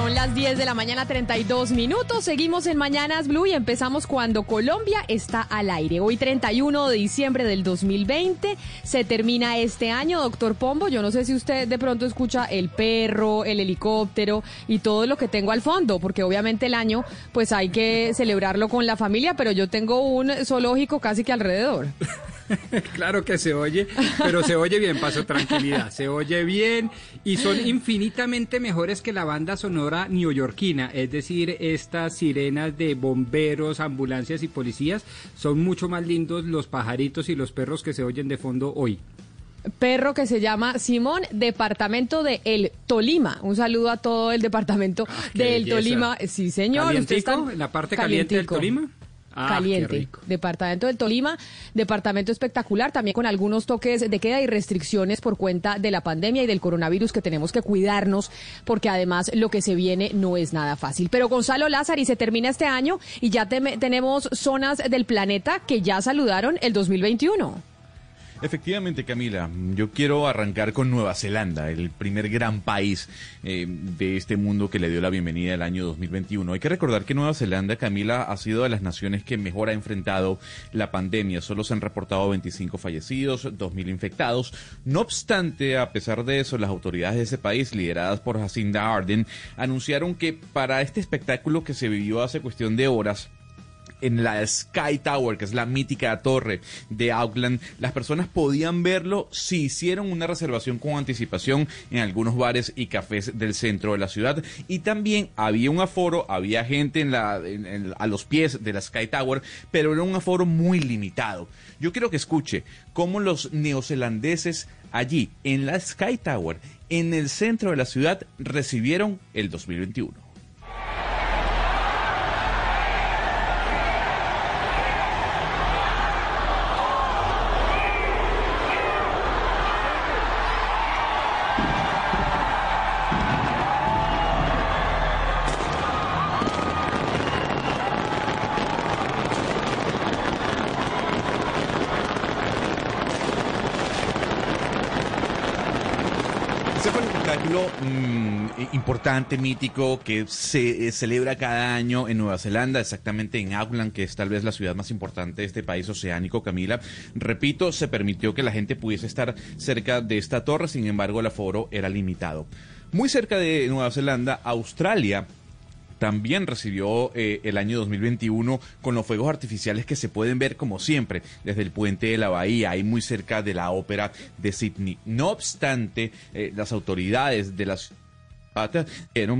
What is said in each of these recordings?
Son las 10 de la mañana, 32 minutos. Seguimos en Mañanas Blue y empezamos cuando Colombia está al aire. Hoy, 31 de diciembre del 2020, se termina este año, doctor Pombo. Yo no sé si usted de pronto escucha el perro, el helicóptero y todo lo que tengo al fondo, porque obviamente el año, pues hay que celebrarlo con la familia, pero yo tengo un zoológico casi que alrededor. claro que se oye, pero se oye bien, paso tranquilidad, se oye bien y son infinitamente mejores que la banda sonora neoyorquina, es decir, estas sirenas de bomberos, ambulancias y policías, son mucho más lindos los pajaritos y los perros que se oyen de fondo hoy perro que se llama Simón, departamento de El Tolima. Un saludo a todo el departamento ah, de El Tolima. Sí, señor. ¿Usted está en la parte caliente del Tolima? Ah, caliente. Departamento del Tolima, departamento espectacular, también con algunos toques de queda y restricciones por cuenta de la pandemia y del coronavirus que tenemos que cuidarnos, porque además lo que se viene no es nada fácil. Pero Gonzalo Lázaro, y se termina este año y ya tenemos zonas del planeta que ya saludaron el 2021. Efectivamente, Camila, yo quiero arrancar con Nueva Zelanda, el primer gran país eh, de este mundo que le dio la bienvenida al año 2021. Hay que recordar que Nueva Zelanda, Camila, ha sido de las naciones que mejor ha enfrentado la pandemia. Solo se han reportado 25 fallecidos, 2.000 infectados. No obstante, a pesar de eso, las autoridades de ese país, lideradas por Jacinda Arden, anunciaron que para este espectáculo que se vivió hace cuestión de horas, en la Sky Tower, que es la mítica torre de Auckland, las personas podían verlo si hicieron una reservación con anticipación en algunos bares y cafés del centro de la ciudad. Y también había un aforo, había gente en la, a los pies de la Sky Tower, pero era un aforo muy limitado. Yo quiero que escuche cómo los neozelandeses allí, en la Sky Tower, en el centro de la ciudad, recibieron el 2021. Mítico, que se eh, celebra cada año en Nueva Zelanda, exactamente en Auckland, que es tal vez la ciudad más importante de este país oceánico, Camila. Repito, se permitió que la gente pudiese estar cerca de esta torre, sin embargo el aforo era limitado. Muy cerca de Nueva Zelanda, Australia también recibió eh, el año 2021 con los fuegos artificiales que se pueden ver como siempre desde el puente de la bahía, ahí muy cerca de la ópera de Sydney. No obstante, eh, las autoridades de las era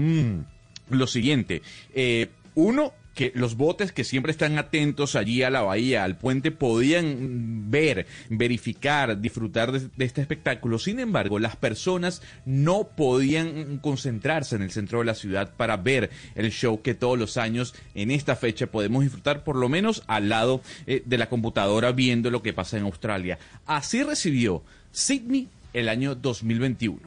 lo siguiente. Eh, uno, que los botes que siempre están atentos allí a la bahía, al puente, podían ver, verificar, disfrutar de, este espectáculo. Sin embargo, las personas no podían concentrarse en el centro de la ciudad para ver el show que todos los años en esta fecha podemos disfrutar, por lo menos al lado eh, de la computadora viendo lo que pasa en Australia. Así recibió Sydney el año 2021.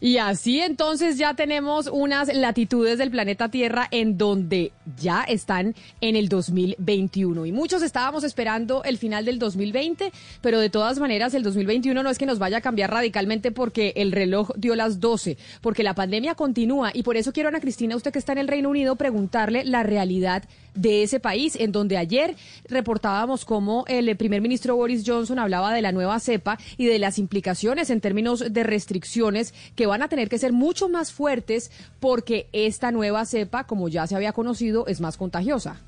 Y así entonces ya tenemos unas latitudes del planeta Tierra en donde ya están en el 2021. Y muchos estábamos esperando el final del 2020, pero de todas maneras el 2021 no es que nos vaya a cambiar radicalmente porque el reloj dio las 12, porque la pandemia continúa. Y por eso quiero, Ana Cristina, usted que está en el Reino Unido, preguntarle la realidad de ese país, en donde ayer reportábamos cómo el primer ministro Boris Johnson hablaba de la nueva cepa y de las implicaciones en términos de restricciones que van a tener que ser mucho más fuertes porque esta nueva cepa, como ya se había conocido, es más contagiosa.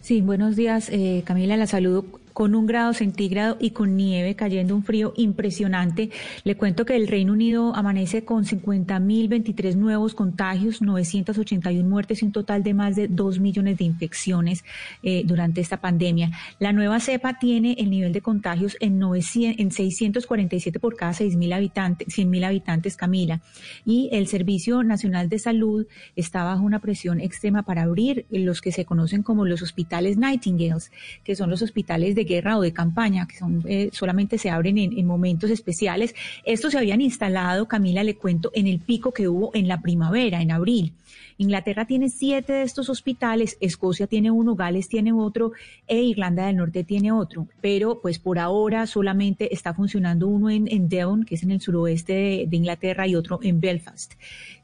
Sí, buenos días, eh, Camila. La saludo con un grado centígrado y con nieve, cayendo un frío impresionante. Le cuento que el Reino Unido amanece con 50.023 nuevos contagios, 981 muertes y un total de más de 2 millones de infecciones eh, durante esta pandemia. La nueva cepa tiene el nivel de contagios en, 900, en 647 por cada 6.000 habitantes, 100.000 habitantes, Camila. Y el Servicio Nacional de Salud está bajo una presión extrema para abrir los que se conocen como los hospitales Nightingales, que son los hospitales de guerra o de campaña, que son, eh, solamente se abren en, momentos especiales. Estos se habían instalado, Camila, le cuento, en el pico que hubo en la primavera, en abril. Inglaterra tiene siete de estos hospitales, Escocia tiene uno, Gales tiene otro e Irlanda del Norte tiene otro. Pero pues por ahora solamente está funcionando uno en, Devon, que es en el suroeste de, Inglaterra, y otro en Belfast.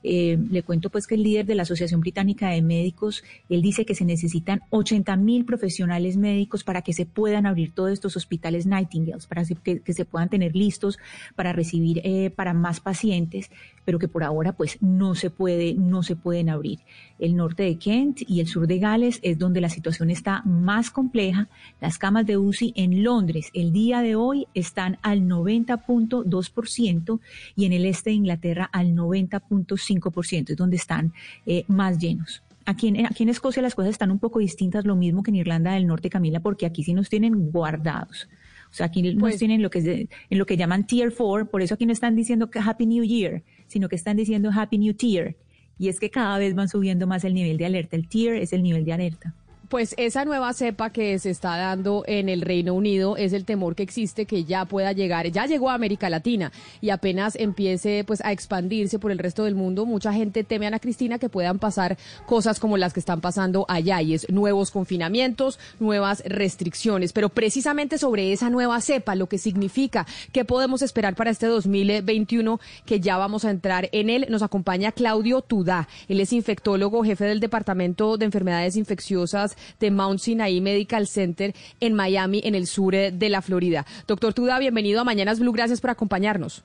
Eh, le cuento pues que el líder de la Asociación Británica de Médicos, él dice que se necesitan 80 mil profesionales médicos para que se puedan abrir todos estos hospitales Nightingales, para que, se puedan tener listos para recibir eh, para más pacientes, pero que por ahora pues no se puede, no se pueden abrir. El norte de Kent y el sur de Gales es donde la situación está más compleja. Las camas de UCI en Londres el día de hoy están al 90.2% y en el este de Inglaterra al 90.5%, es donde están eh, más llenos. Aquí en, aquí en Escocia las cosas están un poco distintas, lo mismo que en Irlanda del Norte, Camila, porque aquí sí nos tienen guardados. O sea, aquí nos pues tienen lo que en lo que llaman Tier 4, por eso aquí no están diciendo Happy New Year, sino que están diciendo Happy New Tier y es que cada vez van subiendo más el nivel de alerta. El tier es el nivel de alerta. Pues esa nueva cepa que se está dando en el Reino Unido es el temor que existe que ya pueda llegar, ya llegó a América Latina y apenas empiece pues a expandirse por el resto del mundo, mucha gente teme a Ana Cristina que puedan pasar cosas como las que están pasando allá y es nuevos confinamientos, nuevas restricciones, pero precisamente sobre esa nueva cepa, lo que significa, qué podemos esperar para este 2021 que ya vamos a entrar en él, nos acompaña Claudio Tudá, él es infectólogo, jefe del Departamento de Enfermedades Infecciosas de Mount Sinai Medical Center en Miami, en el sur eh, de la Florida. Doctor Tuda, bienvenido a Mañanas Blue, gracias por acompañarnos.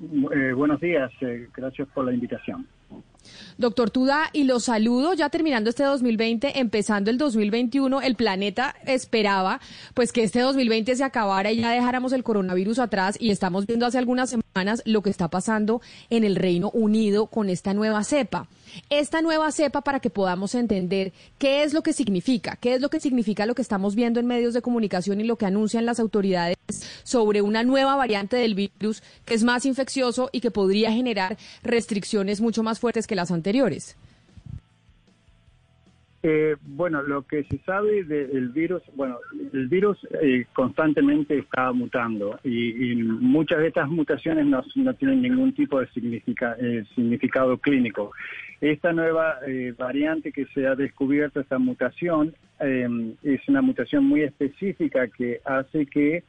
Eh, buenos días, eh, gracias por la invitación. Doctor Tuda, y los saludo ya terminando este 2020, empezando el 2021. El planeta esperaba pues que este 2020 se acabara y ya dejáramos el coronavirus atrás y estamos viendo hace algunas semanas lo que está pasando en el Reino Unido con esta nueva cepa esta nueva cepa para que podamos entender qué es lo que significa, qué es lo que significa lo que estamos viendo en medios de comunicación y lo que anuncian las autoridades sobre una nueva variante del virus que es más infeccioso y que podría generar restricciones mucho más fuertes que las anteriores. Eh, bueno, lo que se sabe del virus, bueno, el virus eh, constantemente está mutando y, muchas de estas mutaciones no, tienen ningún tipo de eh, significado clínico. Esta nueva variante que se ha descubierto, esta mutación, es una mutación muy específica que hace que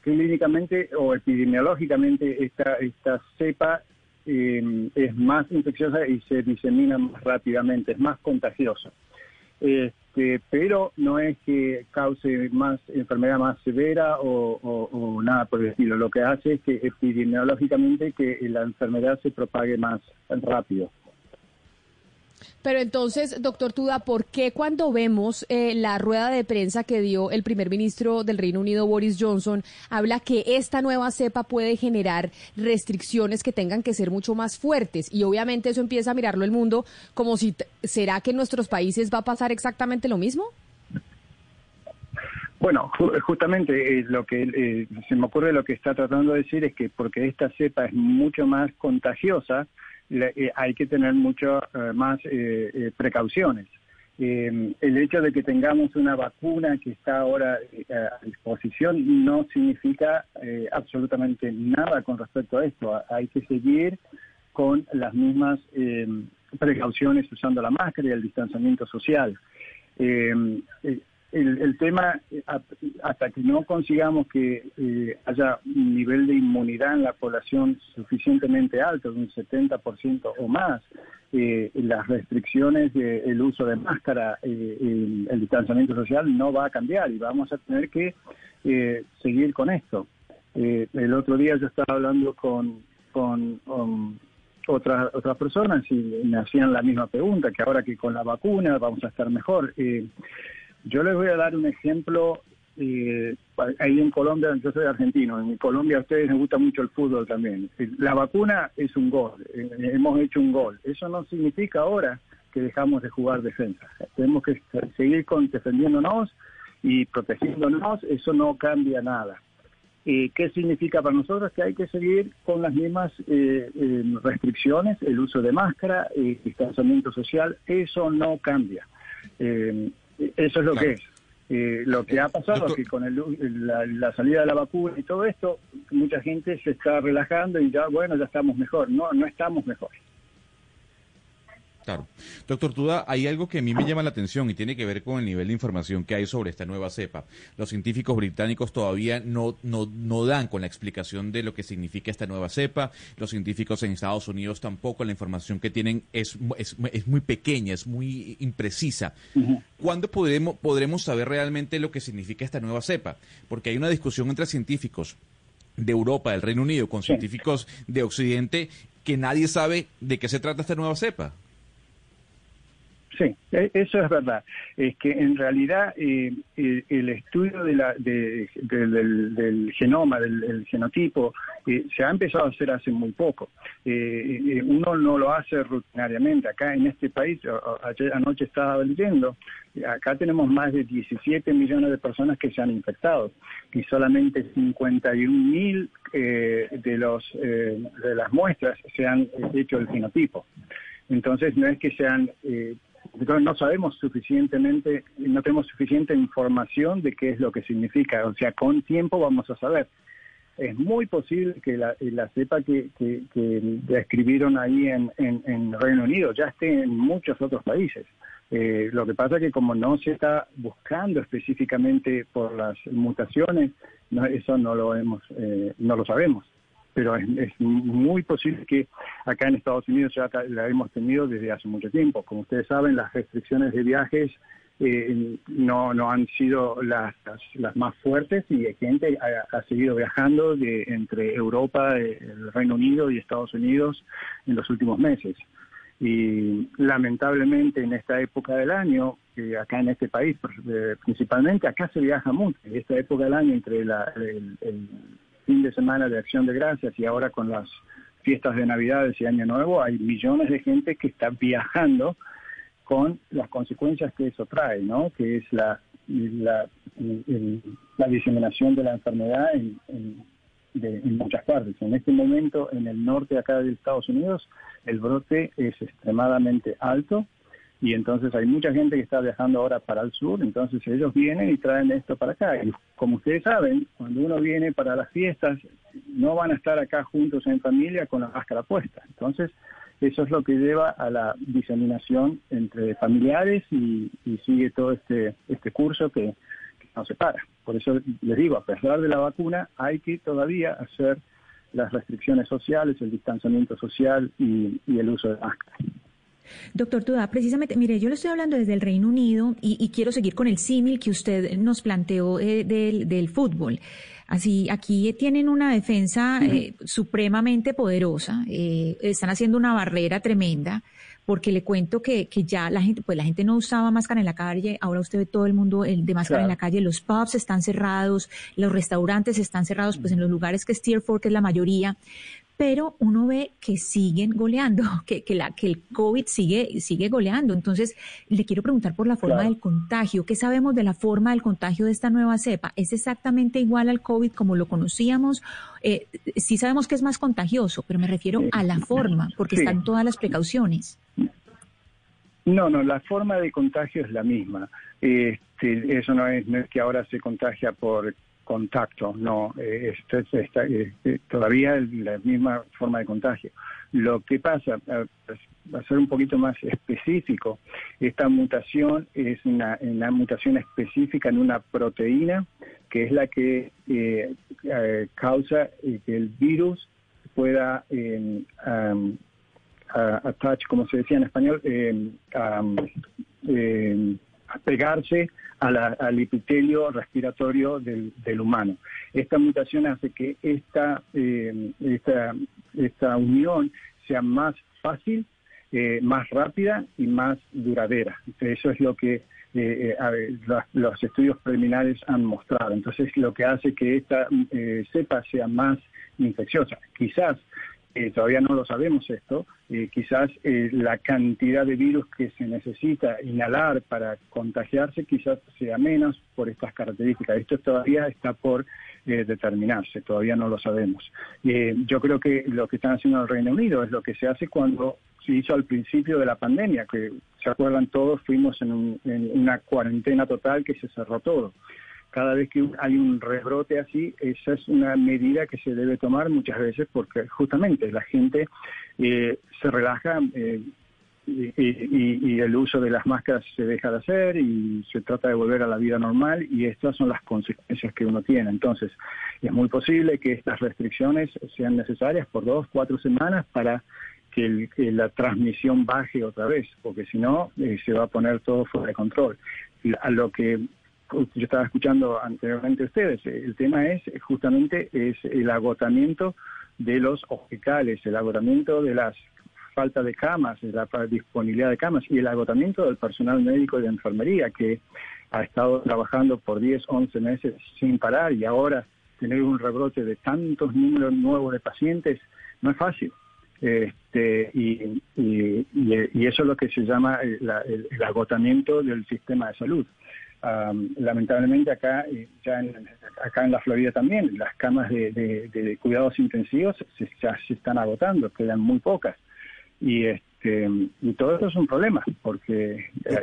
clínicamente o epidemiológicamente esta, esta cepa eh, es más infecciosa y se disemina más rápidamente, es más contagiosa. Este, pero no es que cause más enfermedad más severa o, nada por el estilo. Lo que hace es que epidemiológicamente que la enfermedad se propague más rápido. Pero entonces, doctor Tuda, ¿por qué cuando vemos eh, la rueda de prensa que dio el primer ministro del Reino Unido, Boris Johnson, habla que esta nueva cepa puede generar restricciones que tengan que ser mucho más fuertes? Y obviamente eso empieza a mirarlo el mundo como si, ¿será que en nuestros países va a pasar exactamente lo mismo? Bueno, justamente eh, lo que eh, se me ocurre lo que está tratando de decir es que porque esta cepa es mucho más contagiosa, eh, hay que tener mucho eh, más eh, precauciones. el hecho de que tengamos una vacuna que está ahora a disposición no significa absolutamente nada con respecto a esto. Hay que seguir con las mismas precauciones usando la máscara y el distanciamiento social el, tema, eh, hasta que no consigamos que eh, haya un nivel de inmunidad en la población suficientemente alto, de un 70% o más, eh, las restricciones del uso de máscara, el, distanciamiento social no va a cambiar y vamos a tener que seguir con esto. el otro día yo estaba hablando con, con, otras otras personas y me hacían la misma pregunta, que ahora que con la vacuna vamos a estar mejor. Eh, yo les voy a dar un ejemplo. Eh, ahí en Colombia, yo soy argentino, en Colombia a ustedes les gusta mucho el fútbol también. La vacuna es un gol, eh, hemos hecho un gol. Eso no significa ahora que dejamos de jugar defensa. Tenemos que seguir defendiéndonos y protegiéndonos, eso no cambia nada. Eh, ¿Qué significa para nosotros? Que hay que seguir con las mismas eh, eh, restricciones, el uso de máscara, el distanciamiento social, eso no cambia. Eso es lo que es. lo que ha pasado es que con la, salida de la vacuna y todo esto, mucha gente se está relajando y ya, bueno, ya estamos mejor. No, no estamos mejor. Claro. Doctor Tuda, hay algo que a mí me llama la atención y tiene que ver con el nivel de información que hay sobre esta nueva cepa. Los científicos británicos todavía no, no, no dan con la explicación de lo que significa esta nueva cepa. Los científicos en Estados Unidos tampoco. La información que tienen es, es, es muy pequeña, es muy imprecisa. ¿Cuándo podremos, podremos saber realmente lo que significa esta nueva cepa? Porque hay una discusión entre científicos de Europa, del Reino Unido, con científicos de Occidente, que nadie sabe de qué se trata esta nueva cepa. Sí, e, eso es verdad. Es que en realidad eh, el, estudio de la, del, genoma, del, genotipo, eh, se ha empezado a hacer hace muy poco. Eh, uno no lo hace rutinariamente. Acá en este país, ayer anoche estaba leyendo, acá tenemos más de 17 millones de personas que se han infectado y solamente 51 mil de, los, de las muestras se han hecho el genotipo. Entonces no es que sean no sabemos suficientemente, no tenemos suficiente información de qué es lo que significa. O sea, con tiempo vamos a saber. Es muy posible que la, cepa que, que, describieron ahí en, en, Reino Unido ya esté en muchos otros países. Eh, lo que pasa es que como no se está buscando específicamente por las mutaciones, eso no lo hemos, eh, no lo sabemos pero es, muy posible que acá en Estados Unidos ya la hemos tenido desde hace mucho tiempo. Como ustedes saben, las restricciones de viajes eh, no, no han sido las, las, más fuertes y hay gente ha, seguido viajando de, entre Europa, el Reino Unido y Estados Unidos en los últimos meses. Y lamentablemente en esta época del año, acá en este país eh, principalmente, acá se viaja mucho. En esta época del año, entre la, el fin de semana de Acción de Gracias y ahora con las fiestas de Navidades y Año Nuevo, hay millones de gente que está viajando con las consecuencias que eso trae, ¿no? Que es la, la, la diseminación de la enfermedad en, en muchas partes. En este momento, en el norte acá de Estados Unidos, el brote es extremadamente alto y entonces hay mucha gente que está viajando ahora para el sur, entonces ellos vienen y traen esto para acá. Y como ustedes saben, cuando uno viene para las fiestas, no van a estar acá juntos en familia con la máscara puesta. Entonces, eso es lo que lleva a la diseminación entre familiares y, sigue todo este, este curso que, no se para. Por eso les digo, a pesar de la vacuna, hay que todavía hacer las restricciones sociales, el distanciamiento social y, y el uso de máscara. Doctor Tuda, precisamente, mire, yo le estoy hablando desde el Reino Unido y, quiero seguir con el símil que usted nos planteó eh, del, fútbol. Así, aquí tienen una defensa eh, supremamente poderosa, eh, están haciendo una barrera tremenda, porque le cuento que, que, ya la gente, pues la gente no usaba máscara en la calle, ahora usted ve todo el mundo el de máscara en la calle, los pubs están cerrados, los restaurantes están cerrados, pues en los lugares que es Tier 4, que es la mayoría, pero uno ve que siguen goleando, que, que, la, que el COVID sigue, sigue goleando. Entonces, le quiero preguntar por la forma del contagio. ¿Qué sabemos de la forma del contagio de esta nueva cepa? ¿Es exactamente igual al COVID como lo conocíamos? Eh, sí sabemos que es más contagioso, pero me refiero a la forma, porque están todas las precauciones. No, no, la forma de contagio es la misma. Este, eso no es, no es que ahora se contagia por contacto, no, eh, esto está, eh, eh, todavía la misma forma de contagio. Lo que pasa, va a ser un poquito más específico, esta mutación es una, mutación específica en una proteína que es la que causa que el virus pueda um, attach, como se decía en español, pegarse al epitelio respiratorio del, humano. Esta mutación hace que esta, eh, esta, esta unión sea más fácil, eh, más rápida y más duradera. Eso es lo que eh, los estudios preliminares han mostrado. Entonces, lo que hace que esta cepa sea más infecciosa. Quizás eh, todavía no lo sabemos esto, eh, quizás eh, la cantidad de virus que se necesita inhalar para contagiarse quizás sea menos por estas características. Esto todavía está por determinarse, todavía no lo sabemos. yo creo que lo que están haciendo en el Reino Unido es lo que se hace cuando se hizo al principio de la pandemia, que se acuerdan todos, fuimos en una cuarentena total que se cerró todo cada vez que hay un rebrote así, esa es una medida que se debe tomar muchas veces porque justamente la gente eh, se relaja eh, y, el uso de las máscaras se deja de hacer y se trata de volver a la vida normal y estas son las consecuencias que uno tiene. Entonces, es muy posible que estas restricciones sean necesarias por dos, cuatro semanas para que, la transmisión baje otra vez, porque si no, eh, se va a poner todo fuera de control. A lo que yo estaba escuchando anteriormente a ustedes, el tema es justamente es el agotamiento de los hospitales, el agotamiento de las falta de camas, de la disponibilidad de camas y el agotamiento del personal médico y de enfermería que ha estado trabajando por 10, 11 meses sin parar y ahora tener un rebrote de tantos números nuevos de pacientes no es fácil. Este, y, eso es lo que se llama el agotamiento del sistema de salud lamentablemente acá, eh, ya en, acá en la Florida también, las camas de, cuidados intensivos se, ya se están agotando, quedan muy pocas. Y este y todo eso es un problema, porque eh,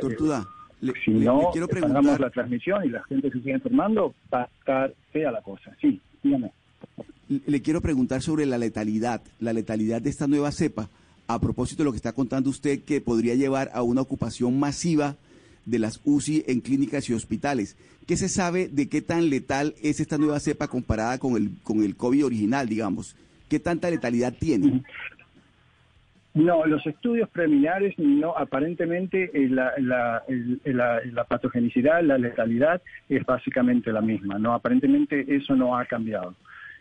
si no le la transmisión y la gente se sigue enfermando, va a estar fea la cosa. Sí, dígame. Le quiero preguntar sobre la letalidad, la letalidad de esta nueva cepa, a propósito de lo que está contando usted, que podría llevar a una ocupación masiva de las UCI en clínicas y hospitales. ¿Qué se sabe de qué tan letal es esta nueva cepa comparada con el, con el COVID original, digamos? ¿Qué tanta letalidad tiene? No, los estudios preliminares, no, aparentemente eh, la, la, la, patogenicidad, la letalidad es básicamente la misma. No, aparentemente eso no ha cambiado.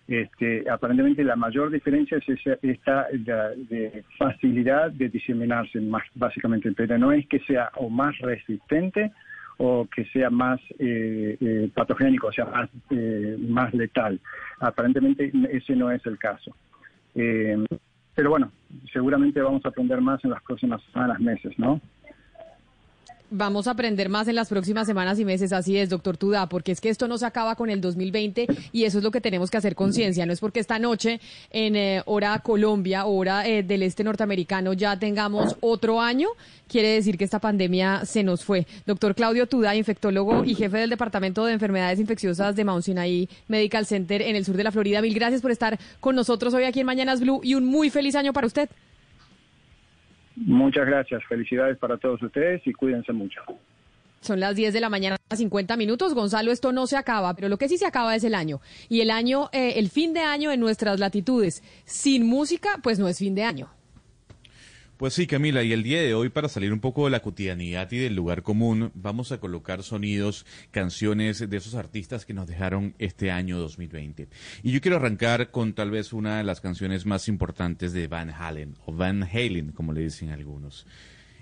Este, aparentemente la mayor diferencia es esta de, facilidad de diseminarse, más, básicamente, pero no es que sea o más resistente o que sea más eh, eh, patogénico, o sea, más, eh, más letal. Aparentemente ese no es el caso. pero bueno, seguramente vamos a aprender más en las próximas semanas, meses, ¿no? Vamos a aprender más en las próximas semanas y meses, así es, doctor Tudá, porque es que esto no se acaba con el 2020 y eso es lo que tenemos que hacer conciencia. No es porque esta noche en eh, hora Colombia, hora eh, del este norteamericano, ya tengamos otro año, quiere decir que esta pandemia se nos fue. Doctor Claudio Tudá, infectólogo y jefe del Departamento de Enfermedades Infecciosas de Mount Sinai Medical Center en el sur de la Florida, mil gracias por estar con nosotros hoy aquí en Mañanas Blue y un muy feliz año para usted. Muchas gracias, felicidades para todos ustedes y cuídense mucho. Son las 10 de la mañana, 50 minutos. Gonzalo, esto no se acaba, pero lo que sí se acaba es el año. Y el año, eh, el fin de año en nuestras latitudes. Sin música, pues no es fin de año. Pues sí, Camila, y el día de hoy, para salir un poco de la cotidianidad y del lugar común, vamos a colocar sonidos, canciones de esos artistas que nos dejaron este año 2020. Y yo quiero arrancar con tal vez una de las canciones más importantes de Van Halen, o Van Halen, como le dicen algunos.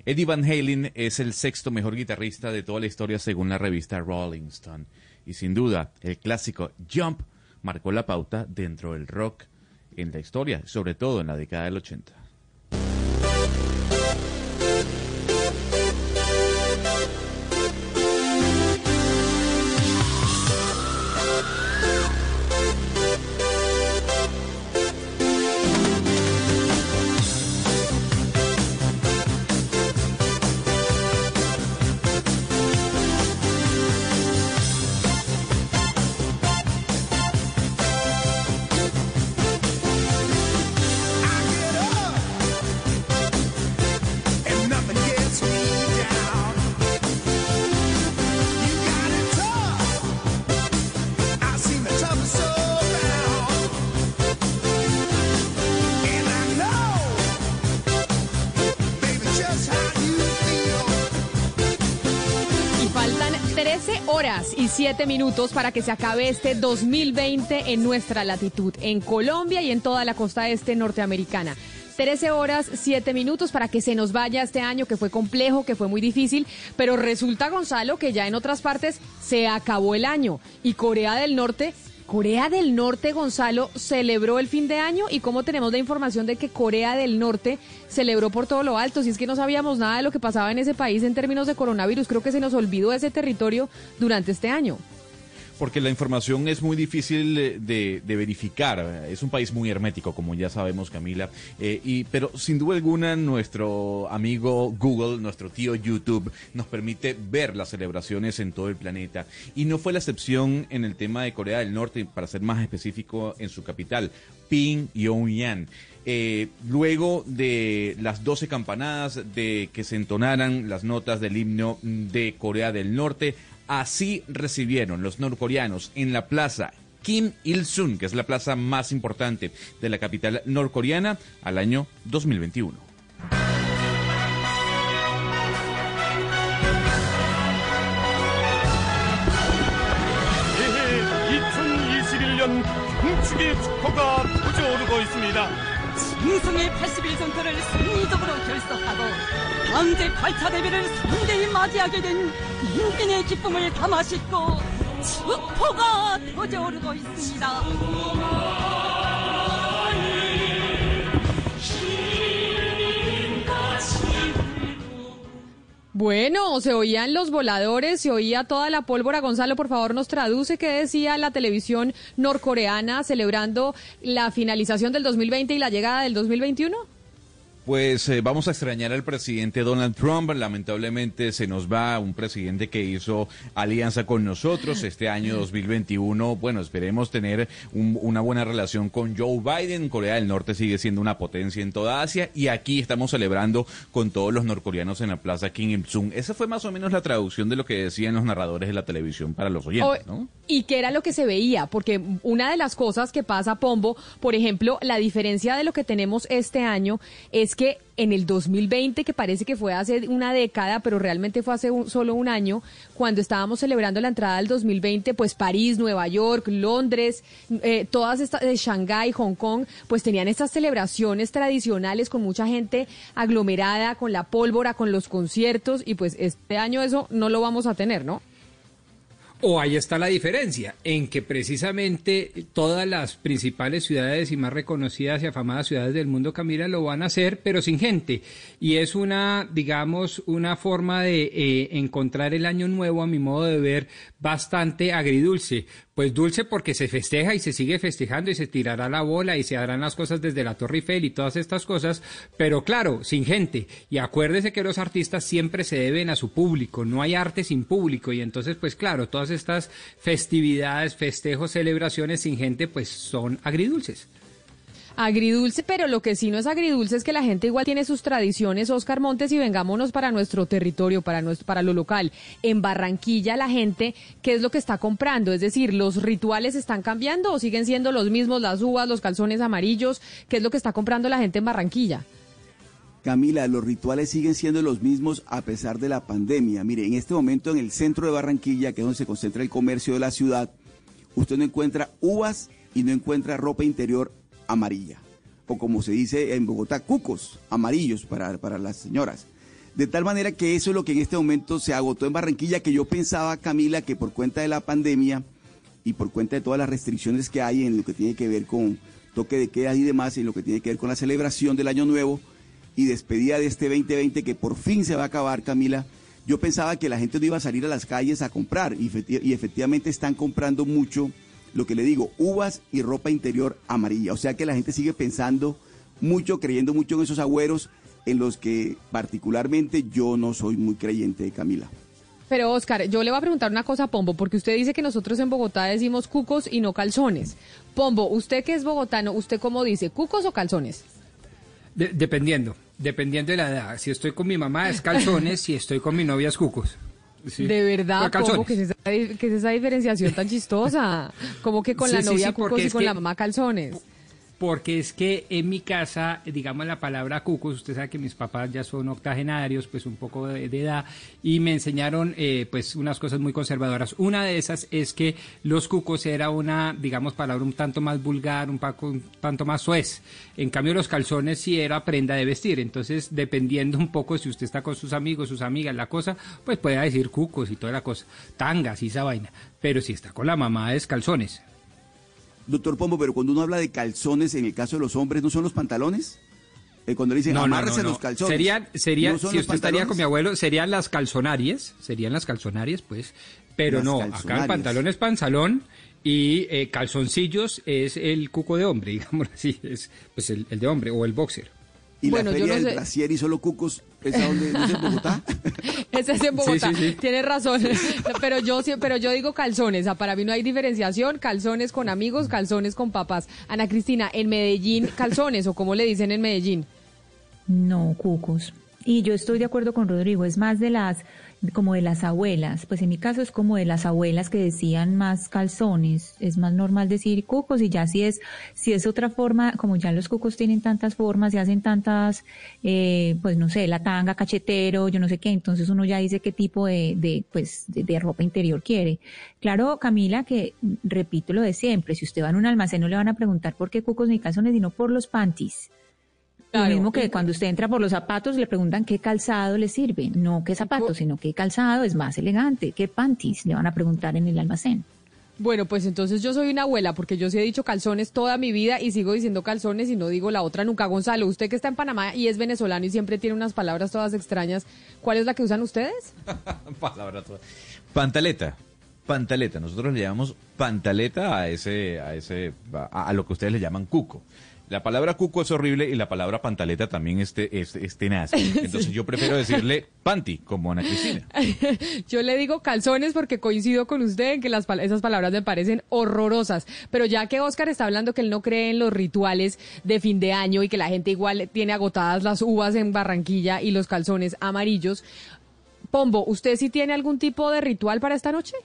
Eddie Van Halen es el sexto mejor guitarrista de toda la historia según la revista Rolling Stone. Y sin duda, el clásico Jump marcó la pauta dentro del rock en la historia, sobre todo en la década del 80. 7 minutos para que se acabe este 2020 en nuestra latitud, en Colombia y en toda la costa este norteamericana. 13 horas 7 minutos para que se nos vaya este año que fue complejo, que fue muy difícil, pero resulta Gonzalo que ya en otras partes se acabó el año y Corea del Norte Corea del Norte, Gonzalo, celebró el fin de año y cómo tenemos la información de que Corea del Norte celebró por todo lo alto. Si es que no sabíamos nada de lo que pasaba en ese país en términos de coronavirus, creo que se nos olvidó ese territorio durante este año porque la información es muy difícil de, verificar. Es un país muy hermético, como ya sabemos, Camila. Eh, y, pero sin duda alguna, nuestro amigo Google, nuestro tío YouTube, nos permite ver las celebraciones en todo el planeta. Y no fue la excepción en el tema de Corea del Norte, para ser más específico, en su capital, Pyongyang. Eh, luego de las 12 campanadas de que se entonaran las notas del himno de Corea del Norte, Así recibieron los norcoreanos en la plaza Kim Il-sung, que es la plaza más importante de la capital norcoreana, al año 2021. 승승의 81 전투를 승리적으로 결석하고 황제 8차 대비를 성대히 맞이하게 된 인민의 기쁨을 담아 싣고 축포가 터져오르고 있습니다. Bueno, se oían los voladores, se oía toda la pólvora. Gonzalo, por favor, nos traduce qué decía la televisión norcoreana celebrando la finalización del 2020 y la llegada del 2021. Pues eh, vamos a extrañar al presidente Donald Trump. Lamentablemente se nos va un presidente que hizo alianza con nosotros este año 2021. Bueno, esperemos tener una buena relación con Joe Biden. Corea del Norte sigue siendo una potencia en toda Asia y aquí estamos celebrando con todos los norcoreanos en la plaza Kim Il-sung. Esa fue más o menos la traducción de lo que decían los narradores de la televisión para los oyentes, ¿no? Y qué era lo que se veía, porque una de las cosas que pasa, Pombo, por ejemplo, la diferencia de lo que tenemos este año es que en el 2020, que parece que fue hace una década, pero realmente fue hace solo un año, cuando estábamos celebrando la entrada del 2020, pues París, Nueva York, Londres, eh, todas estas, de Shanghái, Hong Kong, pues tenían estas celebraciones tradicionales con mucha gente aglomerada, con la pólvora, con los conciertos, y pues este año eso no lo vamos a tener, ¿no? O ahí está la diferencia, en que precisamente todas las principales ciudades y más reconocidas y afamadas ciudades del mundo, Camila, lo van a hacer, pero sin gente. Y es una, digamos, una forma de eh, encontrar el año nuevo, a mi modo de ver, bastante agridulce. Pues dulce porque se festeja y se sigue festejando y se tirará la bola y se harán las cosas desde la Torre Eiffel y todas estas cosas, pero claro, sin gente. Y acuérdese que los artistas siempre se deben a su público, no hay arte sin público y entonces pues claro, todas estas festividades, festejos, celebraciones sin gente pues son agridulces. Agridulce, pero lo que sí no es agridulce es que la gente igual tiene sus tradiciones, Oscar Montes, y vengámonos para nuestro territorio, para, nuestro, para lo local. En Barranquilla la gente, ¿qué es lo que está comprando? Es decir, ¿los rituales están cambiando o siguen siendo los mismos, las uvas, los calzones amarillos? ¿Qué es lo que está comprando la gente en Barranquilla? Camila, los rituales siguen siendo los mismos a pesar de la pandemia. Mire, en este momento en el centro de Barranquilla, que es donde se concentra el comercio de la ciudad, usted no encuentra uvas y no encuentra ropa interior amarilla. O como se dice en Bogotá, cucos amarillos para, para las señoras. De tal manera que eso es lo que en este momento se agotó en Barranquilla, que yo pensaba, Camila, que por cuenta de la pandemia y por cuenta de todas las restricciones que hay en lo que tiene que ver con toque de queda y demás, en lo que tiene que ver con la celebración del Año Nuevo y despedida de este 2020 que por fin se va a acabar, Camila, yo pensaba que la gente no iba a salir a las calles a comprar y, y efectivamente están comprando mucho lo que le digo, uvas y ropa interior amarilla. O sea que la gente sigue pensando mucho, creyendo mucho en esos agüeros en los que particularmente yo no soy muy creyente, Camila. Pero Oscar, yo le voy a preguntar una cosa a Pombo, porque usted dice que nosotros en Bogotá decimos cucos y no calzones. Pombo, usted que es bogotano, ¿usted cómo dice, cucos o calzones? dependiendo, dependiendo de la edad. Si estoy con mi mamá es calzones, si estoy con mi novia es cucos. De verdad, ¿cómo que es, esa, que es esa diferenciación tan chistosa? Como que con la novia cucos y con la mamá calzones. Porque es que en mi casa, digamos la palabra cucos, usted sabe que mis papás ya son octogenarios, pues un poco de, edad, y me enseñaron eh, pues unas cosas muy conservadoras. Una de esas es que los cucos era una, digamos, palabra un tanto más vulgar, un, poco, un tanto más suez. En cambio los calzones sí era prenda de vestir, entonces dependiendo un poco si usted está con sus amigos, sus amigas, la cosa, pues puede decir cucos y toda la cosa, tangas y esa vaina. Pero si está con la mamá es calzones. Doctor Pombo, pero cuando uno habla de calzones, en el caso de los hombres, ¿no son los pantalones? Eh, cuando le dicen, no, los calzones. Serían, serían si usted estaría con mi abuelo, serían las calzonarias, serían las calzonarias, pues, pero no, acá el pantalón es pantalón y eh, calzoncillos es el cuco de hombre, digamos así, es pues el, de hombre o el boxer. ¿Y la feria del brasier y solo cucos, esa donde, es en Bogotá? Ese es en Bogotá, tienes razón. pero yo pero yo digo calzones, para mí no hay diferenciación, calzones con amigos, calzones con papás. Ana Cristina, en Medellín, calzones, o como le dicen en Medellín. No, cucos. Y yo estoy de acuerdo con Rodrigo, es más de las como de las abuelas, pues en mi caso es como de las abuelas que decían más calzones, es más normal decir cucos y ya si es, si es otra forma, como ya los cucos tienen tantas formas y hacen tantas, eh, pues no sé, la tanga, cachetero, yo no sé qué, entonces uno ya dice qué tipo de, de pues, de, ropa interior quiere. Claro, Camila, que repito lo de siempre, si usted va en un almacén no le van a preguntar por qué cucos ni calzones, sino por los panties. Lo mismo que cuando usted entra por los zapatos le preguntan qué calzado le sirve, no qué zapatos, sino qué calzado es más elegante, qué panties le van a preguntar en el almacén. Bueno, pues entonces yo soy una abuela porque yo sí he dicho calzones toda mi vida y sigo diciendo calzones y no digo la otra nunca. Gonzalo, usted que está en Panamá y es venezolano y siempre tiene unas palabras todas extrañas, ¿cuál es la que usan ustedes? Palabra toda. Pantaleta. Pantaleta. Nosotros le llamamos pantaleta a ese, a ese, a lo que ustedes le llaman cuco. La palabra cuco es horrible y la palabra pantaleta también es, es, es tenaz. Entonces yo prefiero decirle panty, como Ana Cristina. yo le digo calzones porque coincido con usted en que las, esas palabras me parecen horrorosas. Pero ya que Oscar está hablando que él no cree en los rituales de fin de año y que la gente igual tiene agotadas las uvas en Barranquilla y los calzones amarillos, Pombo, ¿usted sí tiene algún tipo de ritual para esta noche?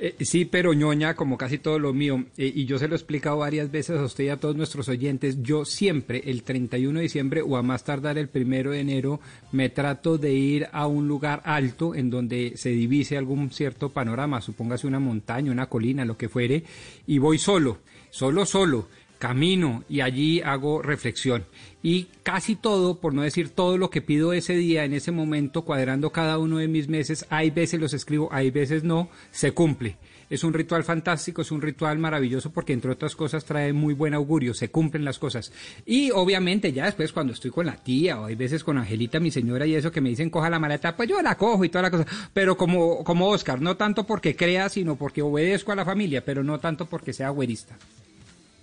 Eh, sí, pero ñoña, como casi todo lo mío, eh, y yo se lo he explicado varias veces a usted y a todos nuestros oyentes, yo siempre, el 31 de diciembre o a más tardar el primero de enero, me trato de ir a un lugar alto en donde se divise algún cierto panorama, supóngase una montaña, una colina, lo que fuere, y voy solo, solo, solo camino y allí hago reflexión. Y casi todo, por no decir todo lo que pido ese día, en ese momento, cuadrando cada uno de mis meses, hay veces los escribo, hay veces no, se cumple. Es un ritual fantástico, es un ritual maravilloso porque entre otras cosas trae muy buen augurio, se cumplen las cosas. Y obviamente ya después cuando estoy con la tía o hay veces con Angelita, mi señora y eso que me dicen coja la maleta, pues yo la cojo y toda la cosa. Pero como, como Oscar, no tanto porque crea, sino porque obedezco a la familia, pero no tanto porque sea güerista.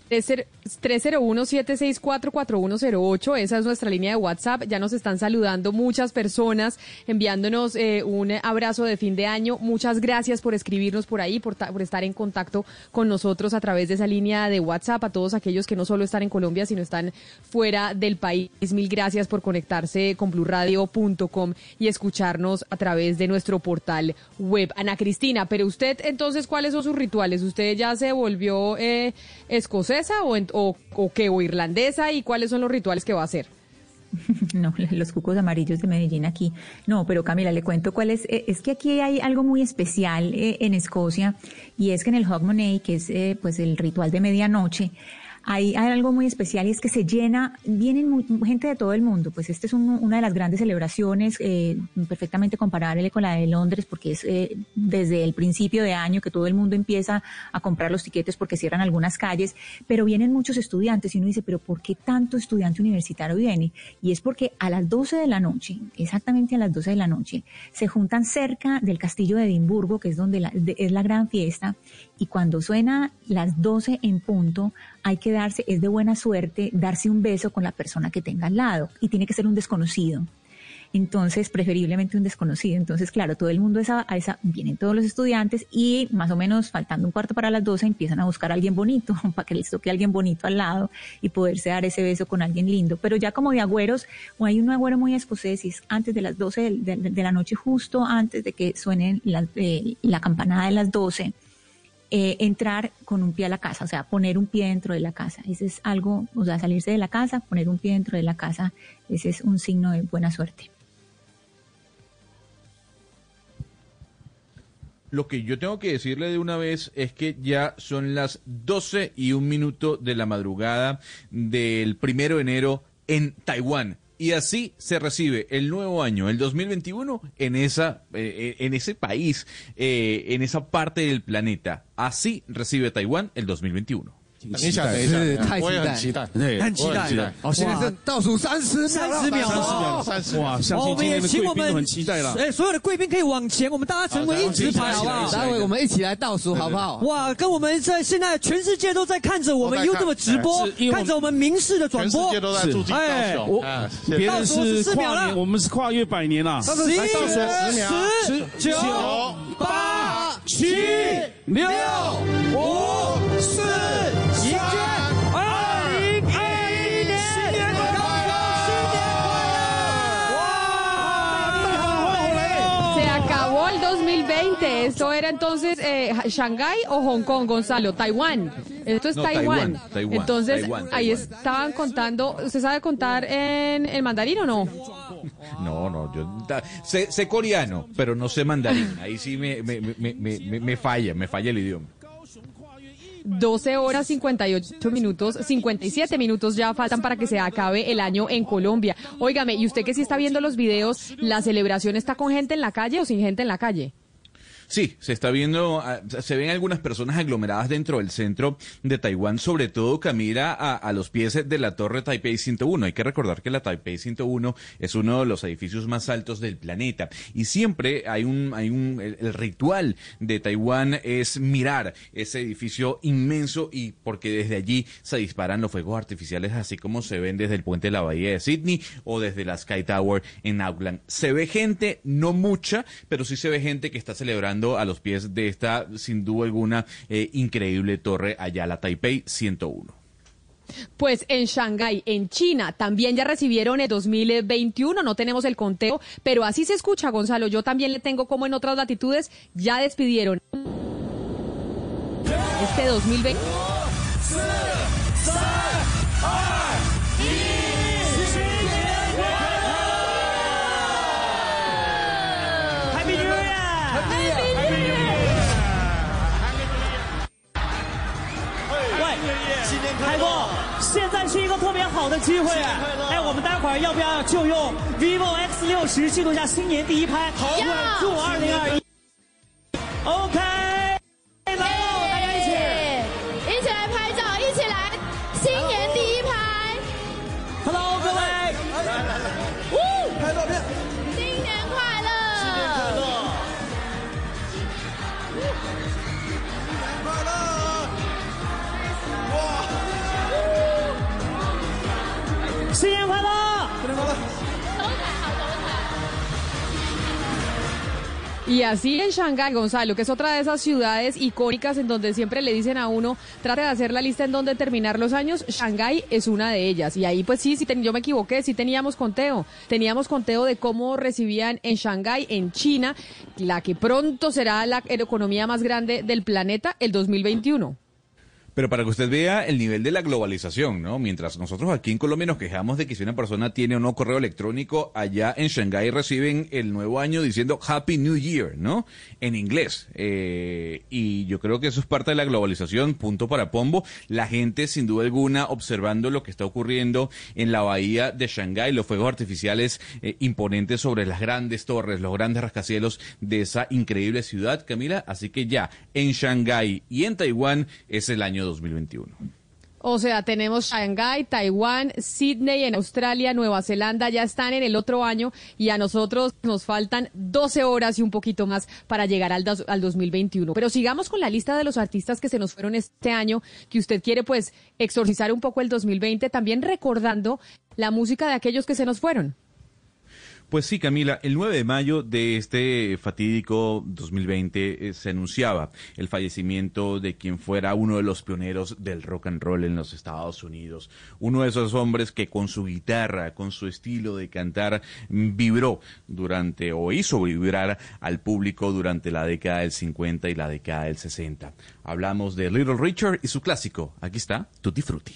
301-764-4108, esa es nuestra línea de WhatsApp. Ya nos están saludando muchas personas, enviándonos eh, un abrazo de fin de año. Muchas gracias por escribirnos por ahí, por, estar en contacto con nosotros a través de esa línea de WhatsApp. A todos aquellos que no solo están en Colombia, sino están fuera del país. Mil gracias por conectarse con blurradio.com y escucharnos a través de nuestro portal web. Ana Cristina, pero usted entonces, ¿cuáles son sus rituales? ¿Usted ya se volvió eh, escocés? O, o, qué, o irlandesa y cuáles son los rituales que va a hacer? No, los cucos amarillos de Medellín aquí. No, pero Camila, le cuento cuál es. Eh, es que aquí hay algo muy especial eh, en Escocia y es que en el Hogmanay, que es eh, pues el ritual de medianoche, hay, algo muy especial y es que se llena, vienen gente de todo el mundo, pues esta es una de las grandes celebraciones, eh, perfectamente comparable con la de Londres, porque es eh, desde el principio de año que todo el mundo empieza a comprar los tiquetes porque cierran algunas calles, pero vienen muchos estudiantes y uno dice, pero ¿por qué tanto estudiante universitario viene? Y es porque a las 12 de la noche, exactamente a las 12 de la noche, se juntan cerca del castillo de Edimburgo, que es donde es la gran fiesta, y cuando suena las 12 en punto, hay que darse, es de buena suerte darse un beso con la persona que tenga al lado y tiene que ser un desconocido. Entonces, preferiblemente un desconocido. Entonces, claro, todo el mundo esa, a esa, vienen todos los estudiantes y más o menos faltando un cuarto para las 12 empiezan a buscar a alguien bonito, para que les toque a alguien bonito al lado y poderse dar ese beso con alguien lindo. Pero ya como de agüeros, o hay un agüero muy escocés y es antes de las 12 de, la noche, justo antes de que suene la, eh, la campanada de las 12 eh, entrar con un pie a la casa, o sea, poner un pie dentro de la casa. Ese es algo, o sea, salirse de la casa, poner un pie dentro de la casa, ese es un signo de buena suerte. Lo que yo tengo que decirle de una vez es que ya son las 12 y un minuto de la madrugada del primero de enero en Taiwán. Y así se recibe el nuevo año, el 2021, en, esa, eh, en ese país, eh, en esa parte del planeta. Así recibe Taiwán el 2021. 等一下，等一下，我也很期待，对，很期待。好，现在是倒数三十秒，三十秒，三十秒，三十哇！相信今天的贵宾都很期待了。哎，所有的贵宾可以往前，我们大家成为一直排，好不好？待会我们一起来倒数，好不好？哇，跟我们在现在全世界都在看着我们 YouTube 直播，看着我们明视的转播，全世界都在祝敬高雄。我别人是跨年，我们是跨越百年啊！十、十、九、八、七、六、五、四。Esto era entonces eh, Shanghái o Hong Kong, Gonzalo, Taiwán. Esto es Taiwán. Entonces ahí estaban contando. ¿Usted sabe contar en, el mandarín o no? No, no, yo sé, coreano, pero no sé mandarín. Ahí sí me, me, me, me, falla, me falla el idioma. 12 horas 58 minutos, 57 minutos ya faltan para que se acabe el año en Colombia. Óigame, ¿y usted que sí está viendo los videos, la celebración está con gente en la calle o sin gente en la calle? Sí, se está viendo, ah, se ven algunas personas aglomeradas dentro del centro de Taiwán, sobre todo Camila a, los pies de la torre Taipei 101. Hay que recordar que la Taipei 101 es uno de los edificios más altos del planeta y siempre hay un, hay un, el, ritual de Taiwán es mirar ese edificio inmenso y porque desde allí se disparan los fuegos artificiales así como se ven desde el puente de la bahía de Sydney o desde la Sky Tower en Auckland. Se ve gente, no mucha, pero sí se ve gente que está celebrando a los pies de esta, sin duda alguna, eh, increíble torre allá, la Taipei 101. Pues en Shanghái, en China, también ya recibieron el 2021, no tenemos el conteo, pero así se escucha, Gonzalo. Yo también le tengo como en otras latitudes, ya despidieron este 2020. 海波，现在是一个特别好的机会，哎，我们待会儿要不要就用 vivo X 六十记录一下新年第一拍？好，祝二零二一。OK。Y así en Shanghái, Gonzalo, que es otra de esas ciudades icónicas en donde siempre le dicen a uno, trate de hacer la lista en donde terminar los años, Shanghái es una de ellas. Y ahí pues sí, yo me equivoqué, sí teníamos conteo. Teníamos conteo de cómo recibían en Shanghái, en China, la que pronto será la economía más grande del planeta, el 2021. Pero para que usted vea el nivel de la globalización, ¿no? Mientras nosotros aquí en Colombia nos quejamos de que si una persona tiene o no correo electrónico, allá en Shanghái reciben el nuevo año diciendo Happy New Year, ¿no? En inglés. Eh, y yo creo que eso es parte de la globalización, punto para Pombo. La gente, sin duda alguna, observando lo que está ocurriendo en la bahía de Shanghái, los fuegos artificiales eh, imponentes sobre las grandes torres, los grandes rascacielos de esa increíble ciudad, Camila. Así que ya, en Shanghái y en Taiwán es el año 2021. O sea, tenemos Shanghái, Taiwán, Sydney en Australia, Nueva Zelanda, ya están en el otro año y a nosotros nos faltan 12 horas y un poquito más para llegar al, al 2021. Pero sigamos con la lista de los artistas que se nos fueron este año, que usted quiere pues exorcizar un poco el 2020, también recordando la música de aquellos que se nos fueron. Pues sí, Camila, el 9 de mayo de este fatídico 2020 eh, se anunciaba el fallecimiento de quien fuera uno de los pioneros del rock and roll en los Estados Unidos. Uno de esos hombres que con su guitarra, con su estilo de cantar, vibró durante o hizo vibrar al público durante la década del 50 y la década del 60. Hablamos de Little Richard y su clásico. Aquí está, Tutti Frutti.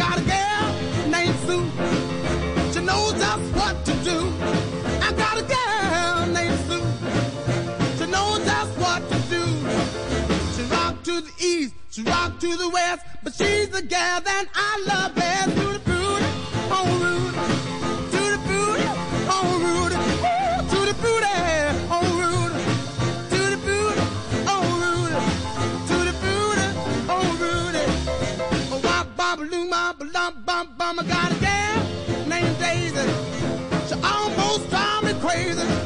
She rocked to the west, but she's the gal that I love best. Tutti frutti, Oh, oh, oh, oh wop, bum, bum. I got a gal named Daisy. She almost drives me crazy.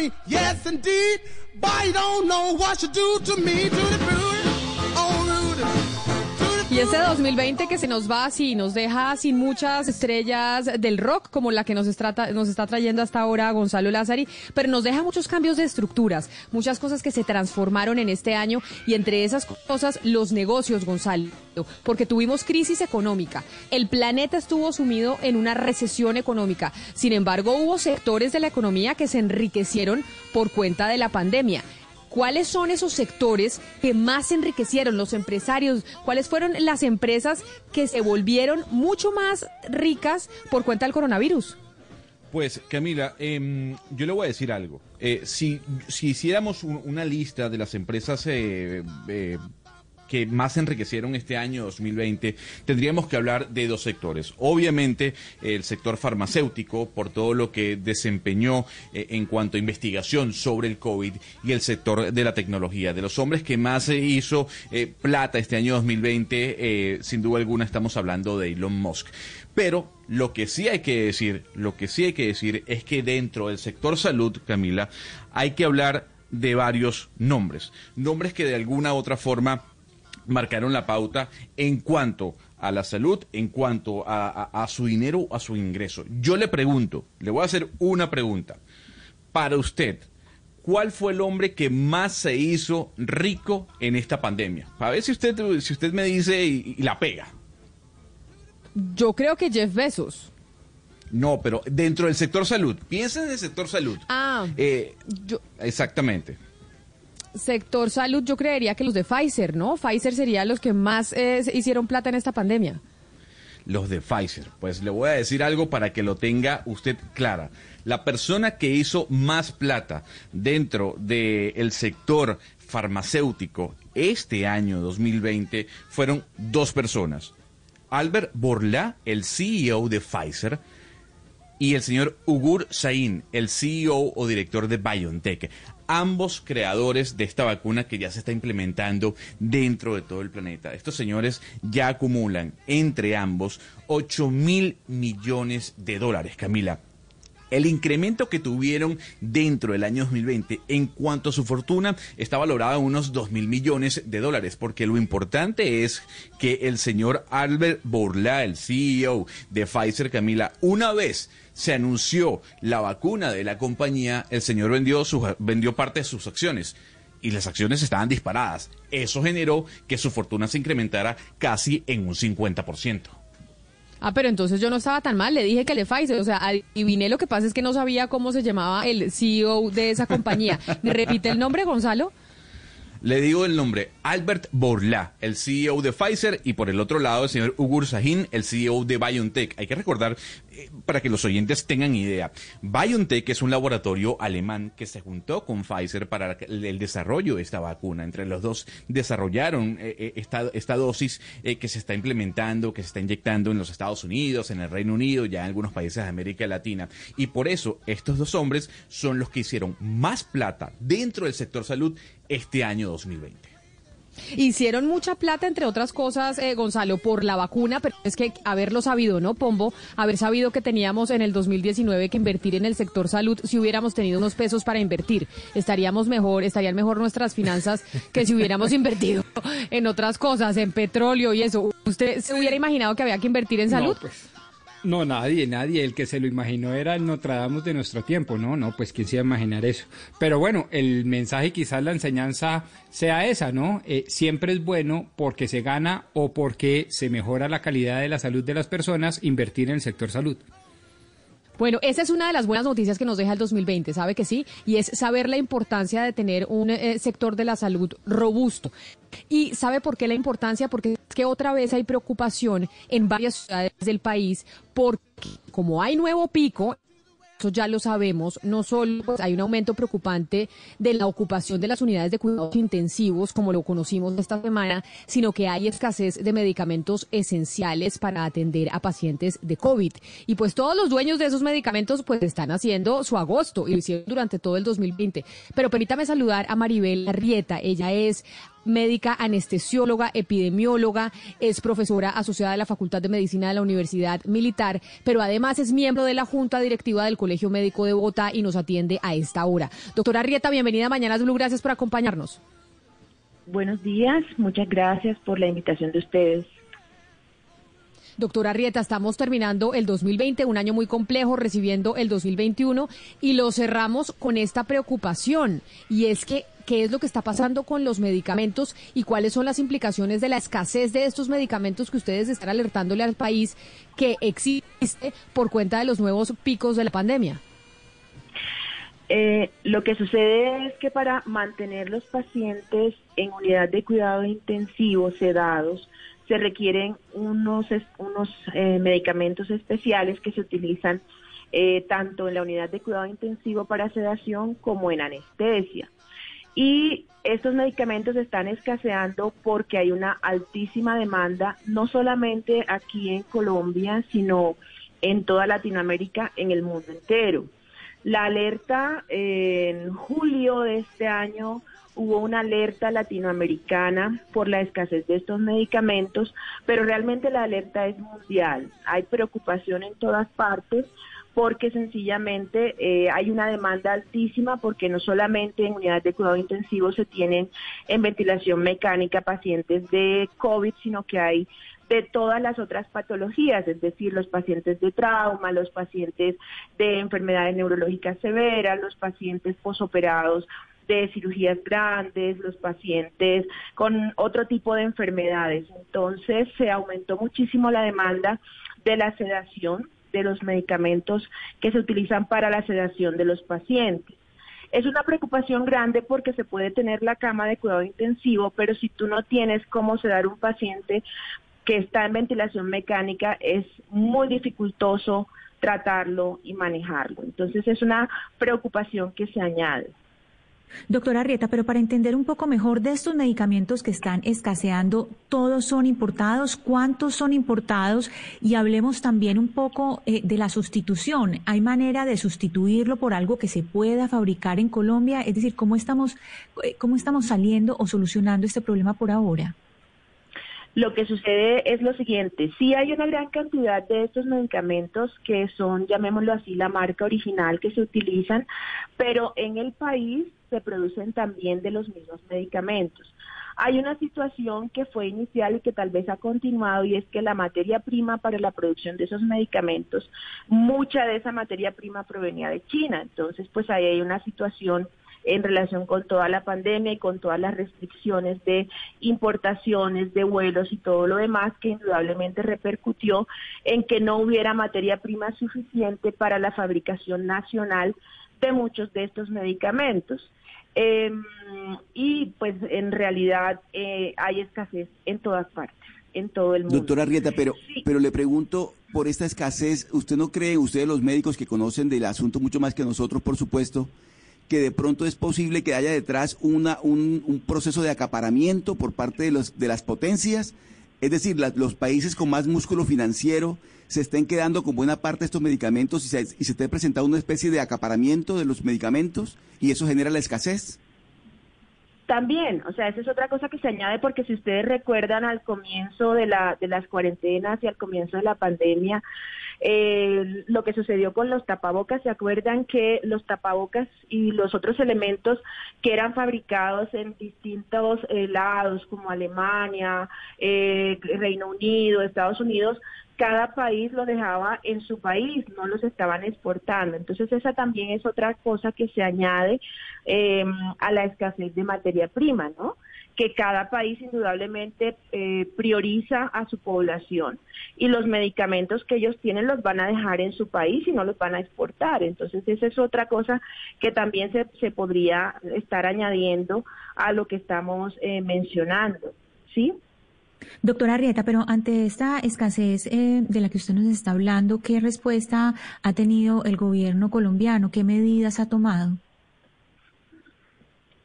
Me, yes indeed. But you don't know what you do to me, to the Rudy. Y ese 2020 que se nos va así, nos deja sin muchas estrellas del rock, como la que nos está, nos está trayendo hasta ahora Gonzalo Lázari, pero nos deja muchos cambios de estructuras, muchas cosas que se transformaron en este año y entre esas cosas los negocios, Gonzalo, porque tuvimos crisis económica, el planeta estuvo sumido en una recesión económica, sin embargo hubo sectores de la economía que se enriquecieron por cuenta de la pandemia. ¿Cuáles son esos sectores que más enriquecieron los empresarios? ¿Cuáles fueron las empresas que se volvieron mucho más ricas por cuenta del coronavirus? Pues Camila, em, yo le voy a decir algo. Eh, si, hiciéramos una lista de las empresas eh, eh, que más enriquecieron este año 2020, tendríamos que hablar de dos sectores. Obviamente, el sector farmacéutico, por todo lo que desempeñó eh, en cuanto a investigación sobre el COVID, y el sector de la tecnología. De los hombres que más se hizo eh, plata este año 2020, eh, sin duda alguna estamos hablando de Elon Musk. Pero lo que sí hay que decir, lo que sí hay que decir es que dentro del sector salud, Camila, hay que hablar de varios nombres. Nombres que de alguna u otra forma marcaron la pauta en cuanto a la salud, en cuanto a, su dinero, a su ingreso. Yo le pregunto, le voy a hacer una pregunta. Para usted, ¿cuál fue el hombre que más se hizo rico en esta pandemia? Para ver si usted, si usted me dice y, la pega. Yo creo que Jeff Bezos. No, pero dentro del sector salud. Piensen en el sector salud. Ah. Eh, exactamente sector salud, yo creería que los de Pfizer, ¿no? Pfizer serían los que más eh, hicieron plata en esta pandemia. Los de Pfizer. Pues le voy a decir algo para que lo tenga usted clara. La persona que hizo más plata dentro del sector farmacéutico este año 2020 fueron dos personas. Albert Borla, el CEO de Pfizer, y el señor Ugur Sain, el CEO o director de BioNTech ambos creadores de esta vacuna que ya se está implementando dentro de todo el planeta. Estos señores ya acumulan entre ambos 8 mil millones de dólares, Camila. El incremento que tuvieron dentro del año 2020 en cuanto a su fortuna está valorado en unos 2 mil millones de dólares, porque lo importante es que el señor Albert Bourla, el CEO de Pfizer, Camila, una vez se anunció la vacuna de la compañía, el señor vendió, vendió parte de sus acciones y las acciones estaban disparadas. Eso generó que su fortuna se incrementara casi en un 50%. Ah, pero entonces yo no estaba tan mal, le dije que le Pfizer, o sea, adiviné lo que pasa es que no sabía cómo se llamaba el CEO de esa compañía. ¿Me repite el nombre, Gonzalo? Le digo el nombre, Albert Borla, el CEO de Pfizer, y por el otro lado el señor Ugur Sahin, el CEO de BioNTech. Hay que recordar, para que los oyentes tengan idea, BioNTech es un laboratorio alemán que se juntó con Pfizer para el desarrollo de esta vacuna. Entre los dos desarrollaron eh, eh, esta, esta, dosis que se está implementando, que se está inyectando en los Estados Unidos, en el Reino Unido, ya en algunos países de América Latina. Y por eso estos dos hombres son los que hicieron más plata dentro del sector salud este año 2020. Hicieron mucha plata, entre otras cosas, eh, Gonzalo, por la vacuna, pero es que haberlo sabido, ¿no, Pombo? Haber sabido que teníamos en el 2019 que invertir en el sector salud, si hubiéramos tenido unos pesos para invertir, estaríamos mejor, estarían mejor nuestras finanzas que si hubiéramos invertido en otras cosas, en petróleo y eso. ¿Usted se hubiera imaginado que había que invertir en salud? pues. No, nadie, nadie. El que se lo imaginó era el Nostradamus de nuestro tiempo. No, no, pues quién se iba a imaginar eso. Pero bueno, el mensaje, quizás la enseñanza sea esa, ¿no? Eh, siempre es bueno porque se gana o porque se mejora la calidad de la salud de las personas invertir en el sector salud. Bueno, esa es una de las buenas noticias que nos deja el 2020, ¿sabe que sí? Y es saber la importancia de tener un eh, sector de la salud robusto. ¿Y sabe por qué la importancia? Porque es que otra vez hay preocupación en varias ciudades del país porque como hay nuevo pico, ya lo sabemos, no solo pues, hay un aumento preocupante de la ocupación de las unidades de cuidados intensivos, como lo conocimos esta semana, sino que hay escasez de medicamentos esenciales para atender a pacientes de COVID. Y pues todos los dueños de esos medicamentos pues están haciendo su agosto y lo hicieron durante todo el 2020. Pero permítame saludar a Maribel Arrieta, ella es médica anestesióloga, epidemióloga, es profesora asociada de la Facultad de Medicina de la Universidad Militar, pero además es miembro de la Junta Directiva del Colegio Médico de Bogotá y nos atiende a esta hora. Doctora Rieta, bienvenida a Mañanas Blue, gracias por acompañarnos. Buenos días, muchas gracias por la invitación de ustedes. Doctora Rieta, estamos terminando el 2020, un año muy complejo, recibiendo el 2021 y lo cerramos con esta preocupación y es que qué es lo que está pasando con los medicamentos y cuáles son las implicaciones de la escasez de estos medicamentos que ustedes están alertándole al país que existe por cuenta de los nuevos picos de la pandemia. Eh, lo que sucede es que para mantener los pacientes en unidad de cuidado intensivo sedados, se requieren unos, unos eh, medicamentos especiales que se utilizan eh, tanto en la unidad de cuidado intensivo para sedación como en anestesia. Y estos medicamentos están escaseando porque hay una altísima demanda, no solamente aquí en Colombia, sino en toda Latinoamérica, en el mundo entero. La alerta en julio de este año hubo una alerta latinoamericana por la escasez de estos medicamentos, pero realmente la alerta es mundial. Hay preocupación en todas partes porque sencillamente eh, hay una demanda altísima porque no solamente en unidades de cuidado intensivo se tienen en ventilación mecánica pacientes de COVID, sino que hay de todas las otras patologías, es decir, los pacientes de trauma, los pacientes de enfermedades neurológicas severas, los pacientes posoperados de cirugías grandes, los pacientes con otro tipo de enfermedades. Entonces se aumentó muchísimo la demanda de la sedación, de los medicamentos que se utilizan para la sedación de los pacientes. Es una preocupación grande porque se puede tener la cama de cuidado intensivo, pero si tú no tienes cómo sedar un paciente que está en ventilación mecánica, es muy dificultoso tratarlo y manejarlo. Entonces es una preocupación que se añade. Doctora Rieta, pero para entender un poco mejor de estos medicamentos que están escaseando, ¿todos son importados? ¿Cuántos son importados? Y hablemos también un poco eh, de la sustitución. ¿Hay manera de sustituirlo por algo que se pueda fabricar en Colombia? Es decir, ¿cómo estamos, eh, cómo estamos saliendo o solucionando este problema por ahora? Lo que sucede es lo siguiente, sí hay una gran cantidad de estos medicamentos que son, llamémoslo así, la marca original que se utilizan, pero en el país se producen también de los mismos medicamentos. Hay una situación que fue inicial y que tal vez ha continuado y es que la materia prima para la producción de esos medicamentos, mucha de esa materia prima provenía de China. Entonces, pues ahí hay una situación en relación con toda la pandemia y con todas las restricciones de importaciones, de vuelos y todo lo demás que indudablemente repercutió en que no hubiera materia prima suficiente para la fabricación nacional de muchos de estos medicamentos. Em, y pues en realidad eh, hay escasez en todas partes, en todo el mundo. Doctora Rieta, pero, pero le pregunto por esta escasez, ¿usted no cree, ustedes los médicos que conocen del asunto mucho más que nosotros, por supuesto, que de pronto es posible que haya detrás una, un, un proceso de acaparamiento por parte de, los, de las potencias? Es decir, los países con más músculo financiero se estén quedando con buena parte de estos medicamentos y se, y se esté presentando una especie de acaparamiento de los medicamentos y eso genera la escasez? También, o sea, esa es otra cosa que se añade porque si ustedes recuerdan al comienzo de, la, de las cuarentenas y al comienzo de la pandemia, eh, lo que sucedió con los tapabocas, ¿se acuerdan que los tapabocas y los otros elementos que eran fabricados en distintos eh, lados como Alemania, eh, Reino Unido, Estados Unidos, cada país lo dejaba en su país, no los estaban exportando. Entonces esa también es otra cosa que se añade eh, a la escasez de materia prima, ¿no? que cada país indudablemente eh, prioriza a su población y los medicamentos que ellos tienen los van a dejar en su país y no los van a exportar. Entonces esa es otra cosa que también se, se podría estar añadiendo a lo que estamos eh, mencionando. ¿Sí? Doctora Arrieta, pero ante esta escasez eh, de la que usted nos está hablando, ¿qué respuesta ha tenido el gobierno colombiano? ¿Qué medidas ha tomado?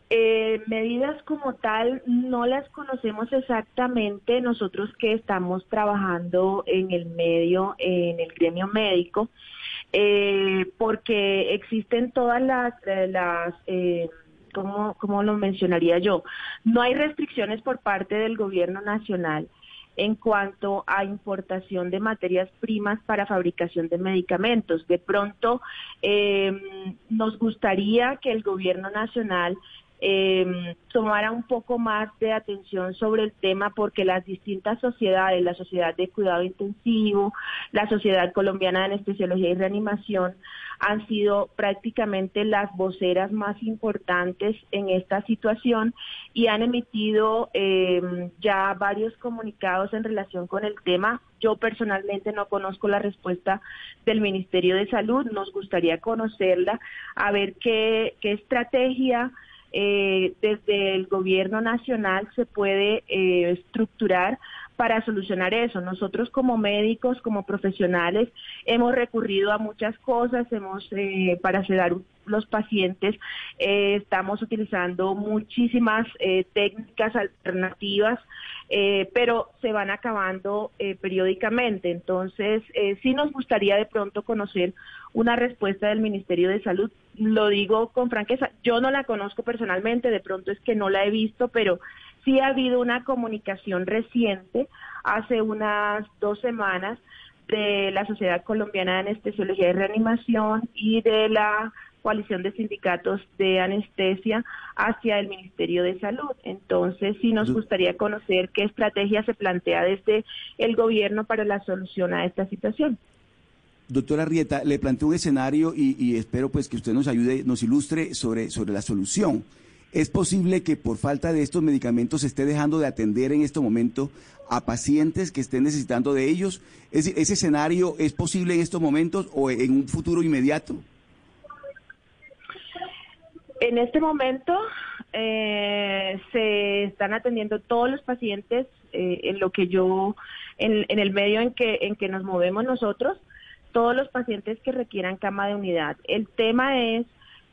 Eh, medidas como tal no las conocemos exactamente nosotros que estamos trabajando en el medio, en el gremio médico, eh, porque existen todas las, las eh, ¿cómo, lo mencionaría yo? No hay restricciones por parte del gobierno nacional en cuanto a importación de materias primas para fabricación de medicamentos. De pronto, eh, nos gustaría que el gobierno nacional eh, tomara un poco más de atención sobre el tema porque las distintas sociedades, la Sociedad de Cuidado Intensivo, la Sociedad Colombiana de Anestesiología y Reanimación, han sido prácticamente las voceras más importantes en esta situación y han emitido eh, ya varios comunicados en relación con el tema. Yo personalmente no conozco la respuesta del Ministerio de Salud, nos gustaría conocerla, a ver qué estrategia eh, desde el gobierno nacional se puede eh, estructurar para solucionar eso. Nosotros como médicos, como profesionales, hemos recurrido a muchas cosas, hemos eh, para sedar los pacientes, eh, estamos utilizando muchísimas eh, técnicas alternativas, pero se van acabando periódicamente. Entonces, sí nos gustaría de pronto conocer una respuesta del Ministerio de Salud. Lo digo con franqueza, yo no la conozco personalmente, de pronto es que no la he visto, pero Sí ha habido una comunicación reciente, hace unas dos semanas, de la Sociedad Colombiana de Anestesiología y Reanimación y de la coalición de sindicatos de anestesia hacia el Ministerio de Salud. Entonces, sí nos gustaría conocer qué estrategia se plantea desde el gobierno para la solución a esta situación. Doctora Rieta, le planteo un escenario y, y, espero pues que usted nos ayude, nos ilustre sobre, sobre la solución. ¿Es posible que por falta de estos medicamentos se esté dejando de atender en este momento a pacientes que estén necesitando de ellos? Es ¿ese escenario es posible en estos momentos o en un futuro inmediato? En este momento eh, se están atendiendo todos los pacientes eh, en lo que yo, en, en, el medio en que, en que nos movemos nosotros, todos los pacientes que requieran cama de unidad. El tema es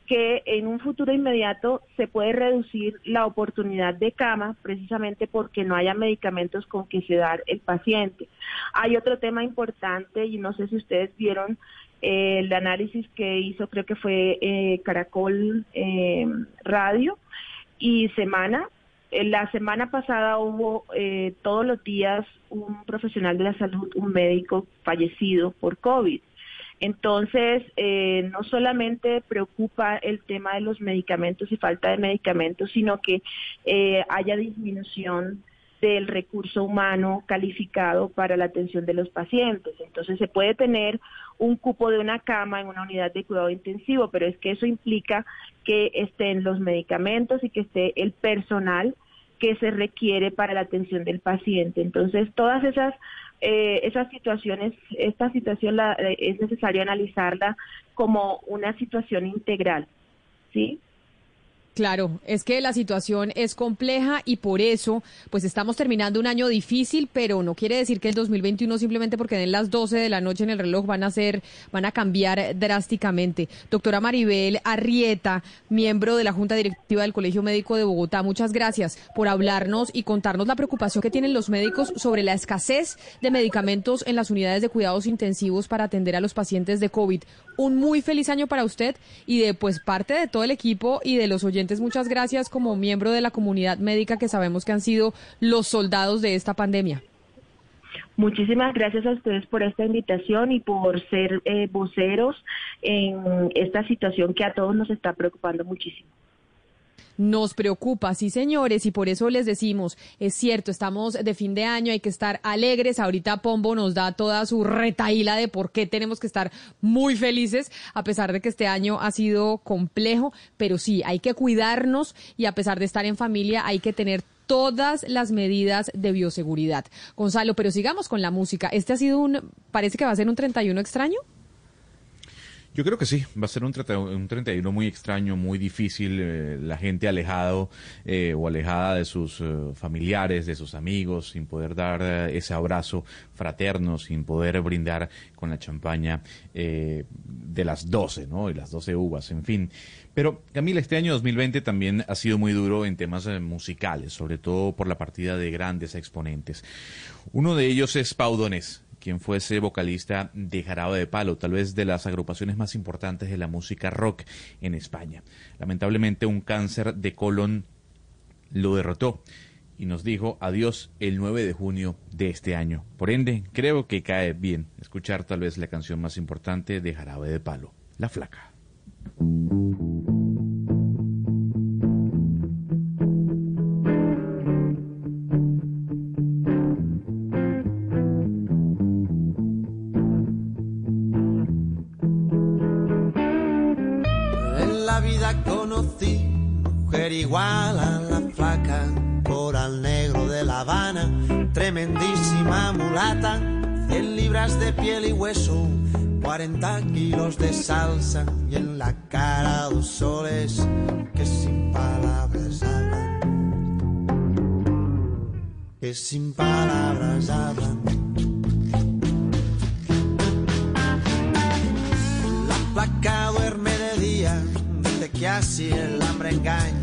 que en un futuro inmediato se puede reducir la oportunidad de cama precisamente porque no haya medicamentos con que sedar el paciente. Hay otro tema importante y no sé si ustedes vieron eh, el análisis que hizo, creo que fue eh, Caracol eh, Radio y Semana. La semana pasada hubo todos los días un profesional de la salud, un médico fallecido por COVID. Entonces, eh, no solamente preocupa el tema de los medicamentos y falta de medicamentos, sino que eh, haya disminución del recurso humano calificado para la atención de los pacientes. Entonces se puede tener un cupo de una cama en una unidad de cuidado intensivo, pero es que eso implica que estén los medicamentos y que esté el personal que se requiere para la atención del paciente. Entonces, todas esas eh, esas situaciones, esta situación la, eh, es necesario analizarla como una situación integral, ¿sí? Claro, es que la situación es compleja y por eso, pues estamos terminando un año difícil, pero no quiere decir que el 2021 simplemente porque den las 12 de la noche en el reloj van a ser, van a cambiar drásticamente. Doctora Maribel Arrieta, miembro de la Junta Directiva del Colegio Médico de Bogotá, muchas gracias por hablarnos y contarnos la preocupación que tienen los médicos sobre la escasez de medicamentos en las unidades de cuidados intensivos para atender a los pacientes de COVID. Un muy feliz año para usted y de pues parte de todo el equipo y de los oyentes muchas gracias como miembro de la comunidad médica que sabemos que han sido los soldados de esta pandemia. Muchísimas gracias a ustedes por esta invitación y por ser eh, voceros en esta situación que a todos nos está preocupando muchísimo. Nos preocupa, sí señores, y por eso les decimos, es cierto, estamos de fin de año, hay que estar alegres. Ahorita Pombo nos da toda su retaíla de por qué tenemos que estar muy felices, a pesar de que este año ha sido complejo, pero sí, hay que cuidarnos y a pesar de estar en familia, hay que tener todas las medidas de bioseguridad. Gonzalo, pero sigamos con la música. Este ha sido un, parece que va a ser un 31 extraño. Yo creo que sí, va a ser un, 31 muy extraño, muy difícil, eh, la gente alejado eh, o alejada de sus eh, familiares, de sus amigos, sin poder dar ese abrazo fraterno, sin poder brindar con la champaña de las 12, ¿no? Y las 12 uvas, en fin. Pero Camila, este año 2020 también ha sido muy duro en temas musicales, sobre todo por la partida de grandes exponentes. Uno de ellos es Pau Donés quien fuese vocalista de Jarabe de Palo, tal vez de las agrupaciones más importantes de la música rock en España. Lamentablemente un cáncer de colon lo derrotó y nos dijo adiós el 9 de junio de este año. Por ende, creo que cae bien escuchar tal vez la canción más importante de Jarabe de Palo, La Flaca. Igual a la flaca, coral negro de La Habana, tremendísima mulata, 100 libras de piel y hueso, 40 kilos de salsa y en la cara dos soles que sin palabras hablan, que sin palabras hablan. La flaca duerme de día, de que así el hambre engaña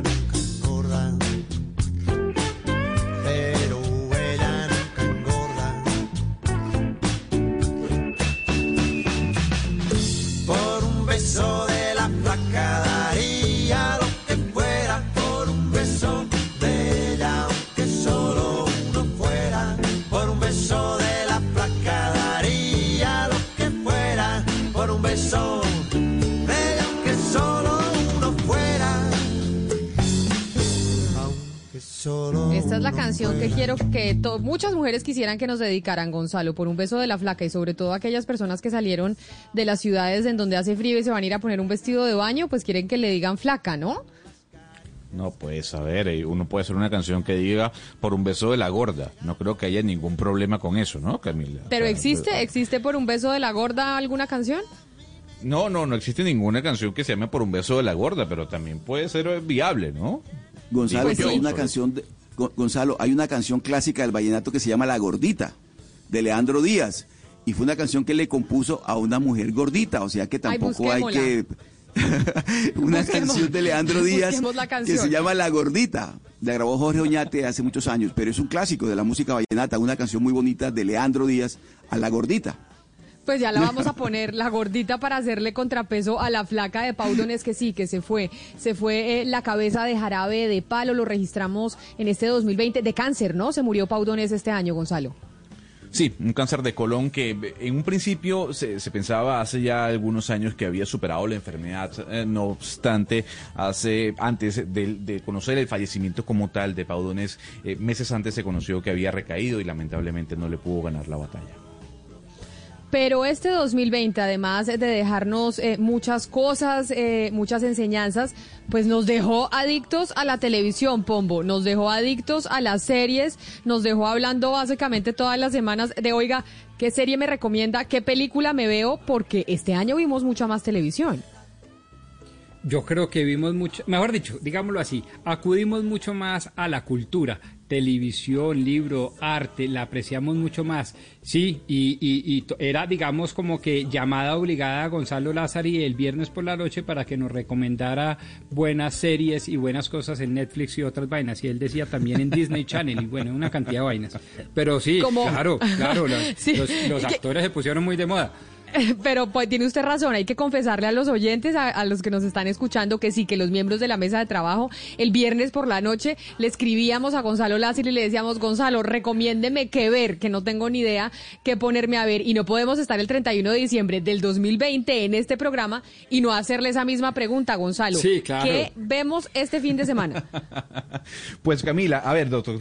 la canción que quiero que muchas mujeres quisieran que nos dedicaran, Gonzalo, por un beso de la flaca y sobre todo aquellas personas que salieron de las ciudades en donde hace frío y se van a ir a poner un vestido de baño, pues quieren que le digan flaca, ¿no? No, pues a ver, eh, uno puede hacer una canción que diga por un beso de la gorda. No creo que haya ningún problema con eso, ¿no, Camila? Pero existe, existe por un beso de la gorda alguna canción? No, no, no existe ninguna canción que se llame por un beso de la gorda, pero también puede ser viable, ¿no? Gonzalo, hay una canción de, Gonzalo, hay una canción clásica del vallenato que se llama La Gordita, de Leandro Díaz, y fue una canción que le compuso a una mujer gordita, o sea que tampoco hay que una canción de Leandro Díaz que se llama La Gordita. La grabó Jorge Oñate hace muchos años, pero es un clásico de la música vallenata, una canción muy bonita de Leandro Díaz a La Gordita. Pues ya la vamos a poner la gordita para hacerle contrapeso a la flaca de Paudones que sí, que se fue. Se fue eh, la cabeza de jarabe de palo, lo registramos en este 2020 de cáncer, ¿no? Se murió Paudones este año, Gonzalo. Sí, un cáncer de colon que en un principio se, pensaba hace ya algunos años que había superado la enfermedad, eh, no obstante, hace antes de, conocer el fallecimiento como tal de Paudones, eh, meses antes se conoció que había recaído y lamentablemente no le pudo ganar la batalla. Pero este 2020, además de dejarnos eh, muchas cosas, eh, muchas enseñanzas, pues nos dejó adictos a la televisión, Pombo, nos dejó adictos a las series, nos dejó hablando básicamente todas las semanas de, oiga, ¿qué serie me recomienda? ¿Qué película me veo? Porque este año vimos mucha más televisión. Yo creo que vimos mucho, mejor dicho, digámoslo así, acudimos mucho más a la cultura televisión, libro, arte, la apreciamos mucho más. Sí, y, y, era, digamos, como que llamada obligada a Gonzalo Lázari el viernes por la noche para que nos recomendara buenas series y buenas cosas en Netflix y otras vainas. Y él decía también en Disney Channel y bueno, una cantidad de vainas. Pero sí, claro, claro, los actores se pusieron muy de moda. Pero pues tiene usted razón, hay que confesarle a los oyentes, a, los que nos están escuchando, que sí, que los miembros de la mesa de trabajo, el viernes por la noche le escribíamos a Gonzalo Lázaro y le decíamos, Gonzalo, recomiéndeme qué ver, que no tengo ni idea qué ponerme a ver. Y no podemos estar el 31 de diciembre del 2020 en este programa y no hacerle esa misma pregunta, Gonzalo. Sí, claro. ¿Qué vemos este fin de semana? pues Camila, a ver, doctor,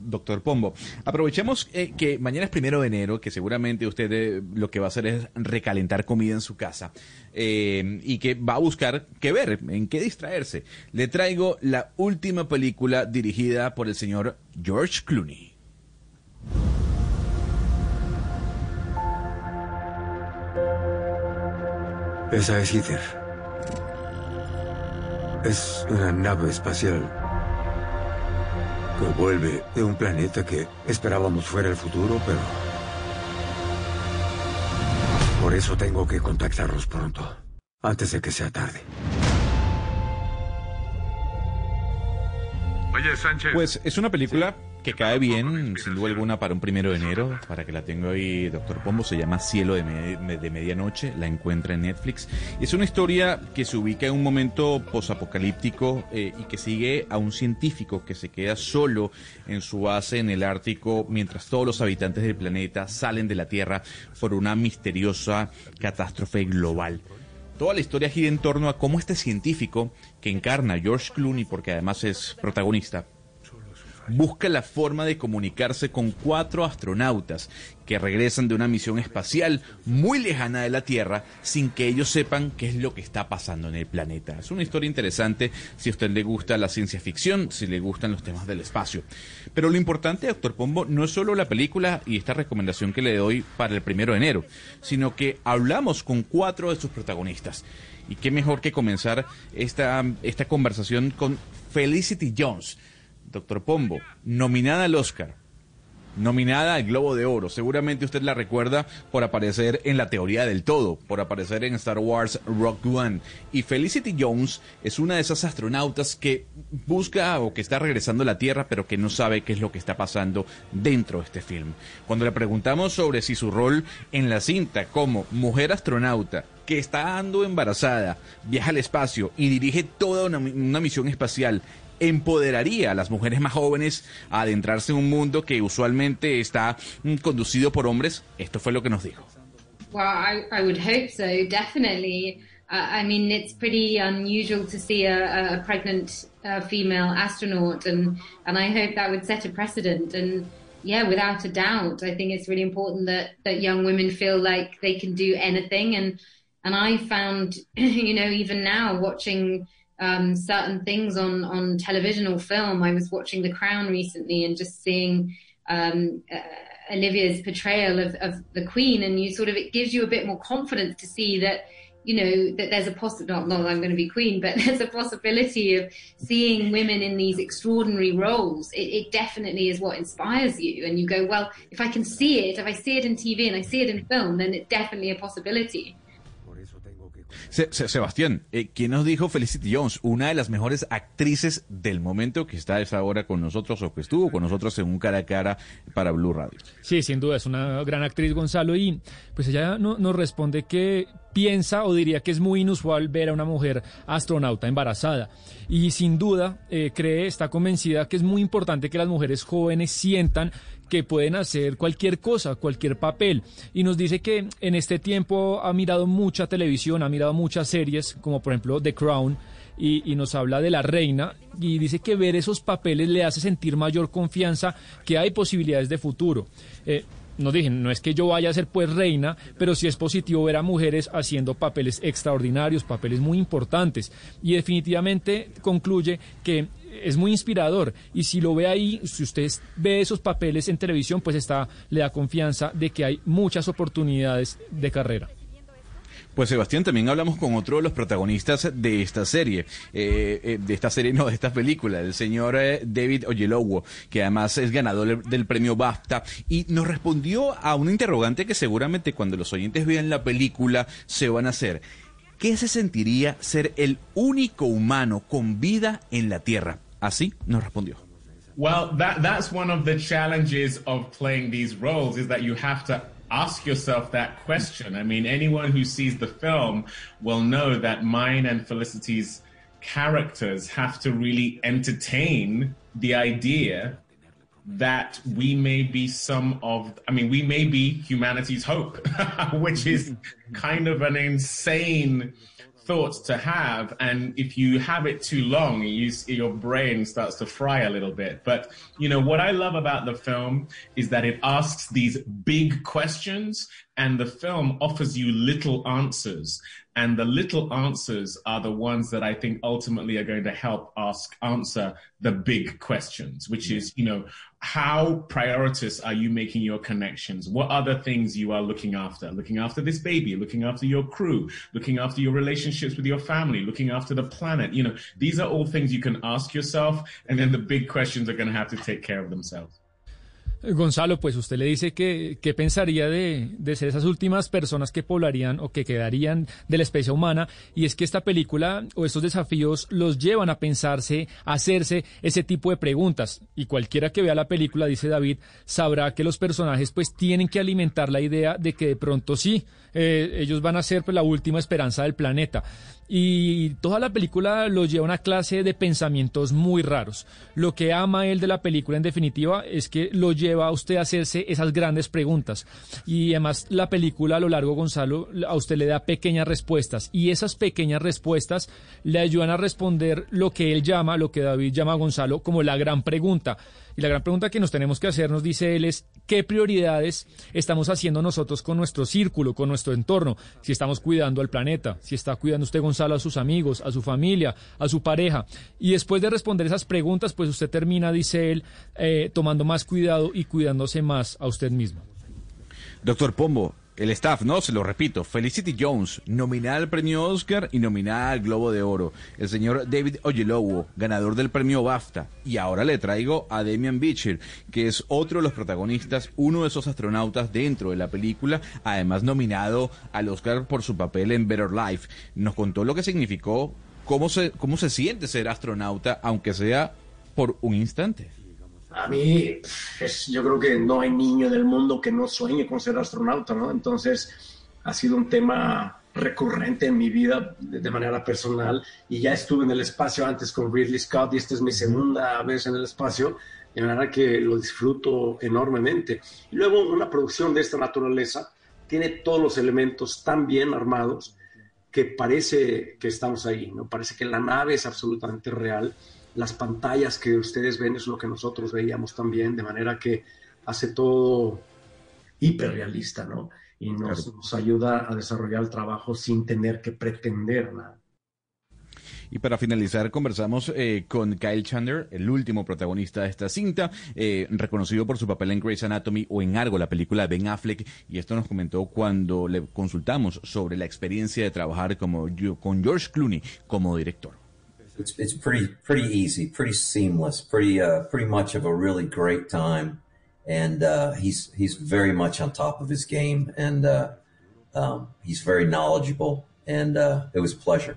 doctor, Pombo, aprovechemos eh, que mañana es primero de enero, que seguramente usted eh, lo que va a hacer es recalentar comida en su casa eh, y que va a buscar qué ver, en qué distraerse. Le traigo la última película dirigida por el señor George Clooney. Esa es Ether. Es una nave espacial que vuelve de un planeta que esperábamos fuera el futuro, pero por eso tengo que contactarlos pronto, antes de que sea tarde. Oye, Sánchez. Pues es una película que cae bien, sin duda alguna, para un primero de enero, para que la tenga ahí Doctor Pombo, se llama Cielo de, de Medianoche, la encuentra en Netflix. Es una historia que se ubica en un momento posapocalíptico eh, y que sigue a un científico que se queda solo en su base en el Ártico mientras todos los habitantes del planeta salen de la Tierra por una misteriosa catástrofe global. Toda la historia gira en torno a cómo este científico, que encarna George Clooney porque además es protagonista, busca la forma de comunicarse con cuatro astronautas que regresan de una misión espacial muy lejana de la Tierra sin que ellos sepan qué es lo que está pasando en el planeta. Es una historia interesante si a usted le gusta la ciencia ficción, si le gustan los temas del espacio. Pero lo importante, doctor Pombo, no es solo la película y esta recomendación que le doy para el primero de enero, sino que hablamos con cuatro de sus protagonistas. Y qué mejor que comenzar esta, esta conversación con Felicity Jones Doctor Pombo, nominada al Oscar, nominada al Globo de Oro. Seguramente usted la recuerda por aparecer en La Teoría del Todo, por aparecer en Star Wars Rock One. Y Felicity Jones es una de esas astronautas que busca o que está regresando a la Tierra, pero que no sabe qué es lo que está pasando dentro de este film. Cuando le preguntamos sobre si su rol en la cinta como mujer astronauta que está dando embarazada, viaja al espacio y dirige toda una misión espacial empoderaría a las mujeres más jóvenes a adentrarse en un mundo que usualmente está mm, conducido por hombres? Esto fue lo que nos dijo. Well, I, I would hope so, definitely. Uh, I mean, it's pretty unusual to see a, a pregnant uh, female astronaut, and, and I hope that would set a precedent. And yeah, without a doubt, I think it's really important that, that young women feel like they can do anything. And, and I found, you know, even now watching um, certain things on on television or film. I was watching The Crown recently and just seeing um, uh, Olivia's portrayal of, of the Queen, and you sort of it gives you a bit more confidence to see that you know that there's a possibility not, not I'm going to be queen, but there's a possibility of seeing women in these extraordinary roles. It, it, definitely is what inspires you, and you go, well, if I can see it, if I see it in TV and I see it in film, then it's definitely a possibility. Sebastián, eh, ¿quién nos dijo Felicity Jones? Una de las mejores actrices del momento que está ahora con nosotros o que estuvo con nosotros en un cara a cara para Blue Radio. Sí, sin duda, es una gran actriz Gonzalo y pues ella no, nos responde que piensa o diría que es muy inusual ver a una mujer astronauta embarazada. Y sin duda eh, cree, está convencida que es muy importante que las mujeres jóvenes sientan que pueden hacer cualquier cosa, cualquier papel. Y nos dice que en este tiempo ha mirado mucha televisión, ha mirado muchas series, como por ejemplo The Crown, y, nos habla de la reina y dice que ver esos papeles le hace sentir mayor confianza que hay posibilidades de futuro. Eh, nos dije, no es que yo vaya a ser pues reina, pero sí es positivo ver a mujeres haciendo papeles extraordinarios, papeles muy importantes. Y definitivamente concluye que es muy inspirador y si lo ve ahí, si usted ve esos papeles en televisión, pues está le da confianza de que hay muchas oportunidades de carrera. Pues Sebastián, también hablamos con otro de los protagonistas de esta serie, eh, eh, de esta serie, no, de esta película, el señor eh, David Oyelowo, que además es ganador del premio BAFTA, y nos respondió a un interrogante que seguramente cuando los oyentes vean la película se van a hacer. ¿Qué se sentiría ser el único humano con vida en la Tierra? Así nos respondió. Well, that, that's one of the challenges of playing these roles is that you have to ask yourself that question. I mean, anyone who sees the film will know that mine and Felicity's characters have to really entertain the idea that we may be some of, I mean, we may be humanity's hope, which is kind of an insane thoughts to have and if you have it too long you, your brain starts to fry a little bit. But you know what i love about the film is that it asks these big questions and the film offers you little answers. And the little answers are the ones that I think ultimately are going to help ask answer the big questions, which is, you know, how prioritous are you making your connections? What other things you are looking after? Looking after this baby, looking after your crew, looking after your relationships with your family, looking after the planet. You know, these are all things you can ask yourself, and then the big questions are going to have to take care of themselves. Gonzalo, pues usted le dice que qué pensaría de, de, ser esas últimas personas que poblarían o que quedarían de la especie humana, y es que esta película o estos desafíos los llevan a pensarse, a hacerse ese tipo de preguntas. Y cualquiera que vea la película, dice David, sabrá que los personajes pues tienen que alimentar la idea de que de pronto sí, eh, ellos van a ser pues, la última esperanza del planeta. Y toda la película los lleva a una clase de pensamientos muy raros. Lo que ama él de la película, en definitiva, es que lo lleva a usted a hacerse esas grandes preguntas. Y además, la película, a lo largo, Gonzalo, a usted le da pequeñas respuestas. Y esas pequeñas respuestas le ayudan a responder lo que él llama, lo que David llama a Gonzalo, como la gran pregunta. Y la gran pregunta que nos tenemos que hacer, nos dice él, es qué prioridades estamos haciendo nosotros con nuestro círculo, con nuestro entorno, si estamos cuidando al planeta, si está cuidando usted, Gonzalo, a sus amigos, a su familia, a su pareja. Y después de responder esas preguntas, pues usted termina, dice él, eh, tomando más cuidado y cuidándose más a usted mismo. Doctor Pombo, el staff, no, se lo repito, Felicity Jones, nominada al premio Oscar y nominada al Globo de Oro. El señor David Oyelowo, ganador del premio BAFTA. Y ahora le traigo a Damian Beecher, que es otro de los protagonistas, uno de esos astronautas dentro de la película, además nominado al Oscar por su papel en Better Life. Nos contó lo que significó, cómo se, cómo se siente ser astronauta, aunque sea por un instante a mí yo creo que no hay niño del mundo que no sueñe con ser astronauta, ¿no? Entonces ha sido un tema recurrente en mi vida de, manera personal y ya estuve en el espacio antes con Ridley Scott y esta es mi segunda vez en el espacio de manera que lo disfruto enormemente. Y luego una producción de esta naturaleza tiene todos los elementos tan bien armados que parece que estamos ahí, ¿no? Parece que la nave es absolutamente real las pantallas que ustedes ven es lo que nosotros veíamos también, de manera que hace todo hiperrealista, ¿no? Y nos, nos ayuda a desarrollar el trabajo sin tener que pretender nada. Y para finalizar, conversamos eh, con Kyle Chandler, el último protagonista de esta cinta, eh, reconocido por su papel en Grey's Anatomy o en Argo, la película de Ben Affleck. Y esto nos comentó cuando le consultamos sobre la experiencia de trabajar como, con George Clooney como director. It's it's pretty pretty easy, pretty seamless, pretty uh, pretty much of a really great time, and uh, he's he's very much on top of his game, and uh, um, he's very knowledgeable, and uh, it was a pleasure.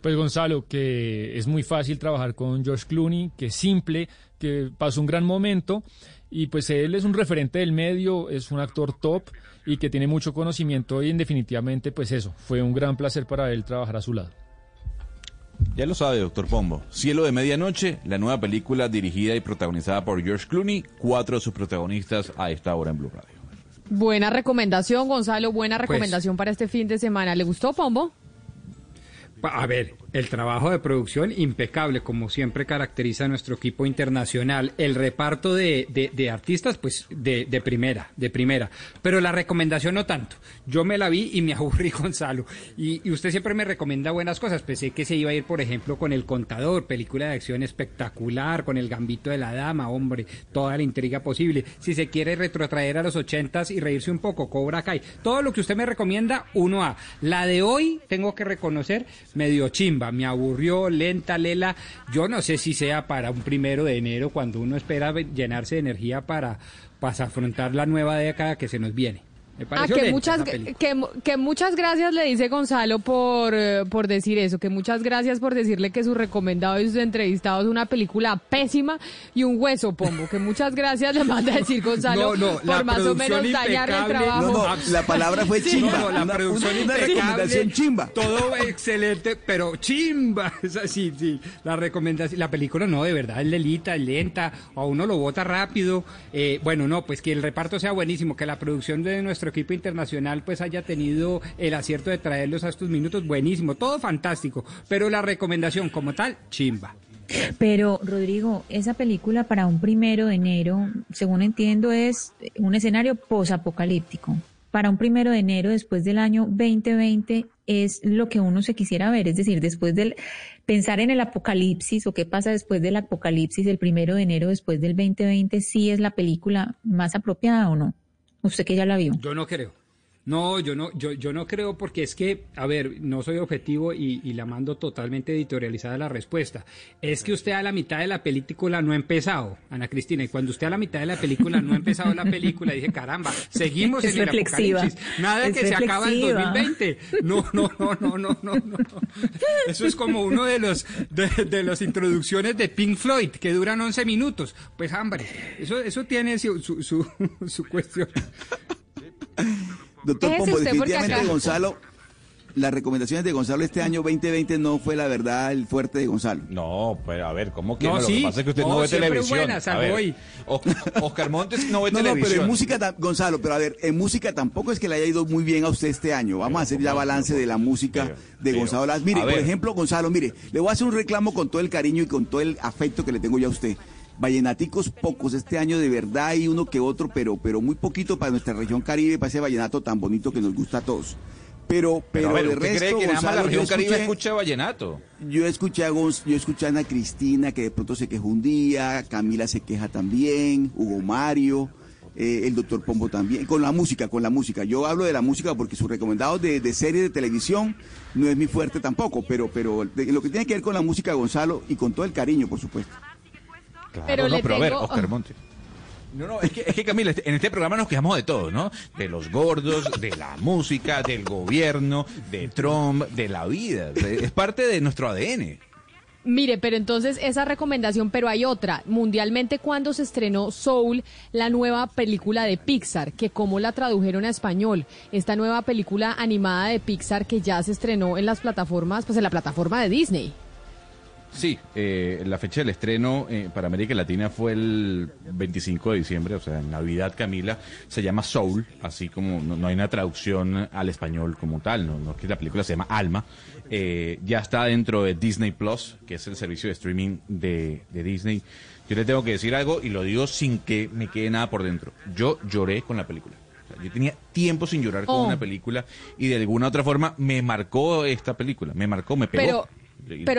Pues Gonzalo, que es muy fácil trabajar con George Clooney, que es simple, que pasó un gran momento y pues él es un referente del medio, es un actor top y que tiene mucho conocimiento y en definitivamente pues eso, fue un gran placer para él trabajar a su lado. Ya lo sabe, doctor Pombo. Cielo de Medianoche, la nueva película dirigida y protagonizada por George Clooney, cuatro de sus protagonistas a esta hora en Blue Radio. Buena recomendación, Gonzalo, buena pues recomendación para este fin de semana. ¿Le gustó, Pombo? A ver, el trabajo de producción impecable, como siempre caracteriza a nuestro equipo internacional. El reparto de, de, artistas, pues de, de, primera, de primera. Pero la recomendación no tanto. Yo me la vi y me aburrí, Gonzalo. Y, y usted siempre me recomienda buenas cosas. Pensé que se iba a ir, por ejemplo, con El Contador, película de acción espectacular, con El Gambito de la Dama, hombre, toda la intriga posible. Si se quiere retrotraer a los ochentas y reírse un poco, Cobra Kai. Todo lo que usted me recomienda, uno a. La de hoy, tengo que reconocer, medio chimba me aburrió, lenta, lela. Yo no sé si sea para un primero de enero cuando uno espera llenarse de energía para, para afrontar la nueva década que se nos viene. Ah, que muchas, que, muchas gracias le dice Gonzalo por, eh, por decir eso, que muchas gracias por decirle que su recomendado y sus entrevistados es una película pésima y un hueso pombo, que muchas gracias le manda a decir Gonzalo por más o menos dañar el trabajo. la palabra fue chimba. la producción una, recomendación chimba. Todo excelente, pero chimba. Sí, sí, la recomendación, la película no, de verdad, es lelita, es lenta, o uno lo bota rápido. Eh, bueno, no, pues que el reparto sea buenísimo, que la producción de nuestro equipo internacional pues haya tenido el acierto de traerlos a estos minutos, buenísimo, todo fantástico, pero la recomendación como tal, chimba. Pero, Rodrigo, esa película para un primero de enero, según entiendo, es un escenario posapocalíptico. Para un primero de enero, después del año 2020, es lo que uno se quisiera ver. Es decir, después del pensar en el apocalipsis o qué pasa después del apocalipsis, el primero de enero, después del 2020, sí es la película más apropiada o no. Usted que ya la vio. Yo no creo. No, yo no, yo, yo no creo porque es que, a ver, no soy objetivo y, la mando totalmente editorializada la respuesta. Es que usted a la mitad de la película no ha empezado, Ana Cristina, y cuando usted a la mitad de la película no ha empezado la película, dije, caramba, seguimos en el apocalipsis. Nada que se acaba en 2020. No, no, no, no, no, no, no. Eso es como uno de los de, de las introducciones de Pink Floyd, que duran 11 minutos. Pues, hombre, eso, eso tiene su, su, su, su cuestión. Doctor Pombo, definitivamente Gonzalo, las recomendaciones de Gonzalo este año 2020 no fue la verdad el fuerte de Gonzalo. No, pues a ver, ¿cómo que no? Lo que pasa es que usted no, ve televisión. Buena, Oscar Montes no ve televisión. No, pero en música, Gonzalo, pero a ver, en música tampoco es que le haya ido muy bien a usted este año. Vamos a hacer ya balance de la música de Gonzalo Las. Mire, por ejemplo, Gonzalo, mire, le voy a hacer un reclamo con todo el cariño y con todo el afecto que le tengo ya a usted. Vallenaticos pocos este año de verdad hay uno que otro, pero, pero muy poquito para nuestra región Caribe, para ese vallenato tan bonito que nos gusta a todos. Pero, pero, de resto, cree que nada más la región Caribe escucha vallenato? Yo escuché a yo escuché a Ana Cristina que de pronto se quejó un día, Camila se queja también, Hugo Mario, eh, el doctor Pombo también, con la música, con la música. Yo hablo de la música porque sus recomendados de, de series de televisión no es mi fuerte tampoco, pero, pero lo que tiene que ver con la música, Gonzalo, y con todo el cariño, por supuesto pero, le a ver, Oscar Monte. No, no, es que, es que Camila, este, en este programa nos quejamos de todo, ¿no? De los gordos, de la música, del gobierno, de Trump, de la vida. Es parte de nuestro ADN. Mire, pero entonces esa recomendación, pero hay otra. Mundialmente, cuando se estrenó Soul, la nueva película de Pixar, que cómo la tradujeron a español, esta nueva película animada de Pixar que ya se estrenó en las plataformas, pues en la plataforma de Disney. Sí, eh, la fecha del estreno eh, para América Latina fue el 25 de diciembre, o sea, en Navidad, Camila. Se llama Soul, así como no, hay una traducción al español como tal, no, no es que la película se llama Alma. Eh, ya está dentro de Disney Plus, que es el servicio de streaming de, Disney. Yo le tengo que decir algo y lo digo sin que me quede nada por dentro. Yo lloré con la película. yo tenía tiempo sin llorar con oh. una película y de alguna otra forma me marcó esta película, me marcó, me pegó. Pero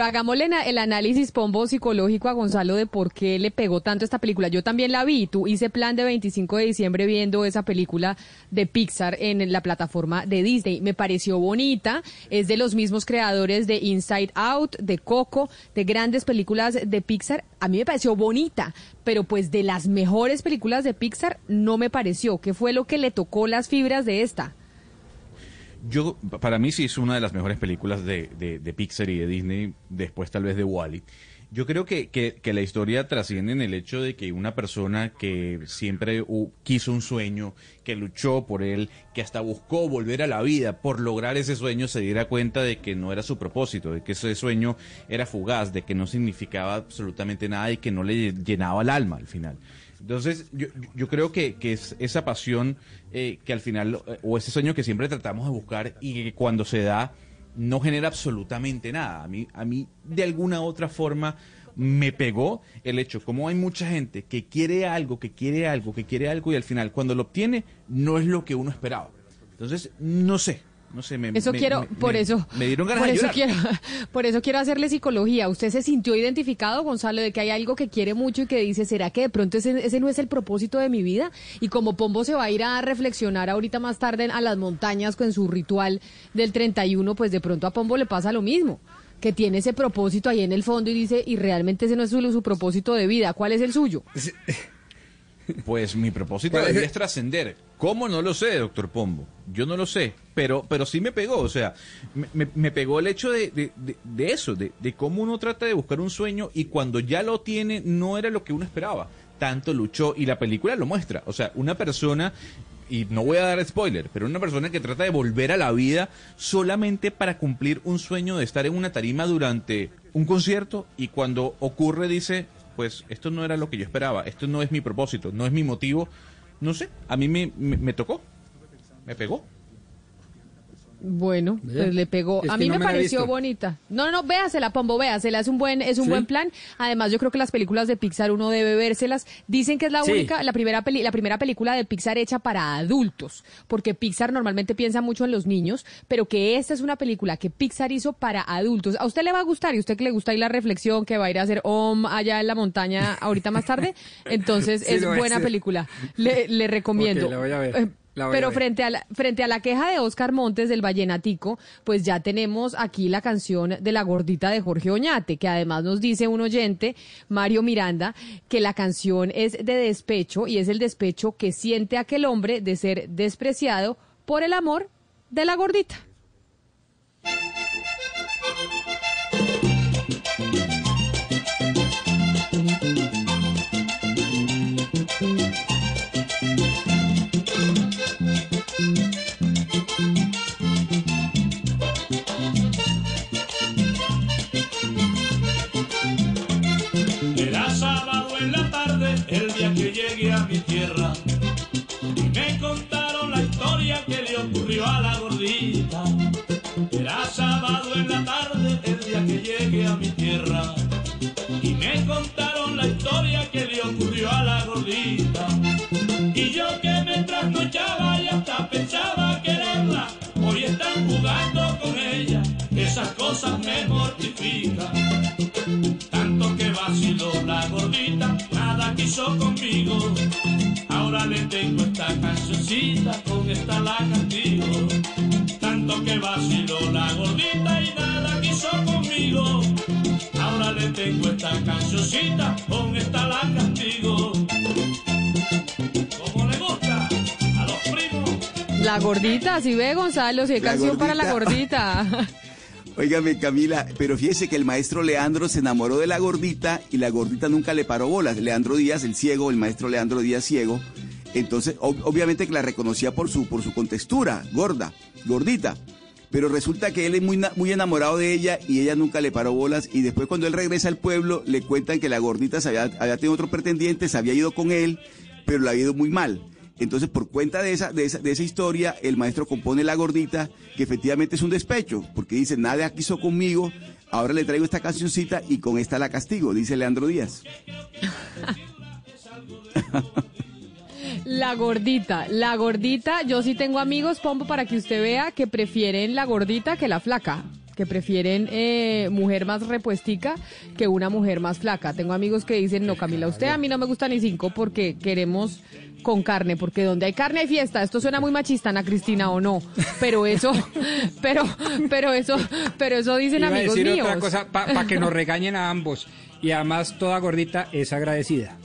hagámosle el análisis pombo psicológico a Gonzalo de por qué le pegó tanto esta película. Yo también la vi, tú hice plan de 25 de diciembre viendo esa película de Pixar en la plataforma de Disney. Me pareció bonita, es de los mismos creadores de Inside Out, de Coco, de grandes películas de Pixar. A mí me pareció bonita, pero pues de las mejores películas de Pixar no me pareció. ¿Qué fue lo que le tocó las fibras de esta? Yo, para mí sí es una de las mejores películas de, de, Pixar y de Disney, después tal vez de Wally. Yo creo que, que, la historia trasciende en el hecho de que una persona que siempre quiso un sueño, que luchó por él, que hasta buscó volver a la vida por lograr ese sueño, se diera cuenta de que no era su propósito, de que ese sueño era fugaz, de que no significaba absolutamente nada y que no le llenaba el alma al final. Entonces, yo, yo creo que, que es esa pasión eh, que al final, eh, o ese sueño que siempre tratamos de buscar y que cuando se da, no genera absolutamente nada. A mí, a mí de alguna otra forma me pegó el hecho, como hay mucha gente que quiere algo, que quiere algo, que quiere algo y al final cuando lo obtiene no es lo que uno esperaba. Entonces, no sé, no sé, me, eso quiero, por eso. Me dieron ganas por de eso quiero, por eso quiero hacerle psicología. ¿Usted se sintió identificado, Gonzalo, de que hay algo que quiere mucho y que dice, ¿será que de pronto ese, ese no es el propósito de mi vida? Y como Pombo se va a ir a reflexionar ahorita más tarde a las montañas con su ritual del 31, pues de pronto a Pombo le pasa lo mismo que tiene ese propósito ahí en el fondo y dice, y realmente ese no es su, su propósito de vida, ¿cuál es el suyo? Pues mi propósito de vida es trascender. ¿Cómo? No lo sé, doctor Pombo. Yo no lo sé, pero, pero sí me pegó. O sea, me, pegó el hecho de, de- de- de eso, de, de cómo uno trata de buscar un sueño y cuando ya lo tiene no era lo que uno esperaba. Tanto luchó y la película lo muestra. O sea, una persona, y no voy a dar spoiler, pero una persona que trata de volver a la vida solamente para cumplir un sueño de estar en una tarima durante un concierto y cuando ocurre dice, pues esto no era lo que yo esperaba, esto no es mi propósito, no es mi motivo. No sé, a mí me, me, me tocó, me pegó. Bueno, Vea. pues le pegó. Es a mí no me la pareció bonita. No, no, véasela, Pombo, véasela. Es un buen, es un ¿Sí? buen plan. Además, yo creo que las películas de Pixar uno debe vérselas. Dicen que es la Sí. única, la primera peli, la primera película de Pixar hecha para adultos, porque Pixar normalmente piensa mucho en los niños, pero que esta es una película que Pixar hizo para adultos. A usted le va a gustar y a usted que le gusta ahí la reflexión que va a ir a hacer Om allá en la montaña ahorita más tarde, entonces Sí, es buena película. Le, le recomiendo. La voy a ver. A pero frente a la, frente a la queja de Oscar Montes del Vallenatico, pues ya tenemos aquí la canción de la gordita de Jorge Oñate, que además nos dice un oyente, Mario Miranda, que la canción es de despecho y es el despecho que siente aquel hombre de ser despreciado por el amor de la gordita. A la gordita. Era sábado en la tarde, el día que llegué a mi tierra. Y me contaron la historia que le ocurrió a la gordita. Y yo que me trasnochaba y hasta pensaba quererla. Hoy están jugando con ella, esas cosas me mortifican. Tanto que vaciló la gordita, nada quiso conmigo. Ahora le tengo esta cancioncita, con esta la castigo. Tanto que vaciló la gordita y nada quiso conmigo. Ahora le tengo esta cancioncita, con esta la castigo. Como le gusta a los primos. La gordita, si ve Gonzalo, si hay La canción para la gordita. gordita. Óigame, Camila, pero fíjese que el maestro Leandro se enamoró de la gordita y la gordita nunca le paró bolas. Leandro Díaz, el ciego, el maestro Leandro Díaz ciego. Entonces, ob- obviamente que la reconocía por su, por su contextura, gorda, gordita. Pero resulta que él es muy, muy enamorado de ella y ella nunca le paró bolas. Y después cuando él regresa al pueblo, le cuentan que la gordita se había, había tenido otro pretendiente, se había ido con él, pero le había ido muy mal. Entonces, por cuenta de esa, de esa, de esa historia, el maestro compone La Gordita, que efectivamente es un despecho, porque dice, nada quiso conmigo, ahora le traigo esta cancioncita y con esta la castigo, dice Leandro Díaz. La gordita, la gordita, yo sí tengo amigos, Pombo, para que usted vea que prefieren la gordita que la flaca, que prefieren eh, mujer más repuestica que una mujer más flaca. Tengo amigos que dicen, no, Camila, usted a mí no me gusta ni cinco porque queremos con carne, porque donde hay carne hay fiesta. Esto suena muy machista, Ana Cristina, o no, pero eso, pero, pero eso, pero eso dicen Iba a amigos decir míos. otra cosa para que nos regañen a ambos. Y además toda gordita es agradecida.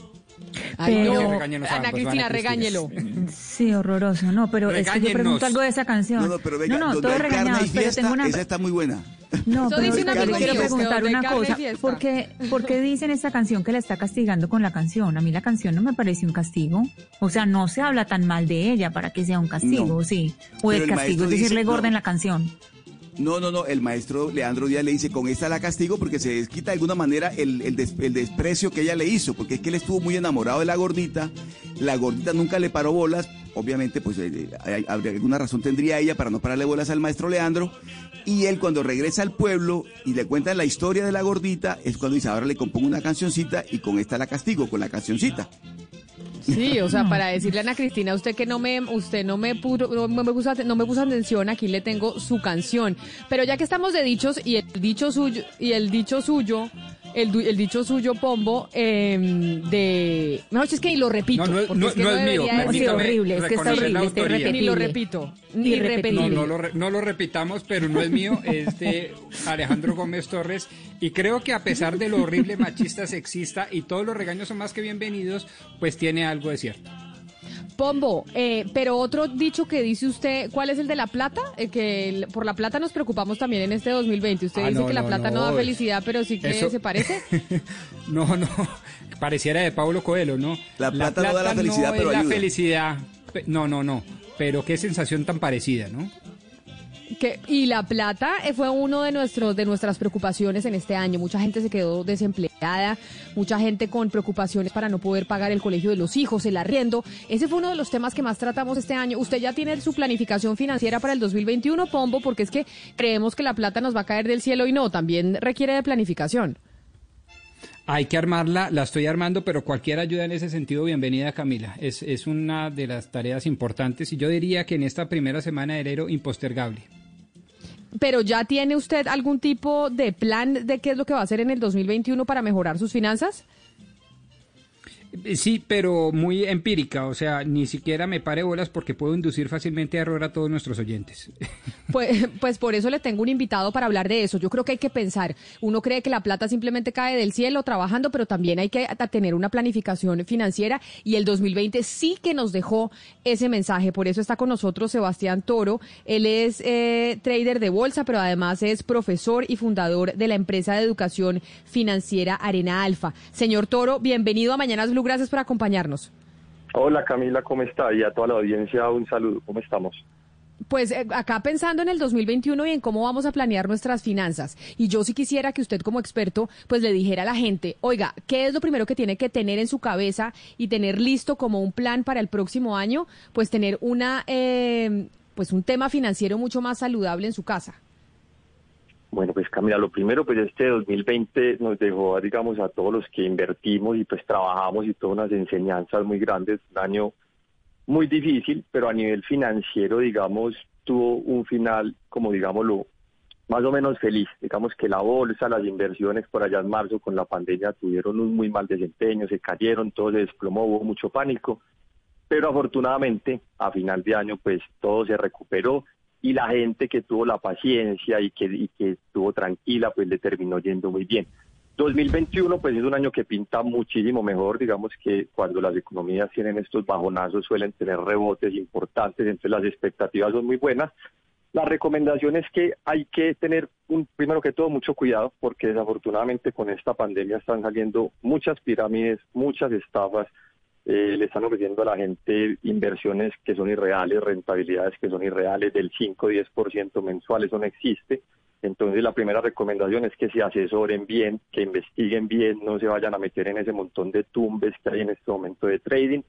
Ay, Pero- no, Regáñenos a Ana ambos, Cristina, regáñelo. Sí, horroroso. No, pero es que yo pregunto algo de esa canción. No, no, pero venga, no, no, donde todos regañados, pero tengo una... esa está muy buena. No, Eso pero dice un yo amigo le quiero preguntar una cosa. ¿Por qué, ¿Por qué dicen esta canción que la está castigando con la canción? A mí la canción no me parece un castigo. O sea, no se habla tan mal de ella para que sea un castigo, No. ¿sí? O Pero el castigo es decirle dice- gorda no. en la canción. No, no, no, el maestro Leandro Díaz le dice, con esta la castigo porque se desquita de alguna manera el, el, el, desprecio que ella le hizo, porque es que él estuvo muy enamorado de la gordita, la gordita nunca le paró bolas, obviamente pues eh, eh, alguna razón tendría ella para no pararle bolas al maestro Leandro, y él cuando regresa al pueblo y le cuentan la historia de la gordita, es cuando dice, ahora le compongo una cancioncita y con esta la castigo, con la cancioncita. Sí, o sea, para decirle a Ana Cristina, usted que no me, usted no me, puso, no me puso, no me puso atención, aquí le tengo su canción. Pero ya que estamos de dichos y el dicho suyo y el dicho suyo el, dicho suyo, Pombo, eh, de... No, es que y lo repito. No, no, es, no, es mío. Es horrible, es que está horrible, irrepetible. Ni lo repito, ni irrepetible. No, no lo, no lo repitamos, pero no es mío, es de Alejandro Gómez Torres. Y creo que a pesar de lo horrible, machista, sexista y todos los regaños son más que bienvenidos, pues tiene algo de cierto. Pombo, eh, pero otro dicho que dice usted, ¿cuál es el de la plata? Eh, que por la plata nos preocupamos también en este 2020. Usted ah, dice que la plata no, da felicidad, pero sí que se parece. no, no, pareciera de Pablo Coelho, ¿no? La plata, no da la felicidad, pero la felicidad. No, no, no. Pero qué sensación tan parecida, ¿no? Que, y la plata eh, fue uno de nuestros de nuestras preocupaciones en este año. Mucha gente se quedó desempleada, mucha gente con preocupaciones para no poder pagar el colegio de los hijos, el arriendo. Ese fue uno de los temas que más tratamos este año. Usted ya tiene su planificación financiera para el 2021, Pombo, porque es que creemos que la plata nos va a caer del cielo y no, también requiere de planificación. Hay que armarla, la estoy armando, pero cualquier ayuda en ese sentido, bienvenida Camila. Es, una de las tareas importantes y yo diría que en esta primera semana de enero impostergable. Pero ya tiene usted algún tipo de plan de qué es lo que va a hacer en el 2021 para mejorar sus finanzas? Sí, pero muy empírica, o sea, ni siquiera me pare bolas porque puedo inducir fácilmente error a todos nuestros oyentes. Pues, pues por eso le tengo un invitado para hablar de eso. Yo creo que hay que pensar, uno cree que la plata simplemente cae del cielo trabajando, pero también hay que tener una planificación financiera y el 2020 sí que nos dejó ese mensaje. Por eso está con nosotros Sebastián Toro. Él es eh, trader de bolsa, pero además es profesor y fundador de la empresa de educación financiera Arena Alfa. Señor Toro, bienvenido a Mañanas Blue gracias por acompañarnos. Hola Camila, ¿cómo está? Y a toda la audiencia un saludo, ¿cómo estamos? Pues eh, acá pensando en el 2021 y en cómo vamos a planear nuestras finanzas. Y yo sí quisiera que usted como experto pues le dijera a la gente, oiga, ¿qué es lo primero que tiene que tener en su cabeza y tener listo como un plan para el próximo año? Pues tener una, eh, pues un tema financiero mucho más saludable en su casa. Bueno, pues Camila, lo primero, pues este 2020 nos dejó, digamos, a todos los que invertimos y pues trabajamos y todas unas enseñanzas muy grandes, un año muy difícil, pero a nivel financiero, digamos, tuvo un final, como digámoslo, más o menos feliz. Digamos que la bolsa, las inversiones por allá en marzo con la pandemia tuvieron un muy mal desempeño, se cayeron, todo se desplomó, hubo mucho pánico, pero afortunadamente a final de año pues todo se recuperó y la gente que tuvo la paciencia y que, y que estuvo tranquila, pues le terminó yendo muy bien. 2021 pues es un año que pinta muchísimo mejor, digamos que cuando las economías tienen estos bajonazos suelen tener rebotes importantes, entonces las expectativas son muy buenas. La recomendación es que hay que tener, un, primero que todo, mucho cuidado, porque desafortunadamente con esta pandemia están saliendo muchas pirámides, muchas estafas, eh, le están ofreciendo a la gente inversiones que son irreales, rentabilidades que son irreales del 5-10% mensual, eso no existe. Entonces la primera recomendación es que se asesoren bien, que investiguen bien, no se vayan a meter en ese montón de tumbes que hay en este momento de trading.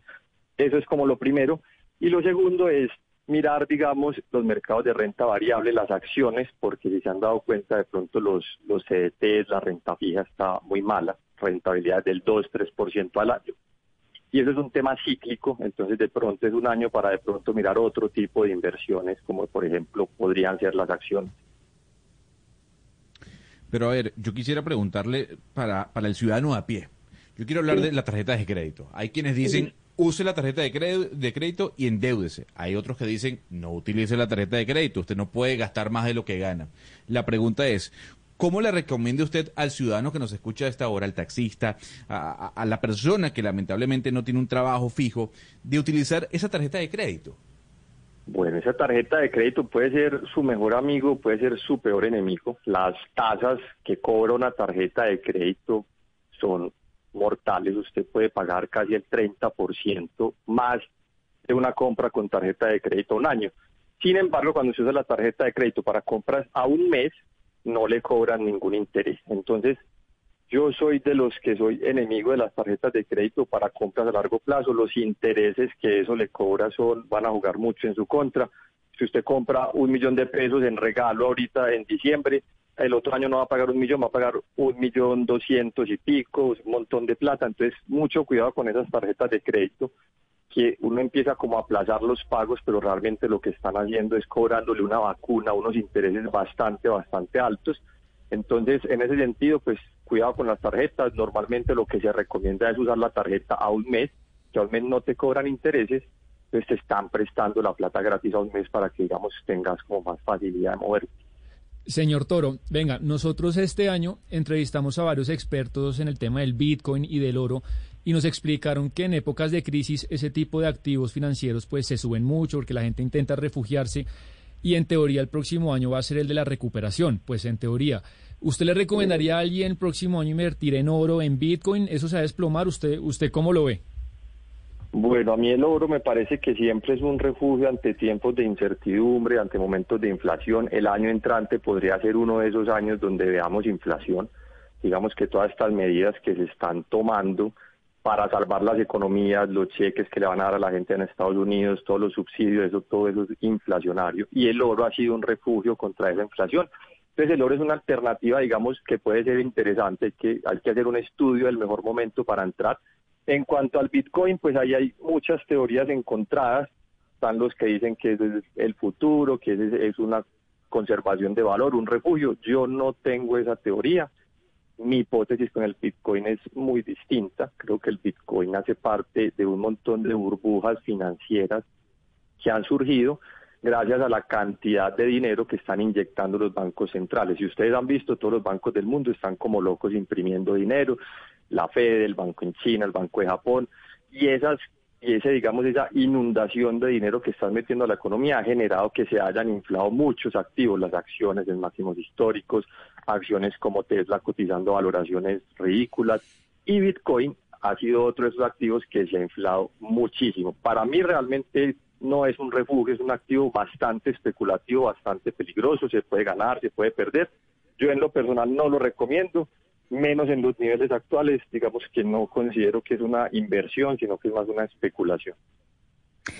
Eso es como lo primero. Y lo segundo es mirar, digamos, los mercados de renta variable, las acciones, porque si se han dado cuenta, de pronto los, los CDTs, la renta fija está muy mala, rentabilidad del 2-3% al año y eso es un tema cíclico, entonces de pronto es un año para de pronto mirar otro tipo de inversiones, como por ejemplo podrían ser las acciones. Pero a ver, yo quisiera preguntarle para, para el ciudadano a pie. Yo quiero hablar de la tarjeta de crédito. Hay quienes dicen, use la tarjeta de crédito, de crédito y endeúdese. Hay otros que dicen, no utilice la tarjeta de crédito, usted no puede gastar más de lo que gana. La pregunta es, ¿Cómo le recomienda usted al ciudadano que nos escucha a esta hora, al taxista, a, la persona que lamentablemente no tiene un trabajo fijo, de utilizar esa tarjeta de crédito? Bueno, esa tarjeta de crédito puede ser su mejor amigo, puede ser su peor enemigo. Las tasas que cobra una tarjeta de crédito son mortales. Usted puede pagar casi el 30% más de una compra con tarjeta de crédito un año. Sin embargo, cuando se usa la tarjeta de crédito para compras a un mes, no le cobran ningún interés. Entonces, yo soy de los que soy enemigo de las tarjetas de crédito para compras a largo plazo. Los intereses que eso le cobra son, van a jugar mucho en su contra. Si usted compra un millón de pesos en regalo ahorita en diciembre, el otro año no va a pagar un millón, va a pagar un millón doscientos y pico, un montón de plata. Entonces, mucho cuidado con esas tarjetas de crédito, que uno empieza como a aplazar los pagos, pero realmente lo que están haciendo es cobrándole una vacuna, unos intereses bastante, bastante altos. Entonces, en ese sentido, pues cuidado con las tarjetas. Normalmente lo que se recomienda es usar la tarjeta a un mes, que a un mes no te cobran intereses, pues te están prestando la plata gratis a un mes para que, digamos, tengas como más facilidad de moverte. Señor Toro, venga, nosotros este año entrevistamos a varios expertos en el tema del Bitcoin y del oro y nos explicaron que en épocas de crisis ese tipo de activos financieros pues se suben mucho porque la gente intenta refugiarse y en teoría el próximo año va a ser el de la recuperación, pues en teoría. ¿Usted le recomendaría a alguien el próximo año invertir en oro, en Bitcoin? ¿Eso se va a desplomar? ¿Usted, usted cómo lo ve? Bueno, a mí el oro me parece que siempre es un refugio ante tiempos de incertidumbre, ante momentos de inflación. El año entrante podría ser uno de esos años donde veamos inflación. Digamos que todas estas medidas que se están tomando para salvar las economías, los cheques que le van a dar a la gente en Estados Unidos, todos los subsidios, eso, todo eso es inflacionario. Y el oro ha sido un refugio contra esa inflación. Entonces el oro es una alternativa, digamos, que puede ser interesante, que hay que hacer un estudio del mejor momento para entrar en cuanto al Bitcoin, pues ahí hay muchas teorías encontradas. Están los que dicen que es el futuro, que es una conservación de valor, un refugio. Yo no tengo esa teoría. Mi hipótesis con el Bitcoin es muy distinta. Creo que el Bitcoin hace parte de un montón de burbujas financieras que han surgido gracias a la cantidad de dinero que están inyectando los bancos centrales. Y ustedes han visto, todos los bancos del mundo están como locos imprimiendo dinero, la Fed, el banco en China, el banco de Japón, y esas y ese digamos esa inundación de dinero que están metiendo a la economía ha generado que se hayan inflado muchos activos, las acciones en máximos históricos, acciones como Tesla cotizando valoraciones ridículas y Bitcoin ha sido otro de esos activos que se ha inflado muchísimo. Para mí realmente no es un refugio, es un activo bastante especulativo, bastante peligroso, se puede ganar, se puede perder. Yo en lo personal no lo recomiendo menos en los niveles actuales, digamos que no considero que es una inversión, sino que es más una especulación.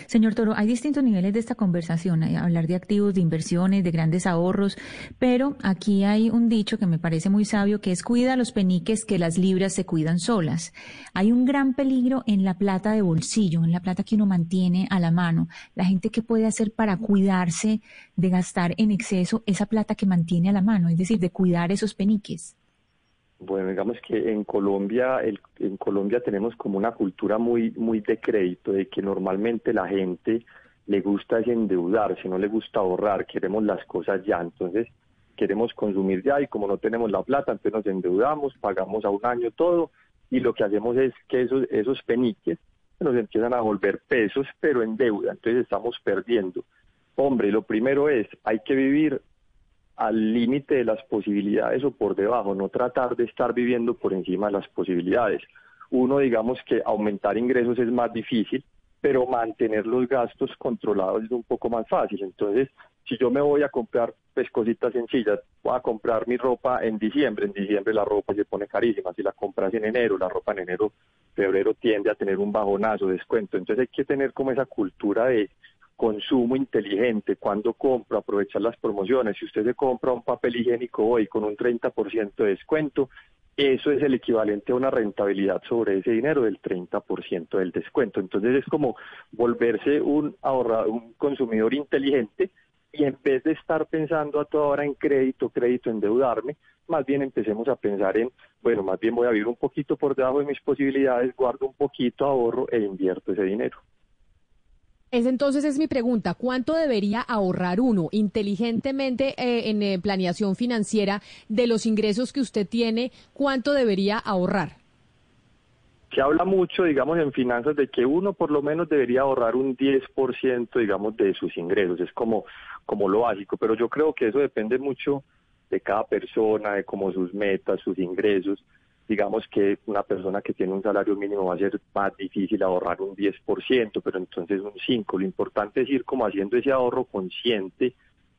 Señor Toro, hay distintos niveles de esta conversación, hay hablar de activos, de inversiones, de grandes ahorros, pero aquí hay un dicho que me parece muy sabio que es cuida los peniques que las libras se cuidan solas. Hay un gran peligro en la plata de bolsillo, en la plata que uno mantiene a la mano. La gente que puede hacer para cuidarse de gastar en exceso esa plata que mantiene a la mano, es decir, de cuidar esos peniques. Bueno, digamos que en Colombia, en Colombia tenemos como una cultura muy, muy de crédito, de que normalmente la gente le gusta es endeudarse, no le gusta ahorrar, queremos las cosas ya, entonces queremos consumir ya y como no tenemos la plata, entonces nos endeudamos, pagamos a un año todo y lo que hacemos es que esos, esos peniques nos empiezan a volver pesos, pero en deuda, entonces estamos perdiendo. Hombre, lo primero es, hay que vivir al límite de las posibilidades o por debajo, no tratar de estar viviendo por encima de las posibilidades. Uno, digamos que aumentar ingresos es más difícil, pero mantener los gastos controlados es un poco más fácil. Entonces, si yo me voy a comprar pues cositas sencillas, voy a comprar mi ropa en diciembre, en diciembre la ropa se pone carísima, si la compras en enero, la ropa en enero, febrero tiende a tener un bajonazo, descuento. Entonces hay que tener como esa cultura de consumo inteligente, cuando compro, aprovechar las promociones. Si usted se compra un papel higiénico hoy con un 30% de descuento, eso es el equivalente a una rentabilidad sobre ese dinero del 30% del descuento. Entonces es como volverse un ahorrador, un consumidor inteligente y en vez de estar pensando a toda hora en crédito, crédito, endeudarme, más bien empecemos a pensar en, bueno, más bien voy a vivir un poquito por debajo de mis posibilidades, guardo un poquito, ahorro e invierto ese dinero. Es entonces es mi pregunta, ¿cuánto debería ahorrar uno inteligentemente eh, en eh, planeación financiera de los ingresos que usted tiene? ¿Cuánto debería ahorrar? Se habla mucho, digamos, en finanzas de que uno por lo menos debería ahorrar un 10%, digamos, de sus ingresos. Es como, como lo básico, pero yo creo que eso depende mucho de cada persona, de cómo sus metas, sus ingresos. Digamos que una persona que tiene un salario mínimo va a ser más difícil ahorrar un 10%, pero entonces un 5%. Lo importante es ir como haciendo ese ahorro consciente,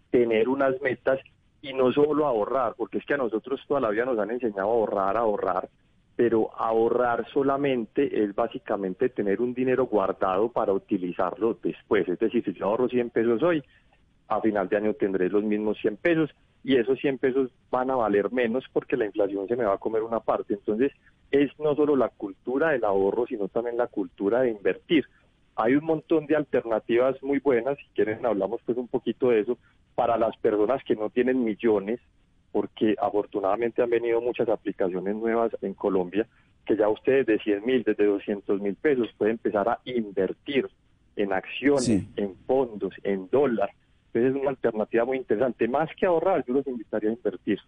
tener unas metas y no solo ahorrar, porque es que a nosotros toda la vida nos han enseñado a ahorrar, a ahorrar, pero ahorrar solamente es básicamente tener un dinero guardado para utilizarlo después. Es decir, si yo ahorro 100 pesos hoy, a final de año tendré los mismos 100 pesos y esos 100 pesos van a valer menos porque la inflación se me va a comer una parte. Entonces, es no solo la cultura del ahorro, sino también la cultura de invertir. Hay un montón de alternativas muy buenas, si quieren hablamos pues un poquito de eso, para las personas que no tienen millones, porque afortunadamente han venido muchas aplicaciones nuevas en Colombia, que ya ustedes de 100 mil, desde 200 mil pesos pueden empezar a invertir en acciones, en fondos, en dólar. Entonces es una alternativa muy interesante. Más que ahorrar, yo los invitaría a invertir.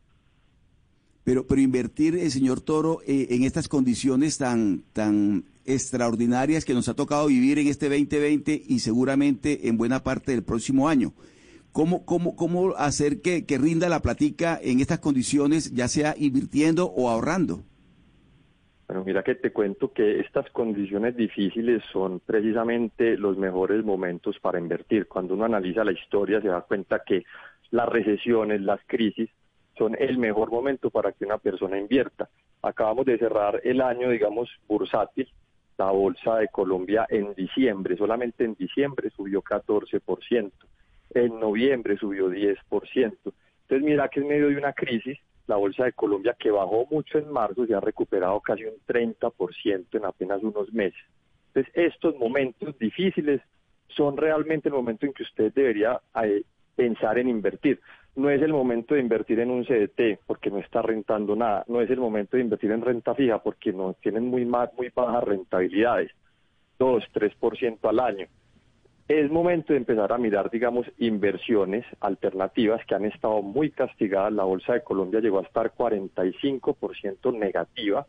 Pero, pero invertir, eh, señor Toro, eh, en estas condiciones tan, tan extraordinarias que nos ha tocado vivir en este 2020 y seguramente en buena parte del próximo año. ¿Cómo, cómo, cómo hacer que, que rinda la platica en estas condiciones, ya sea invirtiendo o ahorrando? Bueno, mira que te cuento que estas condiciones difíciles son precisamente los mejores momentos para invertir. Cuando uno analiza la historia se da cuenta que las recesiones, las crisis, son el mejor momento para que una persona invierta. Acabamos de cerrar el año, digamos, bursátil. La bolsa de Colombia en diciembre, solamente en diciembre subió 14%, en noviembre subió 10%. Entonces mira que en medio de una crisis, la bolsa de Colombia que bajó mucho en marzo se ha recuperado casi un 30% en apenas unos meses. Entonces estos momentos difíciles son realmente el momento en que usted debería eh, pensar en invertir no es el momento de invertir en un CDT porque no está rentando nada, no es el momento de invertir en renta fija porque no tienen muy, muy bajas rentabilidades, 2, 3% al año. Es momento de empezar a mirar, digamos, inversiones alternativas que han estado muy castigadas. La Bolsa de Colombia llegó a estar 45% negativa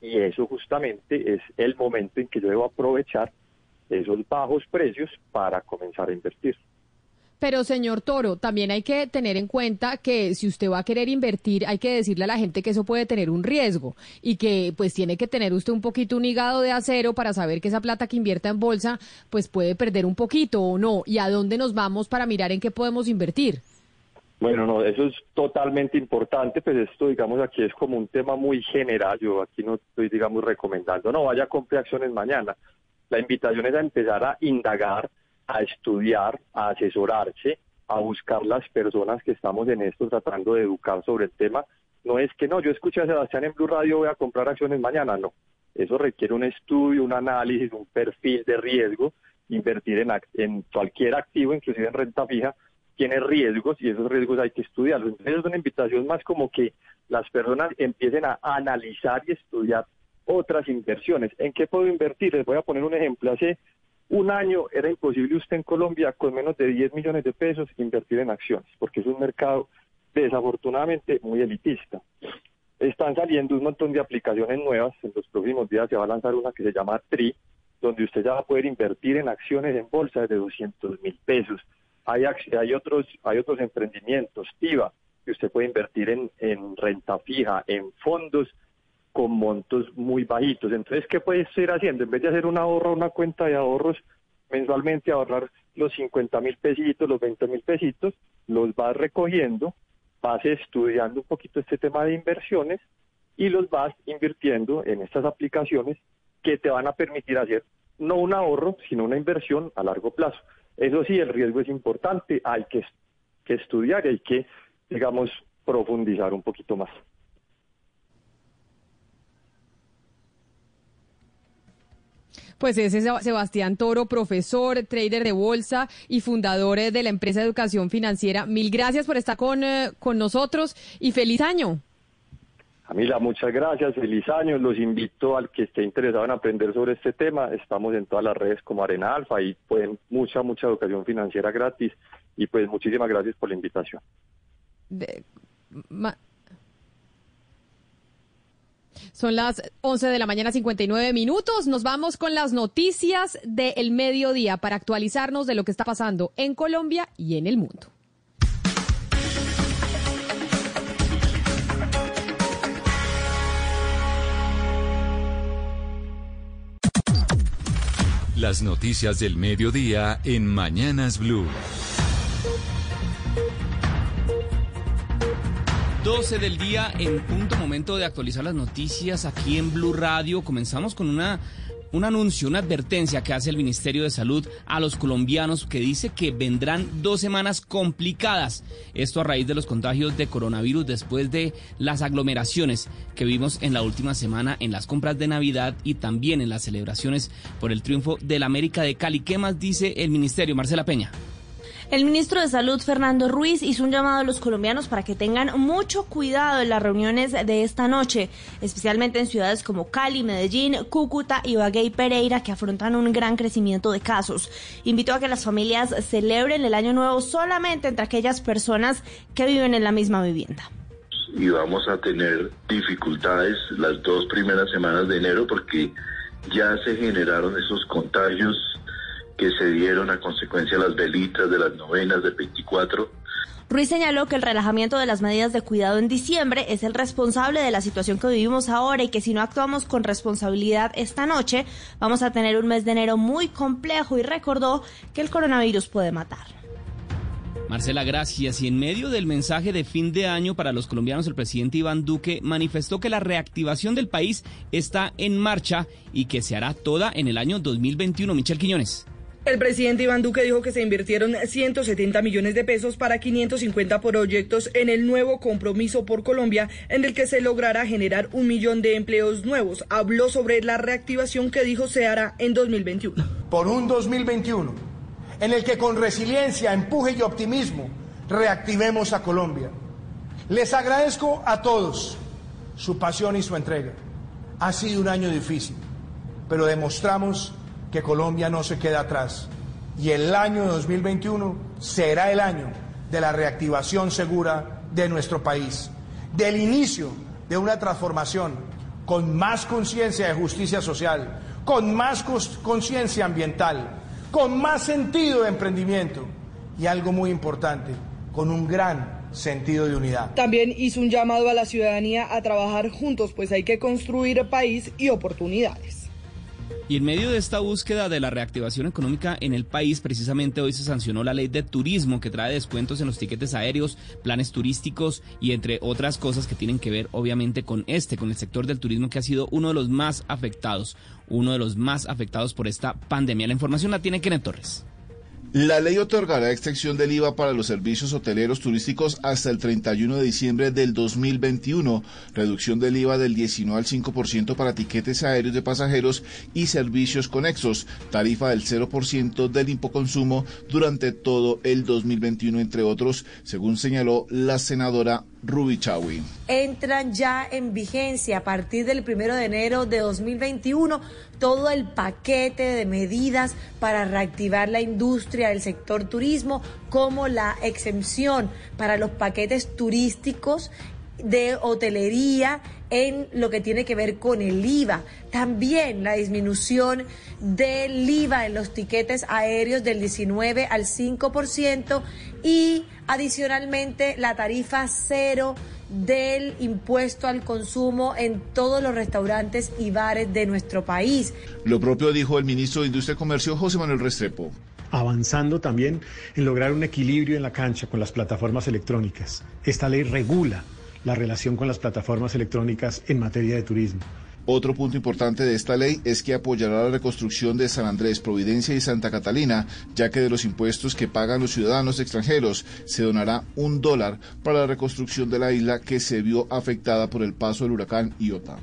y eso justamente es el momento en que yo debo aprovechar esos bajos precios para comenzar a invertir. Pero señor Toro, también hay que tener en cuenta que si usted va a querer invertir, hay que decirle a la gente que eso puede tener un riesgo y que pues tiene que tener usted un poquito un hígado de acero para saber que esa plata que invierta en bolsa pues puede perder un poquito o no y a dónde nos vamos para mirar en qué podemos invertir. Bueno, no, eso es totalmente importante, pues esto, digamos, aquí es como un tema muy general, yo aquí no estoy, digamos, recomendando, no, vaya a comprar acciones mañana. La invitación es a empezar a indagar, a estudiar, a asesorarse, a buscar las personas que estamos en esto tratando de educar sobre el tema. No es que no, yo escuché a Sebastián en Blue Radio, voy a comprar acciones mañana, no. Eso requiere un estudio, un análisis, un perfil de riesgo. Invertir en, en cualquier activo, inclusive en renta fija, tiene riesgos y esos riesgos hay que estudiarlos. Entonces es una invitación más como que las personas empiecen a analizar y estudiar otras inversiones. ¿En qué puedo invertir? Les voy a poner un ejemplo. Hace un año era imposible usted en Colombia con menos de 10 millones de pesos invertir en acciones, porque es un mercado desafortunadamente muy elitista. Están saliendo un montón de aplicaciones nuevas, en los próximos días se va a lanzar una que se llama TRI, donde usted ya va a poder invertir en acciones en bolsa de 200 mil pesos. Hay, hay, otros, hay otros emprendimientos, TIVA, que usted puede invertir en renta fija, en fondos con montos muy bajitos. Entonces, ¿qué puedes ir haciendo? En vez de hacer un ahorro, una cuenta de ahorros mensualmente, ahorrar los 50 mil pesitos, los 20 mil pesitos, los vas recogiendo, vas estudiando un poquito este tema de inversiones y los vas invirtiendo en estas aplicaciones que te van a permitir hacer no un ahorro, sino una inversión a largo plazo. Eso sí, el riesgo es importante, hay que, que estudiar hay que, digamos, profundizar un poquito más. Pues ese es Sebastián Toro, profesor, trader de bolsa y fundador de la empresa de educación financiera. Mil gracias por estar con, eh, con nosotros y feliz año. Camila, muchas gracias, feliz año. Los invito al que esté interesado en aprender sobre este tema. Estamos en todas las redes como Arena Alfa y pueden mucha, mucha educación financiera gratis. Y pues muchísimas gracias por la invitación. Son las 11 de la mañana 59 minutos. Nos vamos con las noticias del mediodía para actualizarnos de lo que está pasando en Colombia y en el mundo. Las noticias del mediodía en Mañanas Blue. 12 del día en punto momento de actualizar las noticias aquí en Blue Radio. Comenzamos con una un anuncio, una advertencia que hace el Ministerio de Salud a los colombianos que dice que vendrán dos semanas complicadas. Esto a raíz de los contagios de coronavirus después de las aglomeraciones que vimos en la última semana en las compras de Navidad y también en las celebraciones por el triunfo del América de Cali. ¿Qué más dice el Ministerio? Marcela Peña. El ministro de Salud, Fernando Ruiz, hizo un llamado a los colombianos para que tengan mucho cuidado en las reuniones de esta noche, especialmente en ciudades como Cali, Medellín, Cúcuta, Ibagué y Pereira, que afrontan un gran crecimiento de casos. Invitó a que las familias celebren el Año Nuevo solamente entre aquellas personas que viven en la misma vivienda y vamos a tener dificultades las dos primeras semanas de enero porque ya se generaron esos contagios que se dieron a consecuencia de las velitas de las novenas del 24. Ruiz señaló que el relajamiento de las medidas de cuidado en diciembre es el responsable de la situación que vivimos ahora y que si no actuamos con responsabilidad esta noche, vamos a tener un mes de enero muy complejo y recordó que el coronavirus puede matar. Marcela, gracias. Y en medio del mensaje de fin de año para los colombianos, el presidente Iván Duque manifestó que la reactivación del país está en marcha y que se hará toda en el año 2021. Michel Quiñones. El presidente Iván Duque dijo que se invirtieron 170 millones de pesos para 550 proyectos en el nuevo compromiso por Colombia, en el que se logrará generar un millón de empleos nuevos. Habló sobre la reactivación que dijo se hará en 2021. Por un 2021 en el que con resiliencia, empuje y optimismo reactivemos a Colombia. Les agradezco a todos su pasión y su entrega. Ha sido un año difícil, pero demostramos que Colombia no se queda atrás y el año 2021 será el año de la reactivación segura de nuestro país, del inicio de una transformación con más conciencia de justicia social, con más conciencia ambiental, con más sentido de emprendimiento y algo muy importante, con un gran sentido de unidad. También hizo un llamado a la ciudadanía a trabajar juntos, pues hay que construir país y oportunidades. Y en medio de esta búsqueda de la reactivación económica en el país, precisamente hoy se sancionó la ley de turismo que trae descuentos en los tiquetes aéreos, planes turísticos y entre otras cosas que tienen que ver obviamente con este, con el sector del turismo que ha sido uno de los más afectados, uno de los más afectados por esta pandemia. La información la tiene Kenneth Torres. La ley otorgará extensión del IVA para los servicios hoteleros turísticos hasta el 31 de diciembre del 2021, reducción del IVA del 19 al 5% para tiquetes aéreos de pasajeros y servicios conexos, tarifa del 0% del impoconsumo durante todo el 2021, entre otros, según señaló la senadora Ruby Chawi. Entran ya en vigencia a partir del primero de enero de 2021 todo el paquete de medidas para reactivar la industria del sector turismo, como la exención para los paquetes turísticos de hotelería en lo que tiene que ver con el IVA. También la disminución del IVA en los tiquetes aéreos del 19 al 5% y adicionalmente la tarifa cero del impuesto al consumo en todos los restaurantes y bares de nuestro país. Lo propio dijo el ministro de Industria y Comercio, José Manuel Restrepo avanzando también en lograr un equilibrio en la cancha con las plataformas electrónicas. Esta ley regula la relación con las plataformas electrónicas en materia de turismo. Otro punto importante de esta ley es que apoyará la reconstrucción de San Andrés, Providencia y Santa Catalina, ya que de los impuestos que pagan los ciudadanos extranjeros se donará un dólar para la reconstrucción de la isla que se vio afectada por el paso del huracán Iota.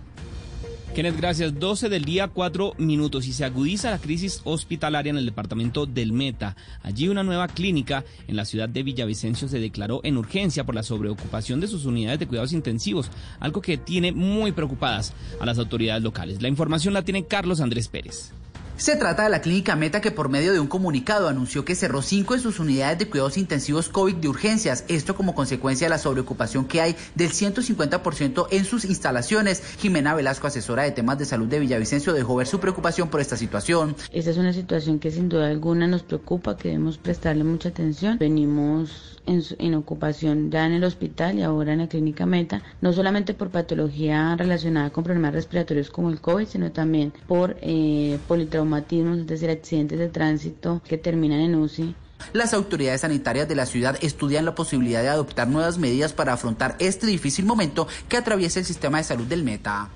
Kenneth, gracias. 12 del día, 4 minutos. Y se agudiza la crisis hospitalaria en el departamento del Meta. Allí una nueva clínica en la ciudad de Villavicencio se declaró en urgencia por la sobreocupación de sus unidades de cuidados intensivos, algo que tiene muy preocupadas a las autoridades locales. La información la tiene Carlos Andrés Pérez. Se trata de la clínica Meta que por medio de un comunicado anunció que cerró cinco de sus unidades de cuidados intensivos COVID de urgencias, esto como consecuencia de la sobreocupación que hay del 150% en sus instalaciones. Jimena Velasco, asesora de temas de salud de Villavicencio, dejó ver su preocupación por esta situación. Esta es una situación que sin duda alguna nos preocupa, que debemos prestarle mucha atención. Venimos en, ocupación ya en el hospital y ahora en la clínica Meta, no solamente por patología relacionada con problemas respiratorios como el COVID, sino también por eh, traumatismos, es decir, accidentes de tránsito que terminan en UCI. Las autoridades sanitarias de la ciudad estudian la posibilidad de adoptar nuevas medidas para afrontar este difícil momento que atraviesa el sistema de salud del Meta.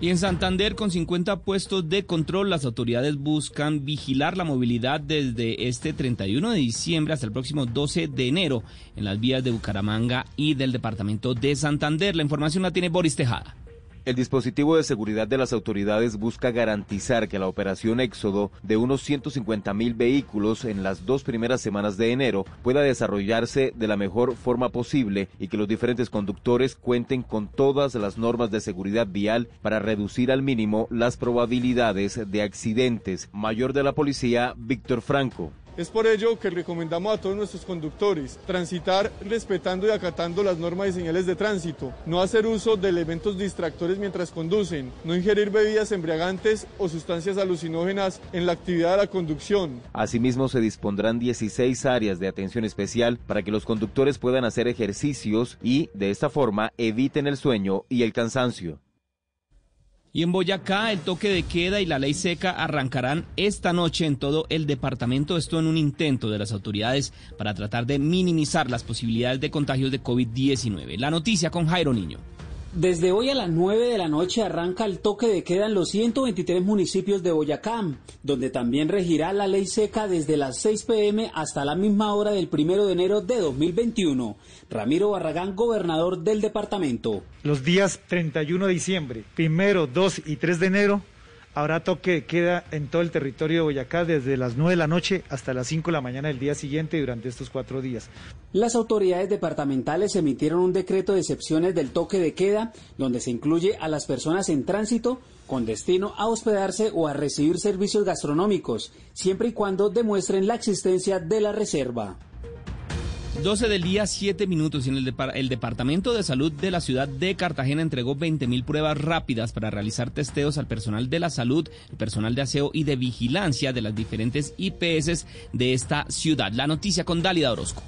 Y en Santander, con 50 puestos de control, las autoridades buscan vigilar la movilidad desde este 31 de diciembre hasta el próximo 12 de enero en las vías de Bucaramanga y del departamento de Santander. La información la tiene Boris Tejada. El dispositivo de seguridad de las autoridades busca garantizar que la operación Éxodo de unos 150 mil vehículos en las dos primeras semanas de enero pueda desarrollarse de la mejor forma posible y que los diferentes conductores cuenten con todas las normas de seguridad vial para reducir al mínimo las probabilidades de accidentes. Mayor de la policía, Víctor Franco. Es por ello que recomendamos a todos nuestros conductores transitar respetando y acatando las normas y señales de tránsito, no hacer uso de elementos distractores mientras conducen, no ingerir bebidas embriagantes o sustancias alucinógenas en la actividad de la conducción. Asimismo, se dispondrán 16 áreas de atención especial para que los conductores puedan hacer ejercicios y, de esta forma, eviten el sueño y el cansancio. Y en Boyacá, el toque de queda y la ley seca arrancarán esta noche en todo el departamento. Esto en un intento de las autoridades para tratar de minimizar las posibilidades de contagios de COVID-19. La noticia con Jairo Niño. Desde hoy a las 9 de la noche arranca el toque de queda en los 123 municipios de Boyacá, donde también regirá la ley seca desde las 6 pm hasta la misma hora del 1 de enero de 2021. Ramiro Barragán, gobernador del departamento. Los días 31 de diciembre, 1, 2 y 3 de enero Habrá toque de queda en todo el territorio de Boyacá desde las 9 de la noche hasta las 5 de la mañana del día siguiente durante estos cuatro días. Las autoridades departamentales emitieron un decreto de excepciones del toque de queda donde se incluye a las personas en tránsito con destino a hospedarse o a recibir servicios gastronómicos, siempre y cuando demuestren la existencia de la reserva. 12 del día, 7 minutos. Y en el, el, Departamento de Salud de la ciudad de Cartagena entregó 20.000 pruebas rápidas para realizar testeos al personal de la salud, el personal de aseo y de vigilancia de las diferentes IPS de esta ciudad. La noticia con Dálida Orozco.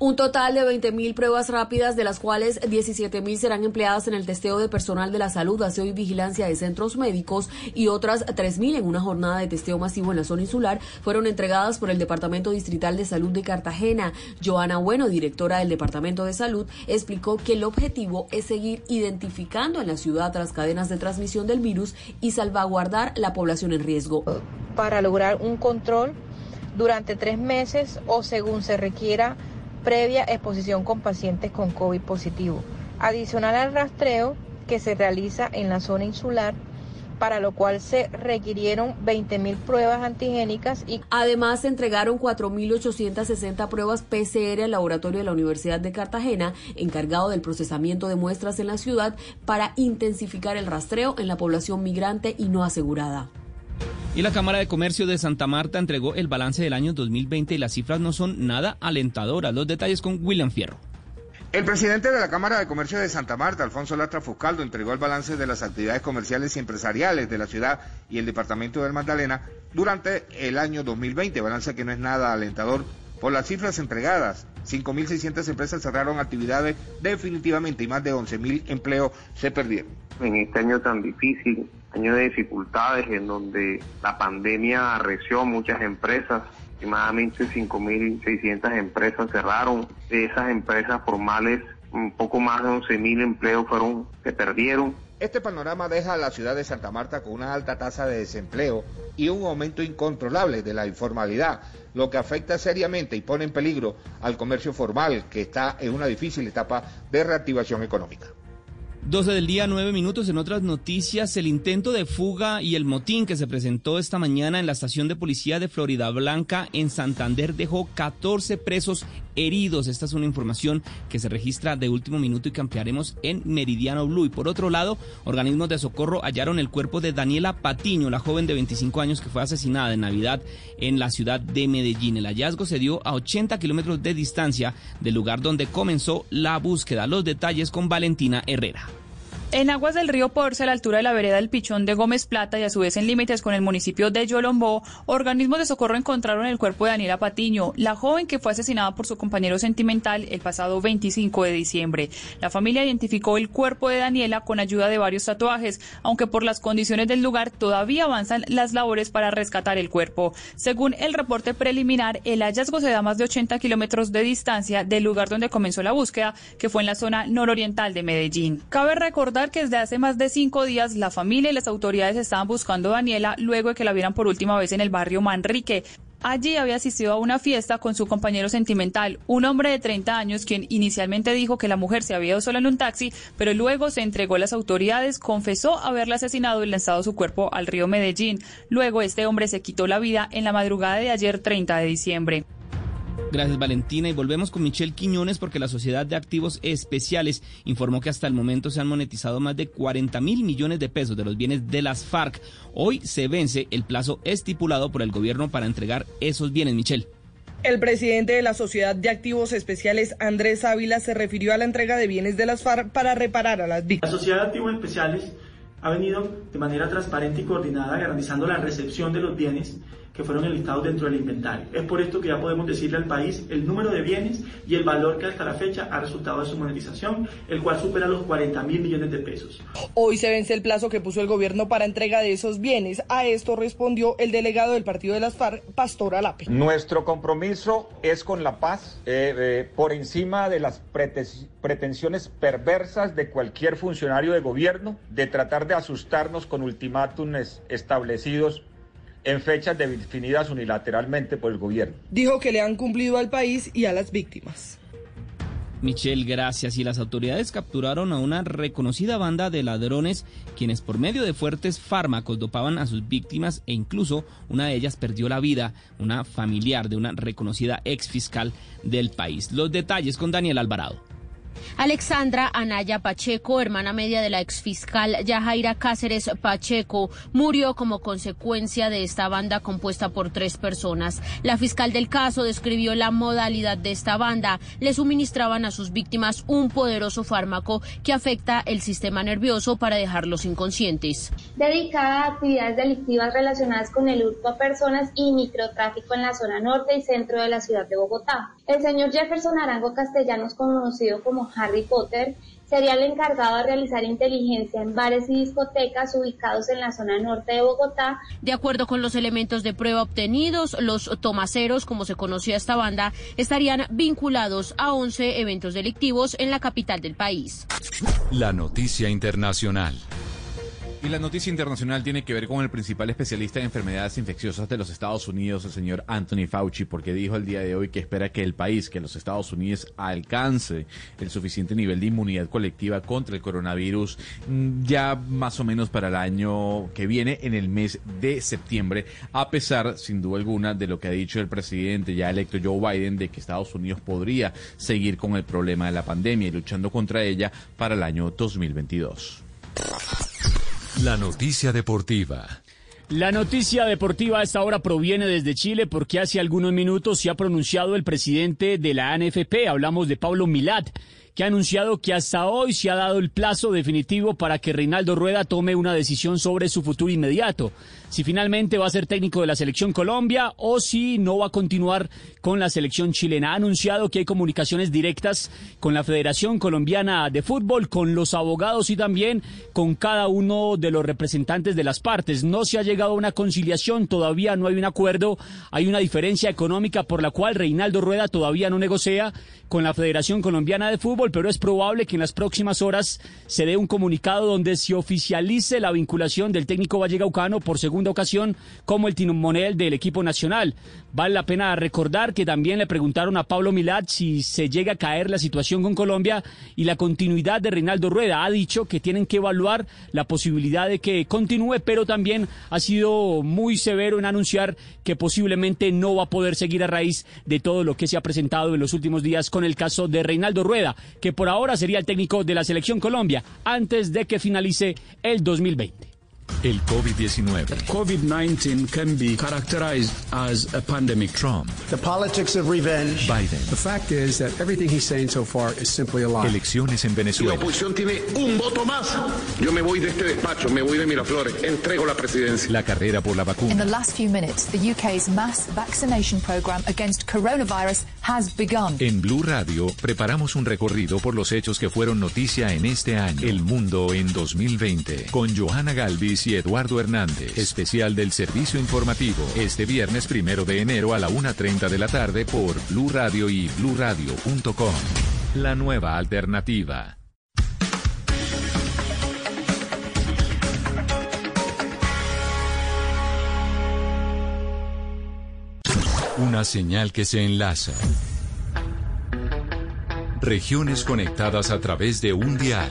Un total de 20.000 pruebas rápidas, de las cuales 17.000 serán empleadas en el testeo de personal de la salud, aseo y vigilancia de centros médicos y otras 3.000 en una jornada de testeo masivo en la zona insular, fueron entregadas por el Departamento Distrital de Salud de Cartagena. Joana Bueno, directora del Departamento de Salud, explicó que el objetivo es seguir identificando en la ciudad las cadenas de transmisión del virus y salvaguardar la población en riesgo. Para lograr un control durante tres meses o según se requiera previa exposición con pacientes con COVID positivo, adicional al rastreo que se realiza en la zona insular para lo cual se requirieron 20.000 pruebas antigénicas y además se entregaron 4.860 pruebas PCR al laboratorio de la Universidad de Cartagena, encargado del procesamiento de muestras en la ciudad para intensificar el rastreo en la población migrante y no asegurada. Y la Cámara de Comercio de Santa Marta entregó el balance del año 2020 y las cifras no son nada alentadoras. Los detalles con William Fierro. El presidente de la Cámara de Comercio de Santa Marta, Alfonso Latra Fuscaldo, entregó el balance de las actividades comerciales y empresariales de la ciudad y el departamento del Magdalena durante el año 2020, balance que no es nada alentador por las cifras entregadas. 5.600 empresas cerraron actividades definitivamente y más de 11.000 empleos se perdieron. En este año tan difícil, año de dificultades en donde la pandemia arreció muchas empresas, aproximadamente 5.600 empresas cerraron, de esas empresas formales un poco más de 11.000 empleos fueron se perdieron. Este panorama deja a la ciudad de Santa Marta con una alta tasa de desempleo y un aumento incontrolable de la informalidad, lo que afecta seriamente y pone en peligro al comercio formal, que está en una difícil etapa de reactivación económica. 12 del día, 9 minutos. En otras noticias, el intento de fuga y el motín que se presentó esta mañana en la estación de policía de Florida Blanca en Santander dejó 14 presos heridos. Esta es una información que se registra de último minuto y que ampliaremos en Meridiano Blue. Y por otro lado, organismos de socorro hallaron el cuerpo de Daniela Patiño, la joven de 25 años que fue asesinada en Navidad en la ciudad de Medellín. El hallazgo se dio a 80 kilómetros de distancia del lugar donde comenzó la búsqueda. Los detalles con Valentina Herrera. En aguas del río Porce, a la altura de la vereda del Pichón de Gómez Plata y a su vez en límites con el municipio de Yolombó, organismos de socorro encontraron el cuerpo de Daniela Patiño, la joven que fue asesinada por su compañero sentimental el pasado 25 de diciembre. La familia identificó el cuerpo de Daniela con ayuda de varios tatuajes, aunque por las condiciones del lugar todavía avanzan las labores para rescatar el cuerpo. Según el reporte preliminar, el hallazgo se da a más de 80 kilómetros de distancia del lugar donde comenzó la búsqueda, que fue en la zona nororiental de Medellín. Cabe recordar que desde hace más de cinco días la familia y las autoridades estaban buscando a Daniela luego de que la vieran por última vez en el barrio Manrique. Allí había asistido a una fiesta con su compañero sentimental, un hombre de 30 años quien inicialmente dijo que la mujer se había ido sola en un taxi, pero luego se entregó a las autoridades, confesó haberla asesinado y lanzado su cuerpo al río Medellín. Luego este hombre se quitó la vida en la madrugada de ayer 30 de diciembre. Gracias Valentina y volvemos con Michelle Quiñones porque la Sociedad de Activos Especiales informó que hasta el momento se han monetizado más de 40 mil millones de pesos de los bienes de las FARC. Hoy se vence el plazo estipulado por el gobierno para entregar esos bienes, Michelle. El presidente de la Sociedad de Activos Especiales, Andrés Ávila, se refirió a la entrega de bienes de las FARC para reparar a las víctimas. La Sociedad de Activos Especiales ha venido de manera transparente y coordinada garantizando la recepción de los bienes que fueron enlistados dentro del inventario. Es por esto que ya podemos decirle al país el número de bienes y el valor que hasta la fecha ha resultado de su monetización, el cual supera los 40 mil millones de pesos. Hoy se vence el plazo que puso el gobierno para entrega de esos bienes. A esto respondió el delegado del partido de las FARC, Pastor Alape. Nuestro compromiso es con la paz, eh, eh, por encima de las pretensiones perversas de cualquier funcionario de gobierno, de tratar de asustarnos con ultimátums establecidos en fechas definidas unilateralmente por el gobierno. Dijo que le han cumplido al país y a las víctimas. Michelle, gracias. Y las autoridades capturaron a una reconocida banda de ladrones quienes por medio de fuertes fármacos dopaban a sus víctimas e incluso una de ellas perdió la vida, una familiar de una reconocida ex fiscal del país. Los detalles con Daniel Alvarado. Alexandra Anaya Pacheco, hermana media de la exfiscal Yajaira Cáceres Pacheco, murió como consecuencia de esta banda compuesta por tres personas. La fiscal del caso describió la modalidad de esta banda. Le suministraban a sus víctimas un poderoso fármaco que afecta el sistema nervioso para dejarlos inconscientes. Dedicada a actividades delictivas relacionadas con el hurto a personas y microtráfico en la zona norte y centro de la ciudad de Bogotá. El señor Jefferson Arango Castellanos, conocido como Harry Potter, sería el encargado de realizar inteligencia en bares y discotecas ubicados en la zona norte de Bogotá. De acuerdo con los elementos de prueba obtenidos, los tomaceros, como se conocía esta banda, estarían vinculados a 11 eventos delictivos en la capital del país. La noticia internacional. Y la noticia internacional tiene que ver con el principal especialista en enfermedades infecciosas de los Estados Unidos, el señor Anthony Fauci, porque dijo el día de hoy que espera que el país, que los Estados Unidos, alcance el suficiente nivel de inmunidad colectiva contra el coronavirus mm, ya más o menos para el año que viene, en el mes de septiembre, a pesar, sin duda alguna, de lo que ha dicho el presidente ya electo Joe Biden, de que Estados Unidos podría seguir con el problema de la pandemia y luchando contra ella para el año 2022. La noticia deportiva. La noticia deportiva a esta hora proviene desde Chile porque hace algunos minutos se ha pronunciado el presidente de la ANFP. Hablamos de Pablo Milat, que ha anunciado que hasta hoy se ha dado el plazo definitivo para que Reinaldo Rueda tome una decisión sobre su futuro inmediato si finalmente va a ser técnico de la selección Colombia o si no va a continuar con la selección chilena. Ha anunciado que hay comunicaciones directas con la Federación Colombiana de Fútbol, con los abogados y también con cada uno de los representantes de las partes. No se ha llegado a una conciliación, todavía no hay un acuerdo, hay una diferencia económica por la cual Reinaldo Rueda todavía no negocia con la Federación Colombiana de Fútbol, pero es probable que en las próximas horas se dé un comunicado donde se oficialice la vinculación del técnico vallegaucano por segundo ocasión como el timonel del equipo nacional. Vale la pena recordar que también le preguntaron a Pablo Milad si se llega a caer la situación con Colombia y la continuidad de Reinaldo Rueda. Ha dicho que tienen que evaluar la posibilidad de que continúe, pero también ha sido muy severo en anunciar que posiblemente no va a poder seguir a raíz de todo lo que se ha presentado en los últimos días con el caso de Reinaldo Rueda, que por ahora sería el técnico de la selección Colombia antes de que finalice el 2020. El COVID-19. COVID-19 can be characterized as a pandemic. Trump. The politics of revenge. Biden. The fact is that everything he's saying so far is simply a lie. Elecciones en Venezuela. la oposición tiene un voto más. Yo me voy de este despacho, me voy de Miraflores, entrego la presidencia. La carrera por la vacuna. In the last few minutes, the UK's mass vaccination program against coronavirus has begun. En Blue Radio preparamos un recorrido por los hechos que fueron noticia en este año. El mundo en 2020 con Johanna Galvis y Eduardo Hernández. Especial del servicio informativo. Este viernes primero de enero a la 1.30 de la tarde por Blue Radio y BlueRadio.com. La nueva alternativa. Una señal que se enlaza. Regiones conectadas a través de un dial.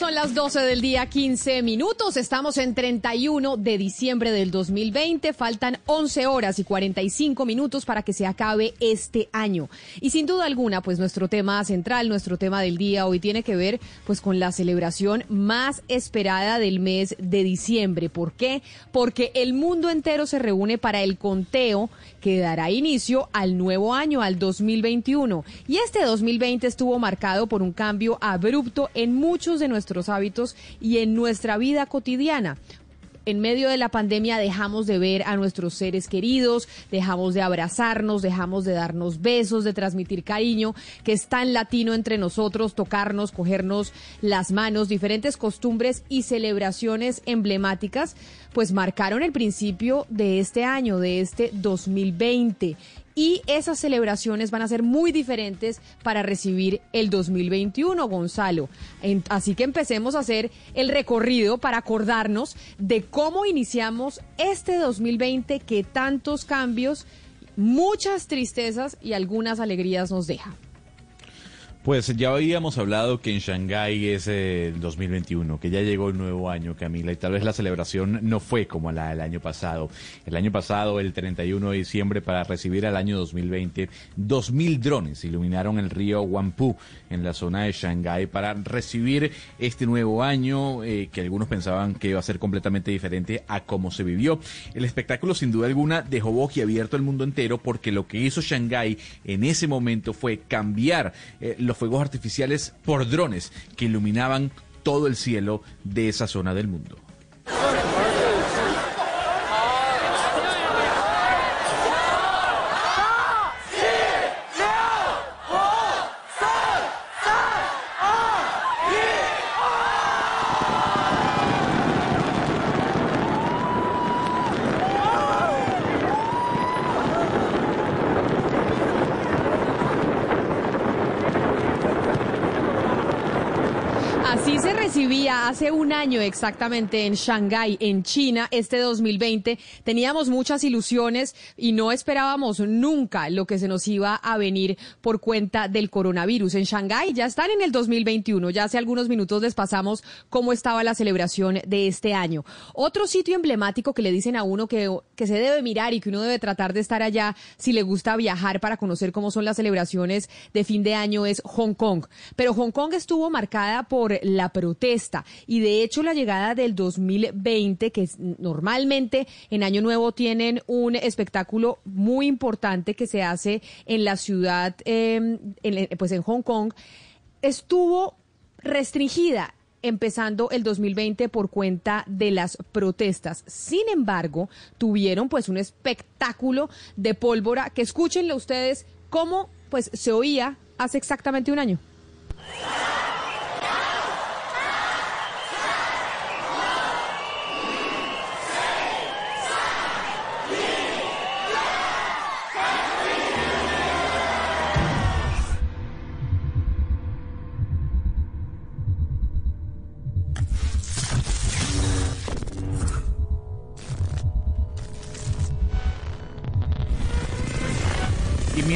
Son las 12 del día, 15 minutos. Estamos en 31 de diciembre del 2020. Faltan 11 horas y 45 minutos para que se acabe este año. Y sin duda alguna, pues nuestro tema central, nuestro tema del día hoy tiene que ver pues con la celebración más esperada del mes de diciembre. ¿Por qué? Porque el mundo entero se reúne para el conteo que dará inicio al nuevo año, al 2021. Y este 2020 estuvo marcado por un cambio abrupto en muchos de nuestros hábitos y en nuestra vida cotidiana. En medio de la pandemia dejamos de ver a nuestros seres queridos, dejamos de abrazarnos, dejamos de darnos besos, de transmitir cariño, que es tan latino entre nosotros, tocarnos, cogernos las manos, diferentes costumbres y celebraciones emblemáticas, pues marcaron el principio de este año, de este 2020 y esas celebraciones van a ser muy diferentes para recibir el 2021, Gonzalo. así que empecemos a hacer el recorrido para acordarnos de cómo iniciamos este 2020 que tantos cambios, muchas tristezas y algunas alegrías nos deja. Pues ya habíamos hablado que en Shanghái es el 2021, que ya llegó el nuevo año, Camila, y tal vez la celebración no fue como la del año pasado. El año pasado, el 31 de diciembre, para recibir al año 2020, 2.000 drones iluminaron el río Huangpu en la zona de Shanghái para recibir este nuevo año eh, que algunos pensaban que iba a ser completamente diferente a cómo se vivió. El espectáculo, sin duda alguna, dejó boquiabierto el mundo entero porque lo que hizo Shanghái en ese momento fue cambiar eh, los fuegos artificiales por drones que iluminaban todo el cielo de esa zona del mundo. Hace un año exactamente en Shanghái, en China, este 2020. Teníamos muchas ilusiones y no esperábamos nunca lo que se nos iba a venir por cuenta del coronavirus. En Shanghái ya están en el 2021. Ya hace algunos minutos les pasamos cómo estaba la celebración de este año. Otro sitio emblemático que le dicen a uno que, que se debe mirar y que uno debe tratar de estar allá si le gusta viajar para conocer cómo son las celebraciones de fin de año es Hong Kong. Pero Hong Kong estuvo marcada por la protesta y de hecho la llegada del 2020, que normalmente en Año Nuevo tienen un espectáculo muy importante que se hace en la ciudad, em, pues en Hong Kong, estuvo restringida empezando el 2020 por cuenta de las protestas. Sin embargo, tuvieron pues un espectáculo de pólvora que escúchenlo ustedes cómo pues se oía hace exactamente un año.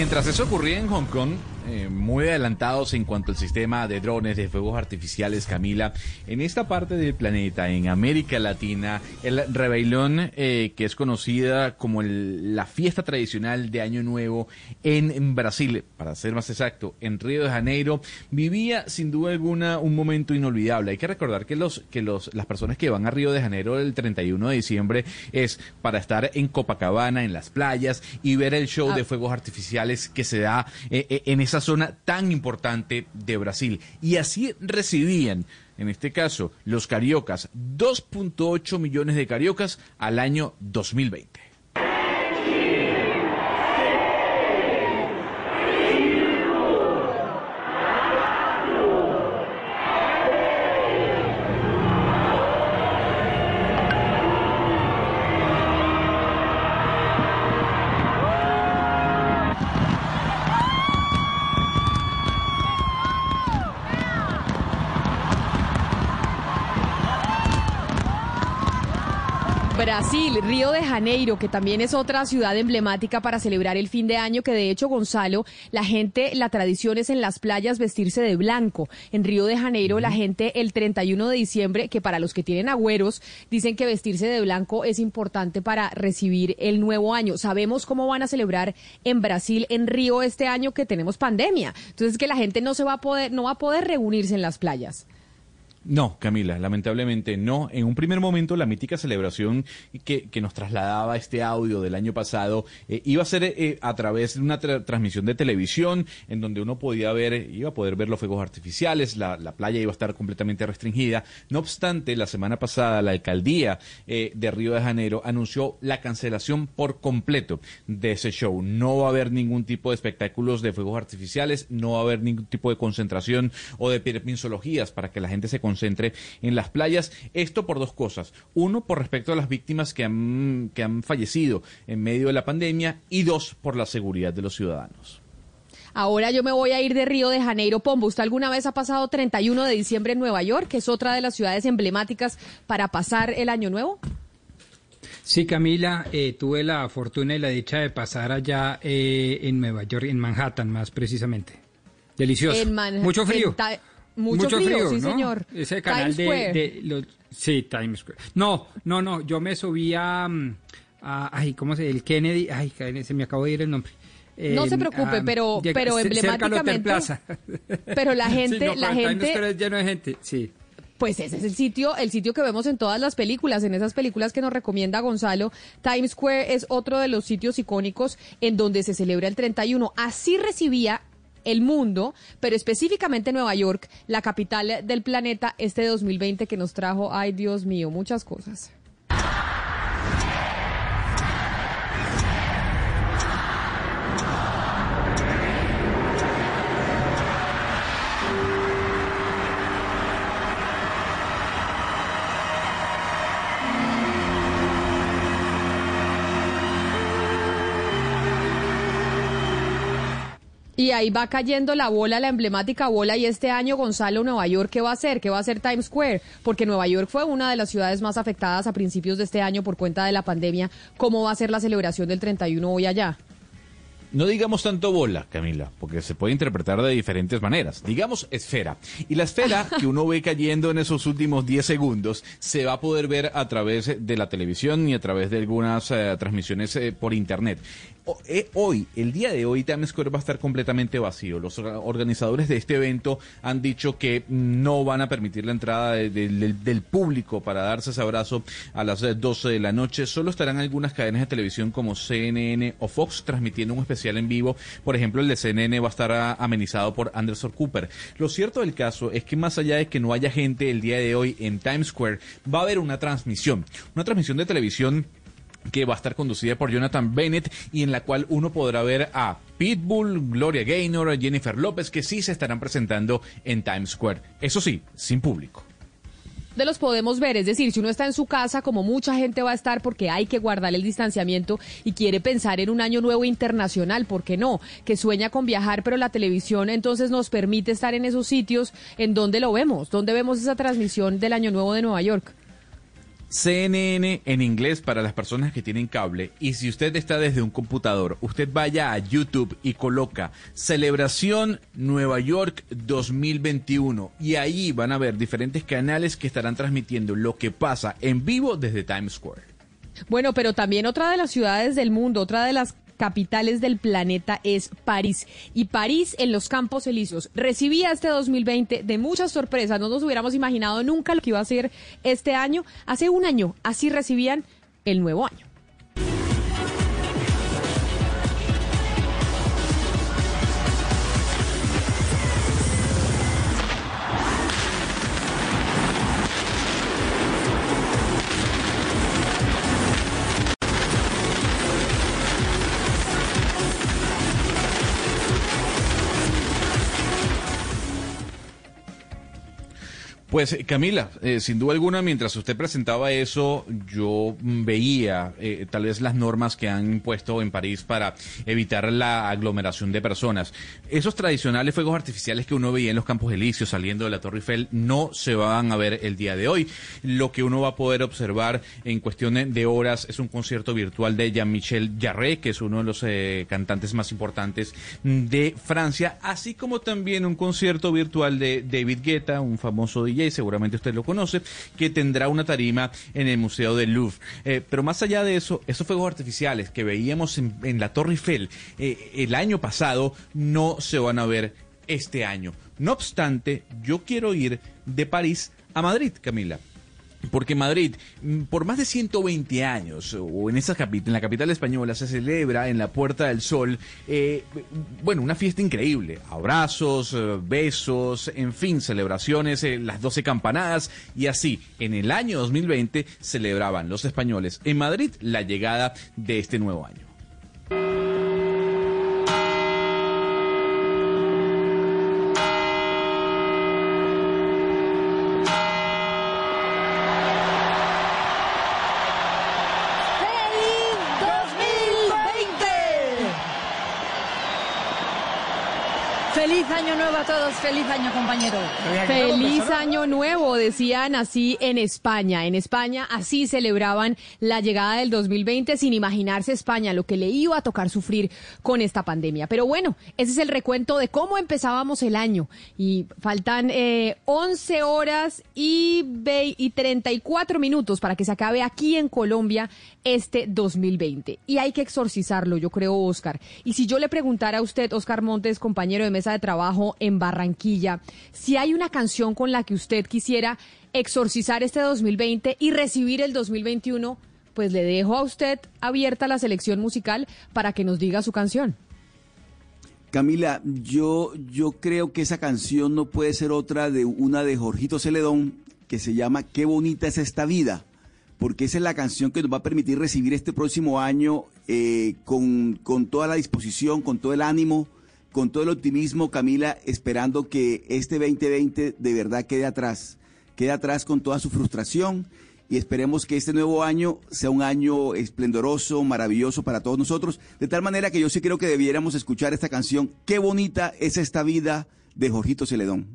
Mientras eso ocurría en Hong Kong, eh, muy adelantados en cuanto al sistema de drones, de fuegos artificiales, Camila. En esta parte del planeta, en América Latina, el Rebelón, eh, que es conocida como la fiesta tradicional de Año Nuevo en, Brasil, para ser más exacto, en Río de Janeiro, vivía sin duda alguna un momento inolvidable. Hay que recordar que los que los las personas que van a Río de Janeiro el 31 de diciembre es para estar en Copacabana, en las playas y ver el show de ah. fuegos artificiales que se da eh, eh, en esa zona tan importante de Brasil. Y así recibían en este caso, los cariocas, 2.8 millones de cariocas al año 2020. Brasil, Río de Janeiro, que también es otra ciudad emblemática para celebrar el fin de año, que de hecho, Gonzalo, la gente, la tradición es en las playas vestirse de blanco. En Río de Janeiro, la gente el 31 de diciembre, que para los que tienen agüeros, dicen que vestirse de blanco es importante para recibir el nuevo año. Sabemos cómo van a celebrar en Brasil, en Río este año que tenemos pandemia. Entonces, que la gente no se va a poder, no va a poder reunirse en las playas. No, Camila, lamentablemente no. En un primer momento, la mítica celebración que, nos trasladaba este audio del año pasado eh, iba a ser eh, a través de una transmisión de televisión en donde uno podía ver, iba a poder ver los fuegos artificiales, la, playa iba a estar completamente restringida. No obstante, la semana pasada la alcaldía eh, de Río de Janeiro anunció la cancelación por completo de ese show. No va a haber ningún tipo de espectáculos de fuegos artificiales, no va a haber ningún tipo de concentración o de pinzologías para que la gente se concentre en las playas. Esto por dos cosas. Uno, por respecto a las víctimas que han, que han fallecido en medio de la pandemia y dos, por la seguridad de los ciudadanos. Ahora yo me voy a ir de Río de Janeiro, Pombo. ¿Usted alguna vez ha pasado 31 de diciembre en Nueva York, que es otra de las ciudades emblemáticas para pasar el año nuevo? Sí, Camila, eh, tuve la fortuna y la dicha de pasar allá eh, en Nueva York, en Manhattan más precisamente. Delicioso. Mucho frío. Mucho, frío, sí, señor. Ese canal de, los, sí, Times Square. No, no, no, yo me subí a, mm, ay, ¿cómo se El Kennedy, ay, se me acabó de ir el nombre. no se preocupe, pero, pero emblemáticamente. Plaza. Pero la gente, la gente. Times lleno de gente, sí. Pues ese es el sitio, el sitio que vemos en todas las películas, en esas películas que nos recomienda Gonzalo. Times Square es otro de los sitios icónicos en donde se celebra el 31. Así recibía el mundo, pero específicamente Nueva York, la capital del planeta, este 2020 que nos trajo, ay Dios mío, muchas cosas. Y ahí va cayendo la bola, la emblemática bola. Y este año, Gonzalo, Nueva York, ¿qué va a hacer? ¿Qué va a hacer Times Square? Porque Nueva York fue una de las ciudades más afectadas a principios de este año por cuenta de la pandemia. ¿Cómo va a ser la celebración del 31 hoy allá? No digamos tanto bola, Camila, porque se puede interpretar de diferentes maneras. Digamos esfera. Y la esfera que uno ve cayendo en esos últimos 10 segundos se va a poder ver a través de la televisión y a través de algunas eh, transmisiones eh, por Internet. Eh, hoy, el día de hoy, Times Square va a estar completamente vacío. Los organizadores de este evento han dicho que no van a permitir la entrada del público para darse ese abrazo a las 12 de la noche. Solo estarán algunas cadenas de televisión como CNN o Fox transmitiendo un especial en vivo. Por ejemplo, el de CNN va a estar amenizado por Anderson Cooper. Lo cierto del caso es que más allá de que no haya gente el día de hoy en Times Square, va a haber una transmisión. Una transmisión de televisión que va a estar conducida por Jonathan Bennett y en la cual uno podrá ver a Pitbull, Gloria Gaynor, Jennifer López, que sí se estarán presentando en Times Square. Eso sí, sin público de los podemos ver, es decir, si uno está en su casa, como mucha gente va a estar porque hay que guardar el distanciamiento y quiere pensar en un año nuevo internacional, ¿por qué no? Que sueña con viajar, pero la televisión entonces nos permite estar en esos sitios en donde lo vemos, donde vemos esa transmisión del año nuevo de Nueva York. CNN en inglés para las personas que tienen cable. Y si usted está desde un computador, usted vaya a YouTube y coloca Celebración Nueva York 2021. Y ahí van a ver diferentes canales que estarán transmitiendo lo que pasa en vivo desde Times Square. Bueno, pero también otra de las ciudades del mundo, otra de las capitales del planeta es París. Y París en los Campos Elíseos recibía este 2020 de muchas sorpresas. No nos hubiéramos imaginado nunca lo que iba a ser este año. Hace un año así recibían el nuevo año. Pues eh, Camila, eh, sin duda alguna, mientras usted presentaba eso, yo veía eh, tal vez las normas que han impuesto en París para evitar la aglomeración de personas. Esos tradicionales fuegos artificiales que uno veía en los Campos Elíseos saliendo de la Torre Eiffel no se van a ver el día de hoy. Lo que uno va a poder observar en cuestión de horas es un concierto virtual de Jean-Michel Jarre, que es uno de los cantantes más importantes de Francia, así como también un concierto virtual de David Guetta, un famoso DJ seguramente usted lo conoce, que tendrá una tarima en el Museo del Louvre. Eh, pero más allá de eso, esos fuegos artificiales que veíamos en, la Torre Eiffel eh, el año pasado no se van a ver este año. No obstante, yo quiero ir de París a Madrid, Camila. Porque Madrid, mm, por más de 120 años, o en, esa en la capital española, se celebra en la Puerta del Sol, eh, bueno, una fiesta increíble. Abrazos, eh, besos, en fin, celebraciones, eh, las 12 campanadas, y así, en el año 2020 celebraban los españoles en Madrid la llegada de este nuevo año. año nuevo a todos, feliz año compañero. Feliz año nuevo, decían así en España. En España así celebraban la llegada del 2020 sin imaginarse España lo que le iba a tocar sufrir con esta pandemia. Pero bueno, ese es el recuento de cómo empezábamos el año. Y faltan eh, 11 horas y, y 34 minutos para que se acabe aquí en Colombia este 2020. Y hay que exorcizarlo, yo creo, Oscar. Y si yo le preguntara a usted, Oscar Montes, compañero de mesa de trabajo en Barranquilla, si hay una canción con la que usted quisiera exorcizar este 2020 y recibir el 2021, pues le dejo a usted abierta la selección musical para que nos diga su canción. Camila, yo, yo creo que esa canción no puede ser otra de una de Jorgito Celedón que se llama Qué bonita es esta vida porque esa es la canción que nos va a permitir recibir este próximo año eh, con, con toda la disposición, con todo el ánimo, con todo el optimismo, Camila, esperando que este 2020 de verdad quede atrás, quede atrás con toda su frustración y esperemos que este nuevo año sea un año esplendoroso, maravilloso para todos nosotros, de tal manera que yo sí creo que debiéramos escuchar esta canción, Qué bonita es esta vida de Jorgito Celedón.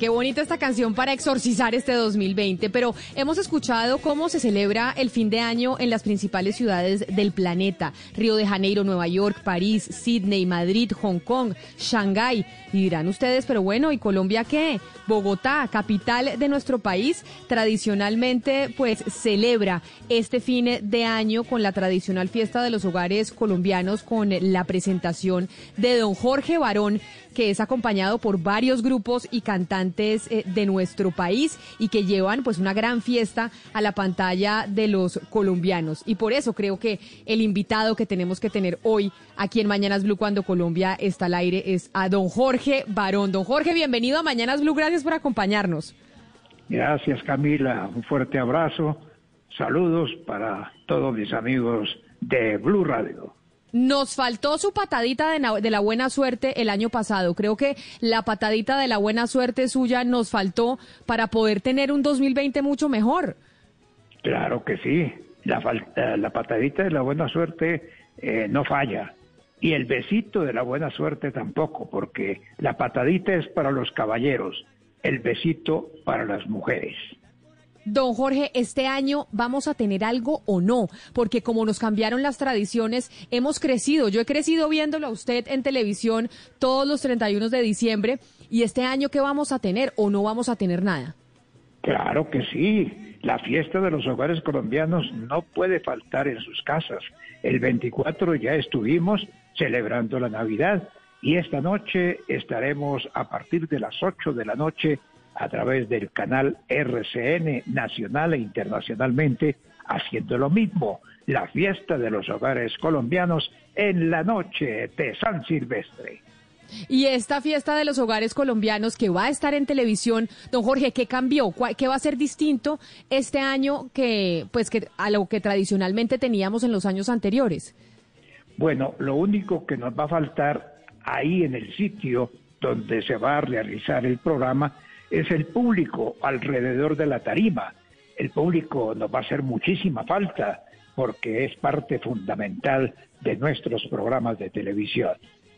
Qué bonita esta canción para exorcizar este 2020. Pero hemos escuchado cómo se celebra el fin de año en las principales ciudades del planeta. Río de Janeiro, Nueva York, París, Sydney, Madrid, Hong Kong, Shanghái. Y dirán ustedes, pero bueno, ¿y Colombia qué? Bogotá, capital de nuestro país, tradicionalmente pues celebra este fin de año con la tradicional fiesta de los hogares colombianos con la presentación de don Jorge Barón, que es acompañado por varios grupos y cantantes eh, de nuestro país y que llevan pues una gran fiesta a la pantalla de los colombianos. Y por eso creo que el invitado que tenemos que tener hoy aquí en Mañanas Blue cuando Colombia está al aire es a don Jorge Barón. Don Jorge, bienvenido a Mañanas Blue, gracias por acompañarnos. Gracias Camila, un fuerte abrazo, saludos para todos mis amigos de Blue Radio. Nos faltó su patadita de, la buena suerte el año pasado. Creo que la patadita de la buena suerte suya nos faltó para poder tener un 2020 mucho mejor. Claro que sí. La, eh, patadita de la buena suerte eh, no falla. Y el besito de la buena suerte tampoco, porque la patadita es para los caballeros, el besito para las mujeres. Don Jorge, este año vamos a tener algo o no, porque como nos cambiaron las tradiciones, hemos crecido. Yo he crecido viéndolo a usted en televisión todos los 31 de diciembre. ¿Y este año qué vamos a tener o no vamos a tener nada? Claro que sí. La fiesta de los hogares colombianos no puede faltar en sus casas. El 24 ya estuvimos celebrando la Navidad y esta noche estaremos a partir de las 8 de la noche a través del canal RCN nacional e internacionalmente haciendo lo mismo, la fiesta de los hogares colombianos en la noche de San Silvestre. Y esta fiesta de los hogares colombianos que va a estar en televisión, don Jorge, ¿qué cambió? ¿Qué va a ser distinto este año que, pues, que a lo que tradicionalmente teníamos en los años anteriores? Bueno, lo único que nos va a faltar ahí en el sitio donde se va a realizar el programa es el público alrededor de la tarima. El público nos va a hacer muchísima falta porque es parte fundamental de nuestros programas de televisión.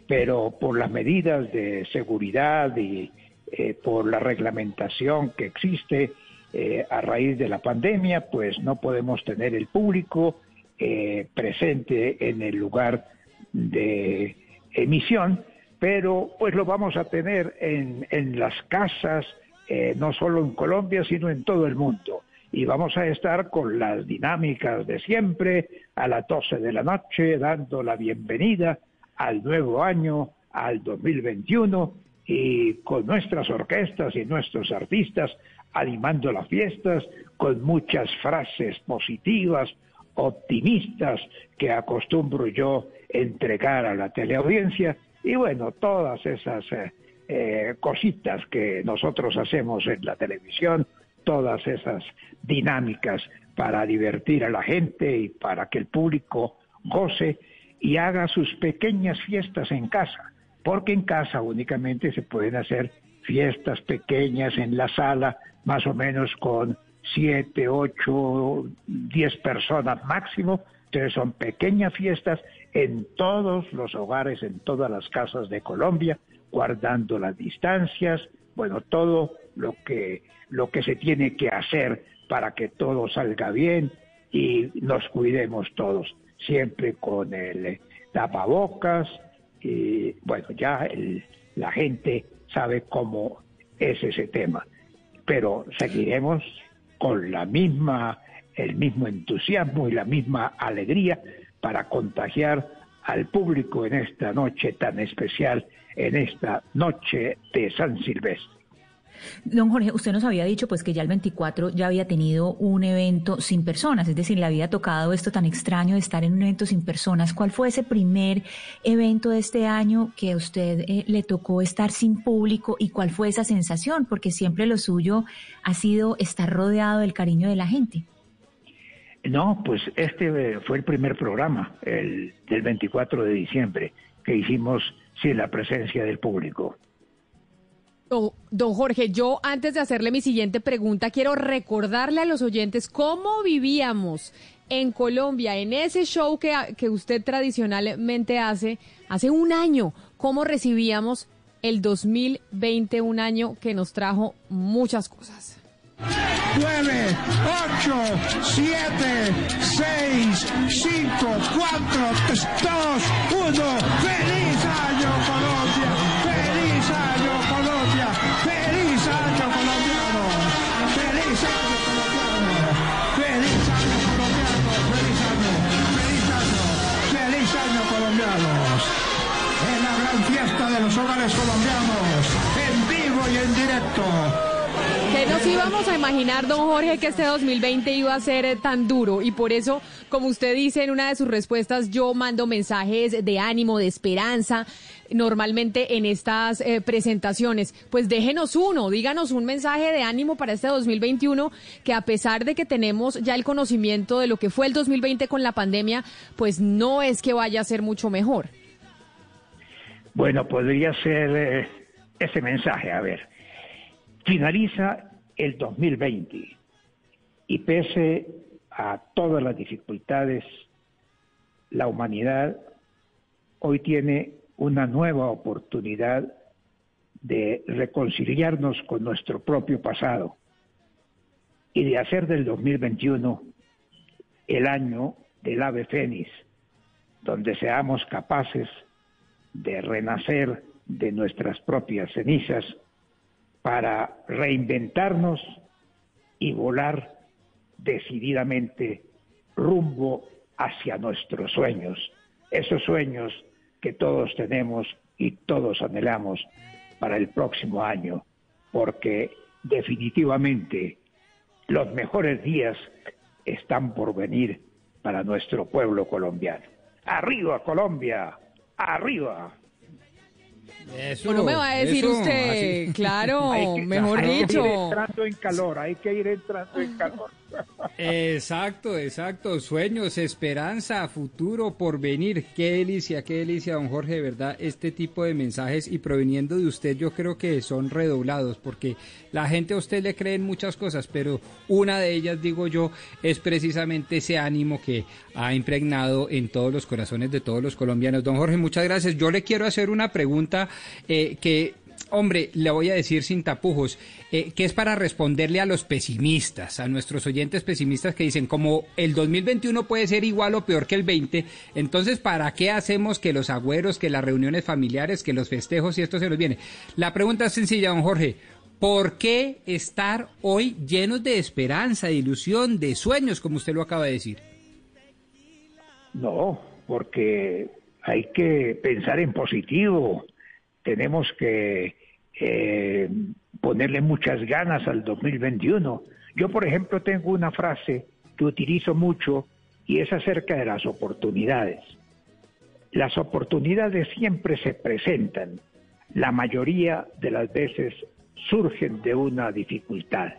Pero por las medidas de seguridad y eh, por la reglamentación que existe eh, a raíz de la pandemia, pues no podemos tener el público eh, presente en el lugar de emisión, pero pues lo vamos a tener en, en las casas, eh, no solo en Colombia, sino en todo el mundo. Y vamos a estar con las dinámicas de siempre, a las 12 de la noche, dando la bienvenida al nuevo año, al 2021, y con nuestras orquestas y nuestros artistas animando las fiestas, con muchas frases positivas, optimistas que acostumbro yo entregar a la teleaudiencia, y bueno, todas esas eh, eh, cositas que nosotros hacemos en la televisión, todas esas dinámicas para divertir a la gente y para que el público goce y haga sus pequeñas fiestas en casa, porque en casa únicamente se pueden hacer fiestas pequeñas en la sala, más o menos con siete, ocho, diez personas máximo, entonces son pequeñas fiestas en todos los hogares, en todas las casas de Colombia, guardando las distancias, bueno, todo lo que, lo que se tiene que hacer para que todo salga bien y nos cuidemos todos, siempre con el tapabocas y bueno, ya la gente sabe cómo es ese tema, pero seguiremos con la misma, el mismo entusiasmo y la misma alegría para contagiar al público en esta noche tan especial en esta noche de San Silvestre. Don Jorge, usted nos había dicho pues que ya el 24 ya había tenido un evento sin personas, es decir, le había tocado esto tan extraño de estar en un evento sin personas. ¿Cuál fue ese primer evento de este año que a usted eh, le tocó estar sin público y cuál fue esa sensación? Porque siempre lo suyo ha sido estar rodeado del cariño de la gente. No, pues este fue el primer programa, el del 24 de diciembre, que hicimos sin la presencia del público. Don Jorge, yo antes de hacerle mi siguiente pregunta, quiero recordarle a los oyentes cómo vivíamos en Colombia, en ese show que, que usted tradicionalmente hace, hace un año, cómo recibíamos el 2020, un año que nos trajo muchas cosas. 9, 8, 7, 6, 5, 4, 3, 2, 1. ¡Feliz año Colombia! ¡Feliz año Colombia! ¡Feliz año colombiano! ¡Feliz año colombiano! ¡Feliz año colombiano! ¡Feliz año! ¡Feliz año! ¡Feliz año colombianos! En la gran fiesta de los hogares colombianos, en vivo y en directo. Que nos íbamos a imaginar, don Jorge, que este 2020 iba a ser eh, tan duro y por eso, como usted dice en una de sus respuestas, yo mando mensajes de ánimo, de esperanza, normalmente en estas eh, presentaciones. Pues déjenos uno, díganos un mensaje de ánimo para este 2021, que a pesar de que tenemos ya el conocimiento de lo que fue el 2020 con la pandemia, pues no es que vaya a ser mucho mejor. Bueno, podría ser eh, ese mensaje, a ver. Finaliza el 2020 y pese a todas las dificultades, la humanidad hoy tiene una nueva oportunidad de reconciliarnos con nuestro propio pasado y de hacer del 2021 el año del ave fénix, donde seamos capaces de renacer de nuestras propias cenizas para reinventarnos y volar decididamente rumbo hacia nuestros sueños, esos sueños que todos tenemos y todos anhelamos para el próximo año, porque definitivamente los mejores días están por venir para nuestro pueblo colombiano. Arriba Colombia, arriba. Eso, no me va a decir usted, claro, mejor dicho. Hay que ir entrando en calor, hay que ir entrando en calor. Exacto, exacto. Sueños, esperanza, futuro, porvenir. Qué delicia, qué delicia, don Jorge, de verdad, este tipo de mensajes y proveniendo de usted yo creo que son redoblados porque la gente a usted le cree en muchas cosas, pero una de ellas, digo yo, es precisamente ese ánimo que ha impregnado en todos los corazones de todos los colombianos. Don Jorge, muchas gracias. Yo le quiero hacer una pregunta eh, que hombre, le voy a decir sin tapujos, eh, que es para responderle a los pesimistas, a nuestros oyentes pesimistas que dicen, como el 2021 puede ser igual o peor que el 20, entonces, ¿para qué hacemos que los agüeros, que las reuniones familiares, que los festejos y esto se nos viene? La pregunta es sencilla, don Jorge. ¿Por qué estar hoy llenos de esperanza, de ilusión, de sueños, como usted lo acaba de decir? No, porque hay que pensar en positivo, tenemos que eh, ponerle muchas ganas al 2021. Yo, por ejemplo, tengo una frase que utilizo mucho y es acerca de las oportunidades. Las oportunidades siempre se presentan, la mayoría de las veces surgen de una dificultad.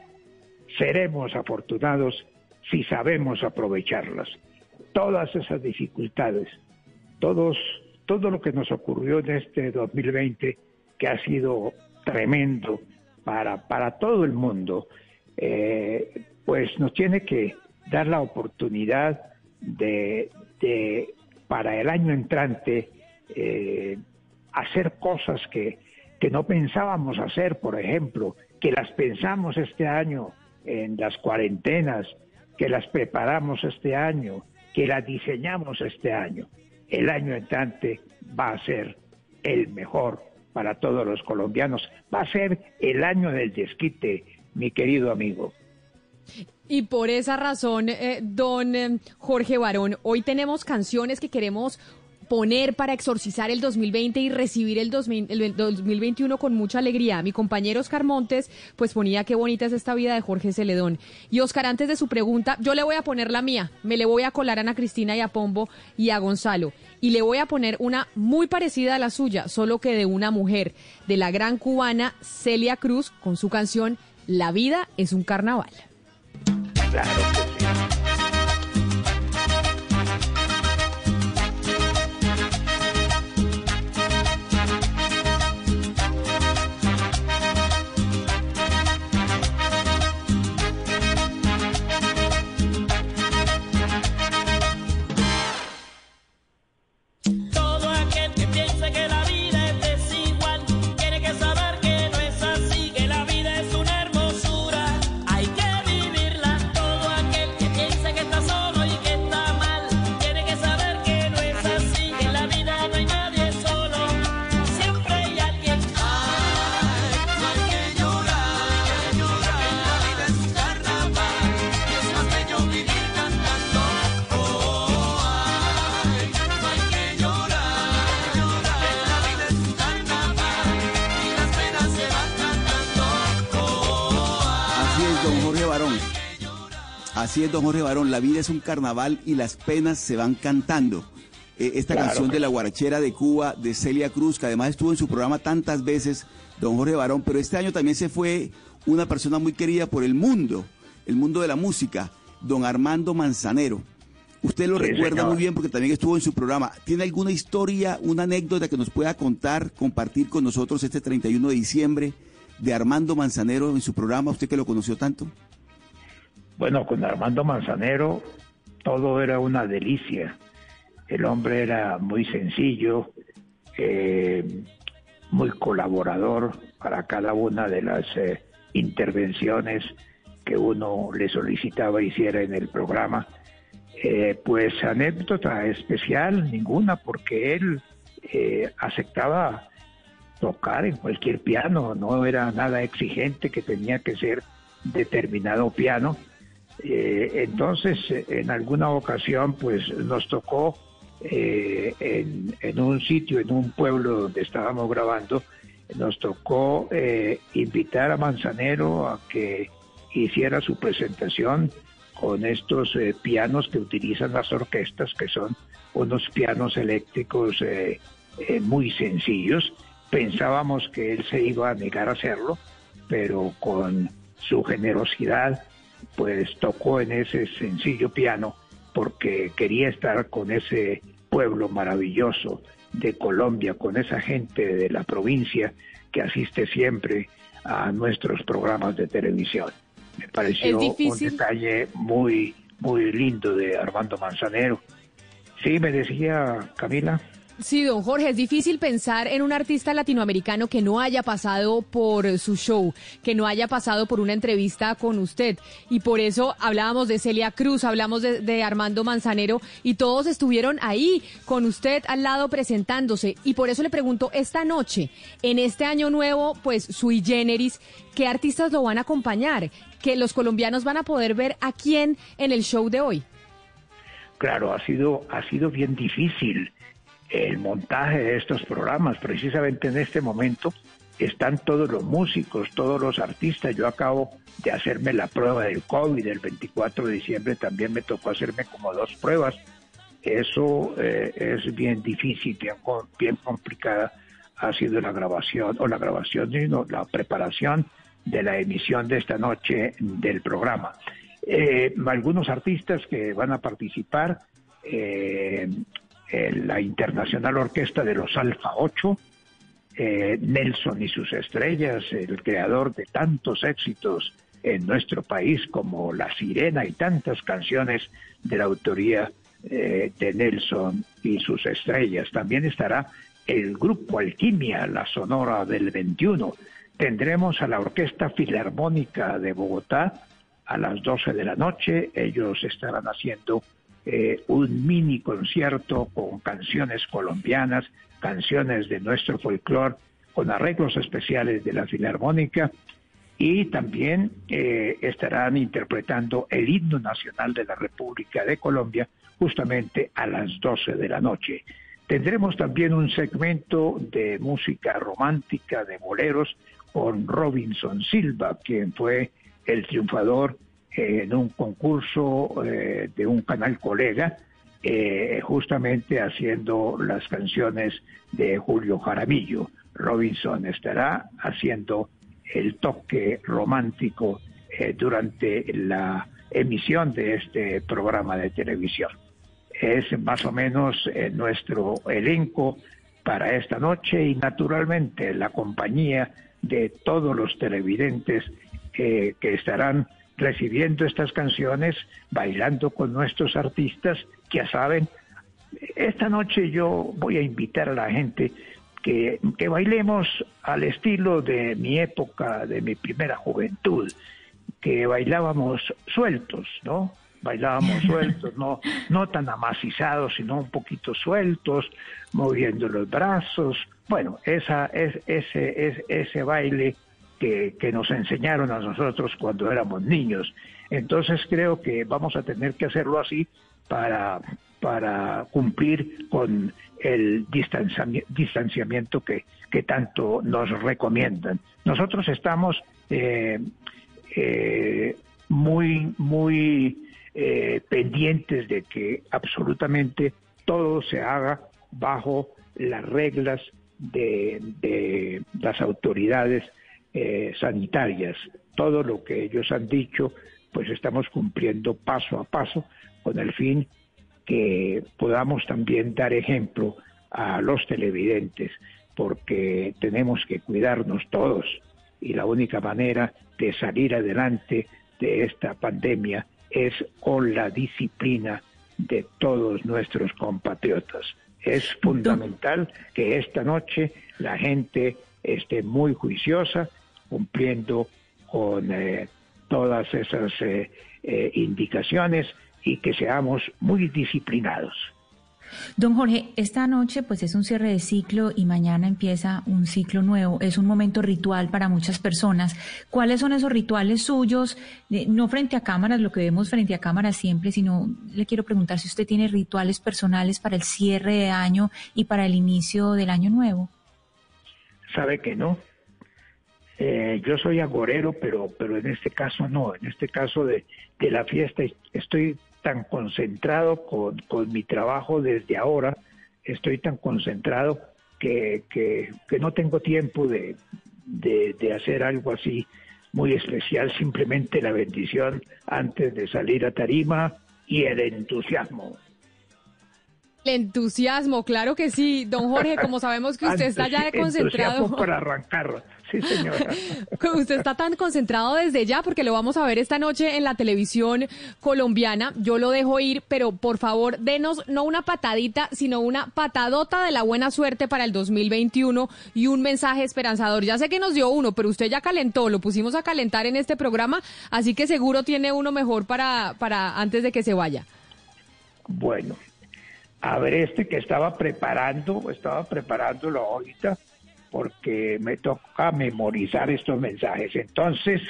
Seremos afortunados si sabemos aprovecharlas. Todas esas dificultades, todos todo lo que nos ocurrió en este 2020, ha sido tremendo para, para todo el mundo, eh, pues nos tiene que dar la oportunidad de, para el año entrante, eh, hacer cosas que, que no pensábamos hacer, por ejemplo, que las pensamos este año en las cuarentenas, que las preparamos este año, que las diseñamos este año. El año entrante va a ser el mejor para todos los colombianos. Va a ser el año del desquite, mi querido amigo. Y por esa razón, eh, don eh, Jorge Barón, hoy tenemos canciones que queremos poner para exorcizar el 2020 y recibir el, 2021 con mucha alegría. Mi compañero Oscar Montes pues ponía qué bonita es esta vida de Jorge Celedón. Y Oscar, antes de su pregunta, yo le voy a poner la mía. Me le voy a colar a Ana Cristina y a Pombo y a Gonzalo. Y le voy a poner una muy parecida a la suya, solo que de una mujer, de la gran cubana Celia Cruz, con su canción La vida es un carnaval. Claro Así es, don Jorge Barón, la vida es un carnaval y las penas se van cantando. Eh, esta canción de la guarachera de Cuba de Celia Cruz, que además estuvo en su programa tantas veces, don Jorge Barón, pero este año también se fue una persona muy querida por el mundo, el mundo de la música, don Armando Manzanero. Usted lo recuerda muy bien porque también estuvo en su programa. ¿Tiene alguna historia, una anécdota que nos pueda contar, compartir con nosotros este 31 de diciembre de Armando Manzanero en su programa? Usted que lo conoció tanto. Bueno, con Armando Manzanero todo era una delicia. El hombre era muy sencillo, eh, muy colaborador para cada una de las eh, intervenciones que uno le solicitaba hiciera en el programa. Eh, pues anécdota especial, ninguna, porque él aceptaba tocar en cualquier piano, no era nada exigente que tenía que ser determinado piano. Entonces, en alguna ocasión, pues nos tocó eh, en, un sitio, en un pueblo donde estábamos grabando, nos tocó eh, invitar a Manzanero a que hiciera su presentación con estos eh, pianos que utilizan las orquestas, que son unos pianos eléctricos muy sencillos. Pensábamos que él se iba a negar a hacerlo, pero con su generosidad, pues tocó en ese sencillo piano porque quería estar con ese pueblo maravilloso de Colombia, con esa gente de la provincia que asiste siempre a nuestros programas de televisión. Me pareció un detalle muy, muy lindo de Armando Manzanero. Sí, me decía Camila. Sí, don Jorge, es difícil pensar en un artista latinoamericano que no haya pasado por su show, que no haya pasado por una entrevista con usted. Y por eso hablábamos de Celia Cruz, hablamos de, Armando Manzanero y todos estuvieron ahí con usted al lado presentándose. Y por eso le pregunto, esta noche, en este año nuevo, pues sui generis, ¿qué artistas lo van a acompañar? Que los colombianos van a poder ver a quién en el show de hoy. Claro, ha sido, ha sido bien difícil el montaje de estos programas. Precisamente en este momento están todos los músicos, todos los artistas. Yo acabo de hacerme la prueba del COVID el 24 de diciembre, también me tocó hacerme como dos pruebas. Eso eh, es bien difícil, bien, bien complicada ha sido la grabación, o la grabación, no, la preparación de la emisión de esta noche del programa. Eh, algunos artistas que van a participar, eh, la Internacional Orquesta de los Alfa 8, eh, Nelson y sus estrellas, el creador de tantos éxitos en nuestro país como La Sirena y tantas canciones de la autoría eh, de Nelson y sus estrellas. También estará el grupo Alquimia, la Sonora del 21. Tendremos a la Orquesta Filarmónica de Bogotá a las 12 de la noche. Ellos estarán haciendo eh, un mini concierto con canciones colombianas, canciones de nuestro folclore, con arreglos especiales de la Filarmónica y también eh, estarán interpretando el himno nacional de la República de Colombia justamente a las 12 de la noche. Tendremos también un segmento de música romántica de boleros con Robinson Silva, quien fue el triunfador en un concurso eh, de un canal colega, eh, justamente haciendo las canciones de Julio Jaramillo. Robinson estará haciendo el toque romántico eh, durante la emisión de este programa de televisión. Es más o menos nuestro elenco para esta noche y naturalmente la compañía de todos los televidentes que estarán recibiendo estas canciones, bailando con nuestros artistas, que ya saben, esta noche yo voy a invitar a la gente que, que bailemos al estilo de mi época, de mi primera juventud, que bailábamos sueltos, ¿no? bailábamos sueltos, no, no tan amacizados, sino un poquito sueltos, moviendo los brazos. Bueno, esa, es, ese, es, ese baile que, nos enseñaron a nosotros cuando éramos niños. Entonces creo que vamos a tener que hacerlo así para, para cumplir con el distanciamiento que, que tanto nos recomiendan. Nosotros estamos eh, eh, muy, muy eh, pendientes de que absolutamente todo se haga bajo las reglas de, de las autoridades eh, sanitarias. Todo lo que ellos han dicho, pues estamos cumpliendo paso a paso con el fin que podamos también dar ejemplo a los televidentes, porque tenemos que cuidarnos todos y la única manera de salir adelante de esta pandemia es con la disciplina de todos nuestros compatriotas. Es fundamental que esta noche la gente esté muy juiciosa, cumpliendo con eh, todas esas eh, eh, indicaciones y que seamos muy disciplinados. Don Jorge, esta noche pues es un cierre de ciclo y mañana empieza un ciclo nuevo. Es un momento ritual para muchas personas. ¿Cuáles son esos rituales suyos? no frente a cámaras, lo que vemos frente a cámaras siempre, sino le quiero preguntar si usted tiene rituales personales para el cierre de año y para el inicio del año nuevo. Sabe que no. Eh, yo soy agorero, pero, pero en este caso no. En este caso de, de la fiesta estoy tan concentrado con, mi trabajo desde ahora, estoy tan concentrado que, que, no tengo tiempo de, de, hacer algo así muy especial, simplemente la bendición antes de salir a tarima y el entusiasmo. El entusiasmo, claro que sí, don Jorge, como sabemos que usted está ya concentrado. para arrancar. Sí, señora. Usted está tan concentrado desde ya porque lo vamos a ver esta noche en la televisión colombiana. Yo lo dejo ir, pero por favor, denos no una patadita, sino una patadota de la buena suerte para el 2021 y un mensaje esperanzador. Ya sé que nos dio uno, pero usted ya calentó, lo pusimos a calentar en este programa, así que seguro tiene uno mejor para, para antes de que se vaya. Bueno, a ver este que estaba preparando, estaba preparándolo ahorita porque me toca memorizar estos mensajes. Entonces,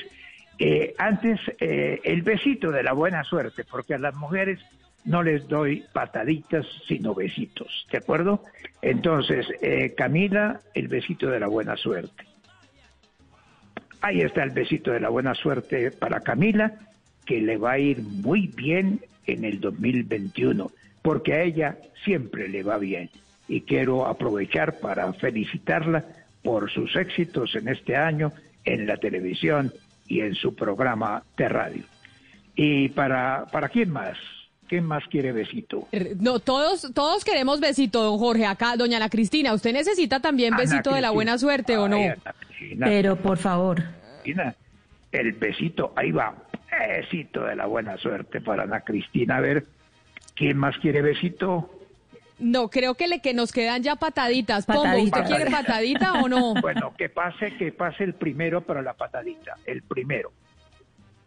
eh, antes eh, el besito de la buena suerte, porque a las mujeres no les doy pataditas, sino besitos, ¿de acuerdo? Entonces, eh, Camila, el besito de la buena suerte. Ahí está el besito de la buena suerte para Camila, que le va a ir muy bien en el 2021, porque a ella siempre le va bien y quiero aprovechar para felicitarla por sus éxitos en este año en la televisión y en su programa de radio. ¿Y para, para quién más? ¿Quién más quiere besito? No, todos, todos queremos besito, don Jorge. Acá, doña Ana Cristina, ¿usted necesita también besito de la buena suerte o no? Pero por favor. el besito, ahí va, besito de la buena suerte para Ana Cristina. A ver, ¿quién más quiere besito? No, creo que le que nos quedan ya pataditas. Pombo, ¿usted quiere patadita o no? Bueno, que pase, que pase el primero para la patadita, el primero.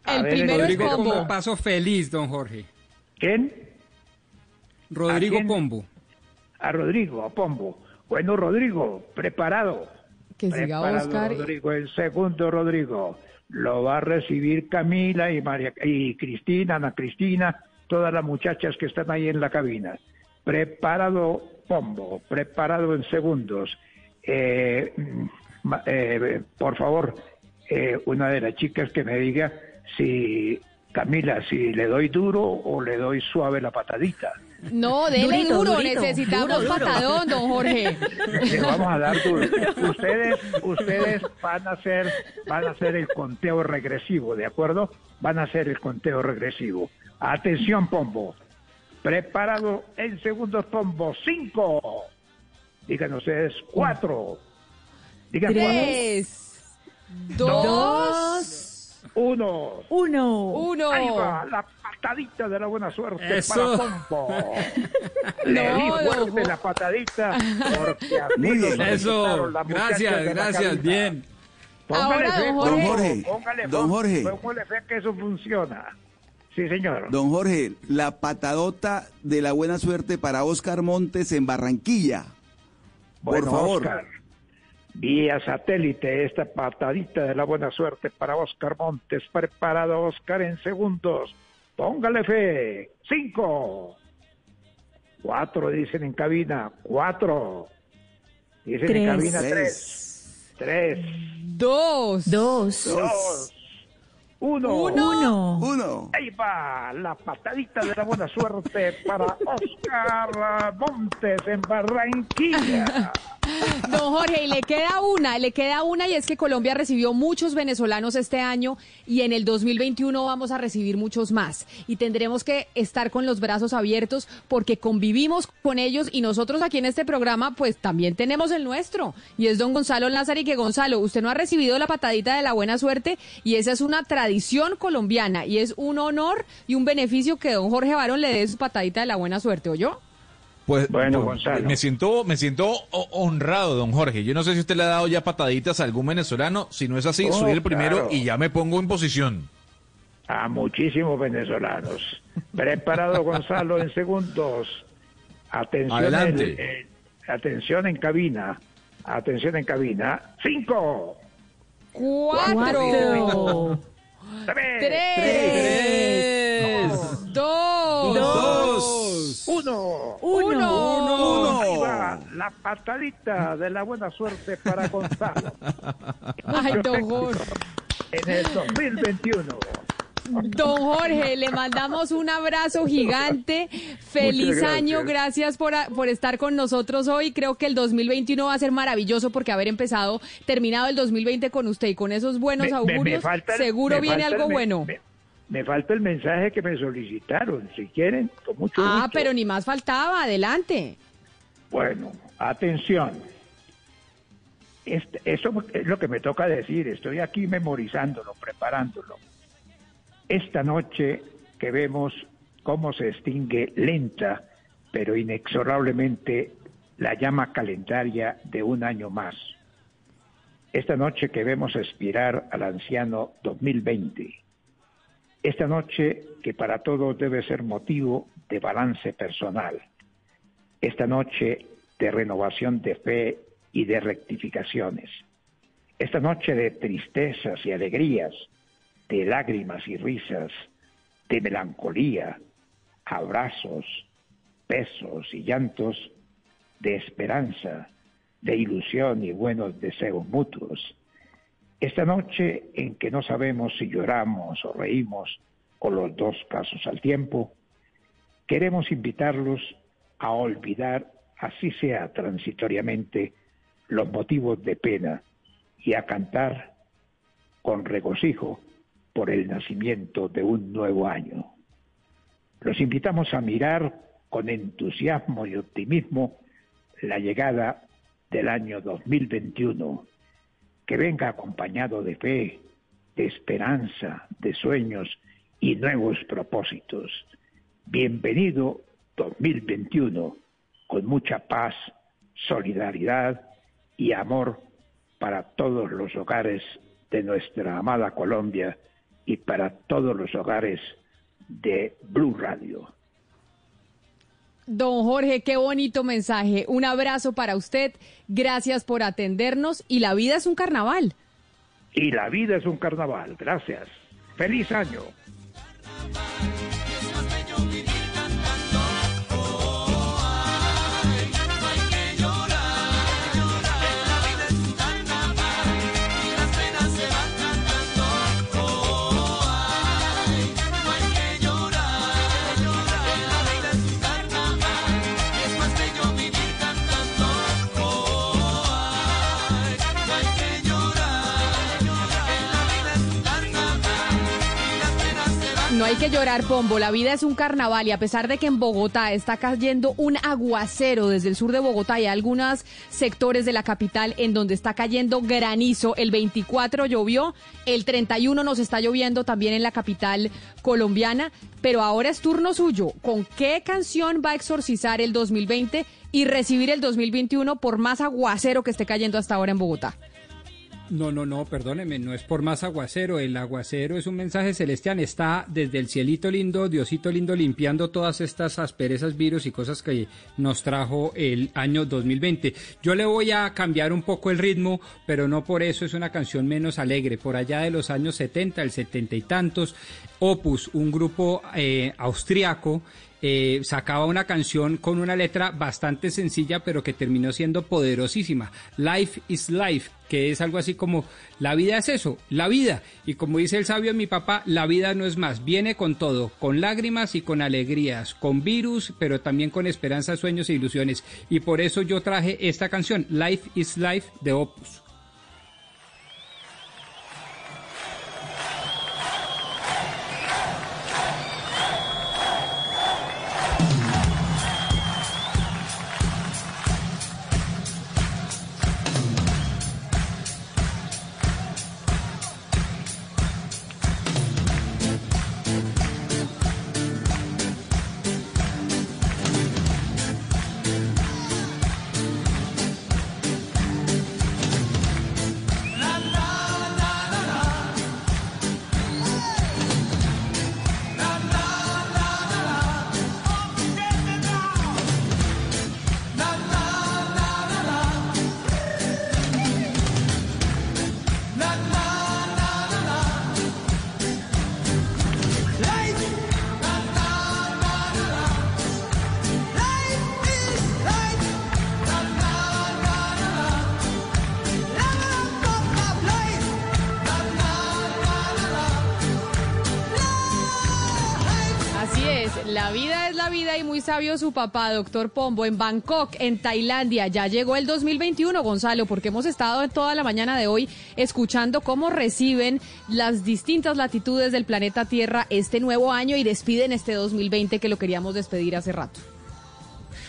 el primero Rodrigo es Pombo. paso feliz, don Jorge. ¿Quién? Rodrigo Pombo. A Rodrigo, a Pombo. Bueno, Rodrigo, preparado. Que siga Oscar. Rodrigo, el segundo Rodrigo. Lo va a recibir Camila y María y Cristina, Ana Cristina, todas las muchachas que están ahí en la cabina preparado pombo, preparado en segundos. Eh, eh, por favor, eh, una de las chicas que me diga si, Camila, si le doy duro o le doy suave la patadita. No, dele duro, necesitamos patadón, don Jorge. Le vamos a dar duro. Ustedes, ustedes van a hacer, van a hacer el conteo regresivo, ¿de acuerdo? Van a hacer el conteo regresivo. Atención, Pombo. Preparado en segundos pombo. Cinco. Digan ustedes cuatro. Digan Tres. Dos. Uno. Uno. Uno. Ahí va, la patadita de la buena suerte para Pombo. Le di fuerte la patadita porque Muy bien. Eso. Gracias, gracias. Bien. Póngale Ahora, fe, don Jorge. Póngale, Don Jorge. Póngale fe que eso funciona. Sí, señor. Don Jorge, la patadota de la buena suerte para Oscar Montes en Barranquilla. Por favor. Oscar, vía satélite, esta patadita de la buena suerte para Oscar Montes. Preparado, Oscar, en segundos. Póngale fe. Cinco. Cuatro, dicen en cabina. Cuatro. Dicen en cabina tres. Tres. Dos. Dos. Dos. Uno. Uno. Uno. Ahí va la patadita de la buena suerte para Oscar Montes en Barranquilla. Don Jorge, y le queda una, le queda una y es que Colombia recibió muchos venezolanos este año y en el 2021 vamos a recibir muchos más. Y tendremos que estar con los brazos abiertos porque convivimos con ellos y nosotros aquí en este programa pues también tenemos el nuestro. Y es don Gonzalo Lázaro y que Gonzalo, usted no ha recibido la patadita de la buena suerte y esa es una tradición colombiana y es un honor y un beneficio que don Jorge Barón le dé su patadita de la buena suerte, ¿oyó? Pues, Bueno, pues, Gonzalo. me siento, me siento ho- honrado, don Jorge. Yo no sé si usted le ha dado ya pataditas a algún venezolano. Si no es así, Oh, soy el primero claro. y ya me pongo en posición. A muchísimos venezolanos. Preparado Gonzalo en segundos. Atención, Adelante. en- en- atención en cabina. Atención en cabina. Cinco. Cuatro. Tres. Tres. Dos. Dos. Uno. Uno. Ahí va la patadita de la buena suerte para Gonzalo. Ay, don. En el 2021. Don Jorge, le mandamos un abrazo gigante. Feliz gracias. año. Gracias por, a- por estar con nosotros hoy. Creo que el 2021 va a ser maravilloso porque haber empezado, terminado el 2020 con usted y con esos buenos Me- me- me augurios, falta seguro viene falta algo bueno. Me, falta el mensaje que me solicitaron. Si quieren, con mucho Ah, gusto. pero ni más faltaba. Adelante. Bueno, atención. Este- eso es lo que me toca decir. Estoy aquí memorizándolo, preparándolo. Esta noche que vemos cómo se extingue lenta, pero inexorablemente, la llama calendaria de un año más. Esta noche que vemos expirar al anciano 2020. Esta noche que para todos debe ser motivo de balance personal esta noche de renovación de fe y de rectificaciones, esta noche de tristezas y alegrías, de lágrimas y risas, de melancolía, abrazos, besos y llantos, de esperanza, de ilusión y buenos deseos mutuos. Esta noche en que no sabemos si lloramos o reímos o los dos casos al tiempo, queremos invitarlos a olvidar, así sea transitoriamente, los motivos de pena y a cantar con regocijo por el nacimiento de un nuevo año. Los invitamos a mirar con entusiasmo y optimismo la llegada del año 2021, que venga acompañado de fe, de esperanza, de sueños y nuevos propósitos. Bienvenido 2021 con mucha paz, solidaridad y amor para todos los hogares de nuestra amada Colombia y para todos los hogares de Blue Radio. Don Jorge, qué bonito mensaje. Un abrazo para usted. Gracias por atendernos y la vida es un carnaval. Y la vida es un carnaval. Gracias. Feliz año. Hay que llorar, Pombo. La vida es un carnaval y a pesar de que en Bogotá está cayendo un aguacero desde el sur de Bogotá y algunos sectores de la capital en donde está cayendo granizo, el 24 llovió, el 31 nos está lloviendo también en la capital colombiana, pero ahora es turno suyo. ¿Con qué canción va a exorcizar el 2020 y recibir el 2021 por más aguacero que esté cayendo hasta ahora en Bogotá? No, no, no, perdóneme, no es por más aguacero. El aguacero es un mensaje celestial. Está desde el cielito lindo, Diosito lindo, limpiando todas estas asperezas, virus y cosas que nos trajo el año 2020. Yo le voy a cambiar un poco el ritmo, pero no por eso es una canción menos alegre. Por allá de los años 70, el 70 y tantos, Opus, un grupo eh, austriaco, eh, sacaba una canción con una letra bastante sencilla, pero que terminó siendo poderosísima. Life is life, que es algo así como, la vida es eso, la vida. Y como dice el sabio mi papá, la vida no es más, viene con todo, con lágrimas y con alegrías, con virus, pero también con esperanzas, sueños e ilusiones. Y por eso yo traje esta canción, Life is life, de Opus. Su papá, doctor Pombo, en Bangkok, en Tailandia. Ya llegó el 2021, Gonzalo, porque hemos estado toda la mañana de hoy escuchando cómo reciben las distintas latitudes del planeta Tierra este nuevo año y despiden este 2020 que lo queríamos despedir hace rato.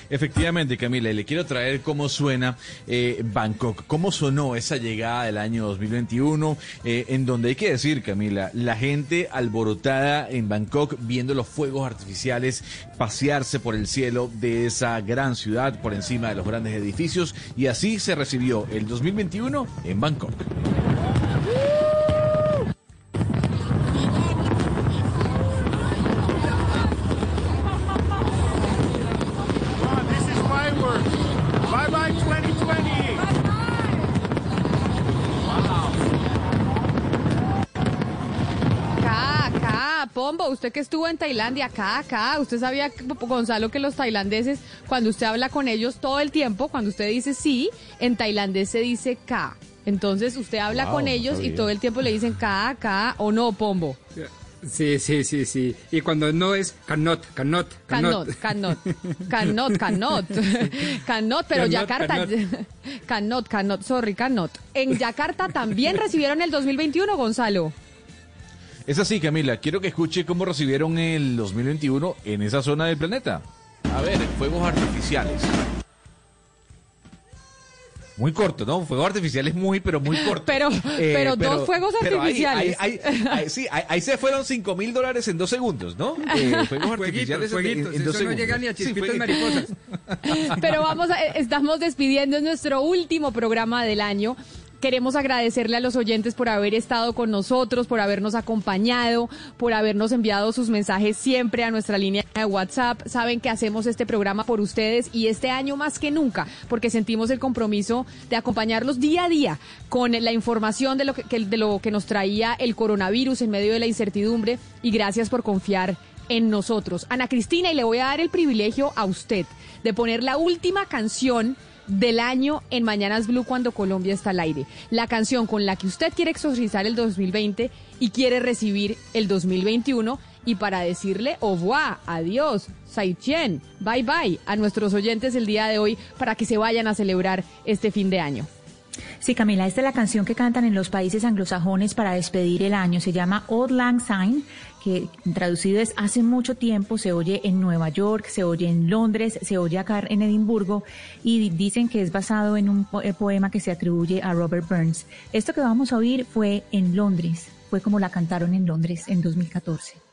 Efectivamente, Camila, y le quiero traer cómo suena eh, Bangkok, cómo sonó esa llegada del año 2021, eh, en donde hay que decir, Camila, la gente alborotada en Bangkok viendo los fuegos artificiales pasearse por el cielo de esa gran ciudad por encima de los grandes edificios, y así se recibió el 2021 en Bangkok. Usted que estuvo en Tailandia, acá, acá, usted sabía, Gonzalo, que los tailandeses, cuando usted habla con ellos todo el tiempo, cuando usted dice sí, en tailandés se dice ka. Entonces usted habla con ellos y todo el tiempo le dicen ka, ka o no, pombo. Sí, sí, sí, sí. Y cuando no es cannot, cannot, cannot. Cannot, cannot, cannot, cannot. pero Yakarta, cannot, cannot, sorry, cannot. En Yakarta también recibieron el 2021, Gonzalo. Es así, Camila. Quiero que escuche cómo recibieron el 2021 en esa zona del planeta. A ver, fuegos artificiales. Muy corto, ¿no? Fuegos artificiales muy, pero muy corto. Pero, eh, pero, dos fuegos artificiales. sí, ahí, se fueron 5 mil dólares en dos segundos, ¿no? Eh, fuegos artificiales en, dos eso segundos. no llega ni a chispitos mariposas. Pero vamos, a, estamos despidiendo nuestro último programa del año. Queremos agradecerle a los oyentes por haber estado con nosotros, por habernos acompañado, por habernos enviado sus mensajes siempre a nuestra línea de WhatsApp. Saben que hacemos este programa por ustedes y este año más que nunca, porque sentimos el compromiso de acompañarlos día a día con la información de lo que, de lo que nos traía el coronavirus en medio de la incertidumbre y gracias por confiar en nosotros. Ana Cristina, y le voy a dar el privilegio a usted de poner la última canción del año en Mañanas Blue cuando Colombia está al aire. La canción con la que usted quiere exorcizar el 2020 y quiere recibir el 2021 y para decirle au revoir, adiós, Saichen, bye bye a nuestros oyentes el día de hoy para que se vayan a celebrar este fin de año. Sí, Camila, esta es la canción que cantan en los países anglosajones para despedir el año. Se llama Old Lang Syne que traducido es hace mucho tiempo, se oye en Nueva York, se oye en Londres, se oye acá en Edimburgo y dicen que es basado en un eh, poema que se atribuye a Robert Burns. Esto que vamos a oír fue en Londres, fue como la cantaron en Londres en 2014.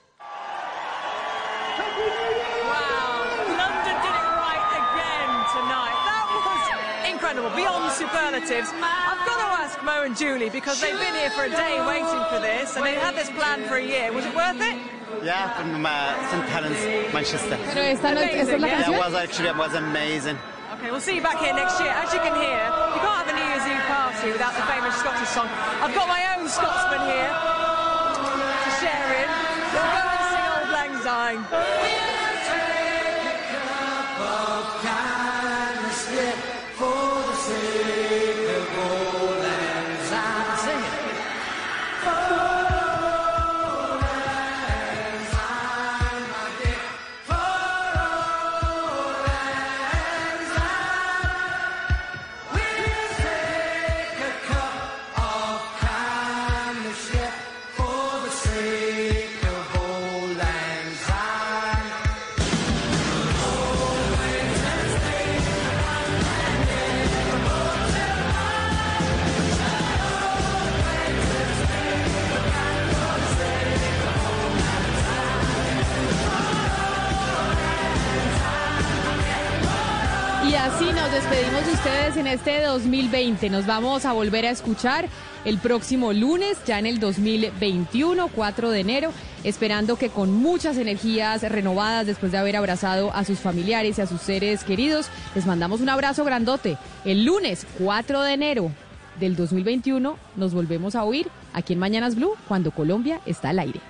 Beyond superlatives. I've got to ask Mo and Julie because they've been here for a day waiting for this and they had this plan for a year. Was it worth it? Yeah, from uh, St. Helens, Manchester. Pero esta no, esta es la yeah, it was actually it was amazing. Okay, we'll see you back here next year. As you can hear, you can't have a New Year's Eve party without the famous Scottish song. I've got my own Scotsman here to share in. So go and sing Old Lang Syne. En este 2020. Nos vamos a volver a escuchar el próximo lunes, ya en el 2021, 4 de enero, esperando que con muchas energías renovadas después de haber abrazado a sus familiares y a sus seres queridos, les mandamos un abrazo grandote. El lunes, 4 de enero del 2021, nos volvemos a oír aquí en Mañanas Blue cuando Colombia está al aire.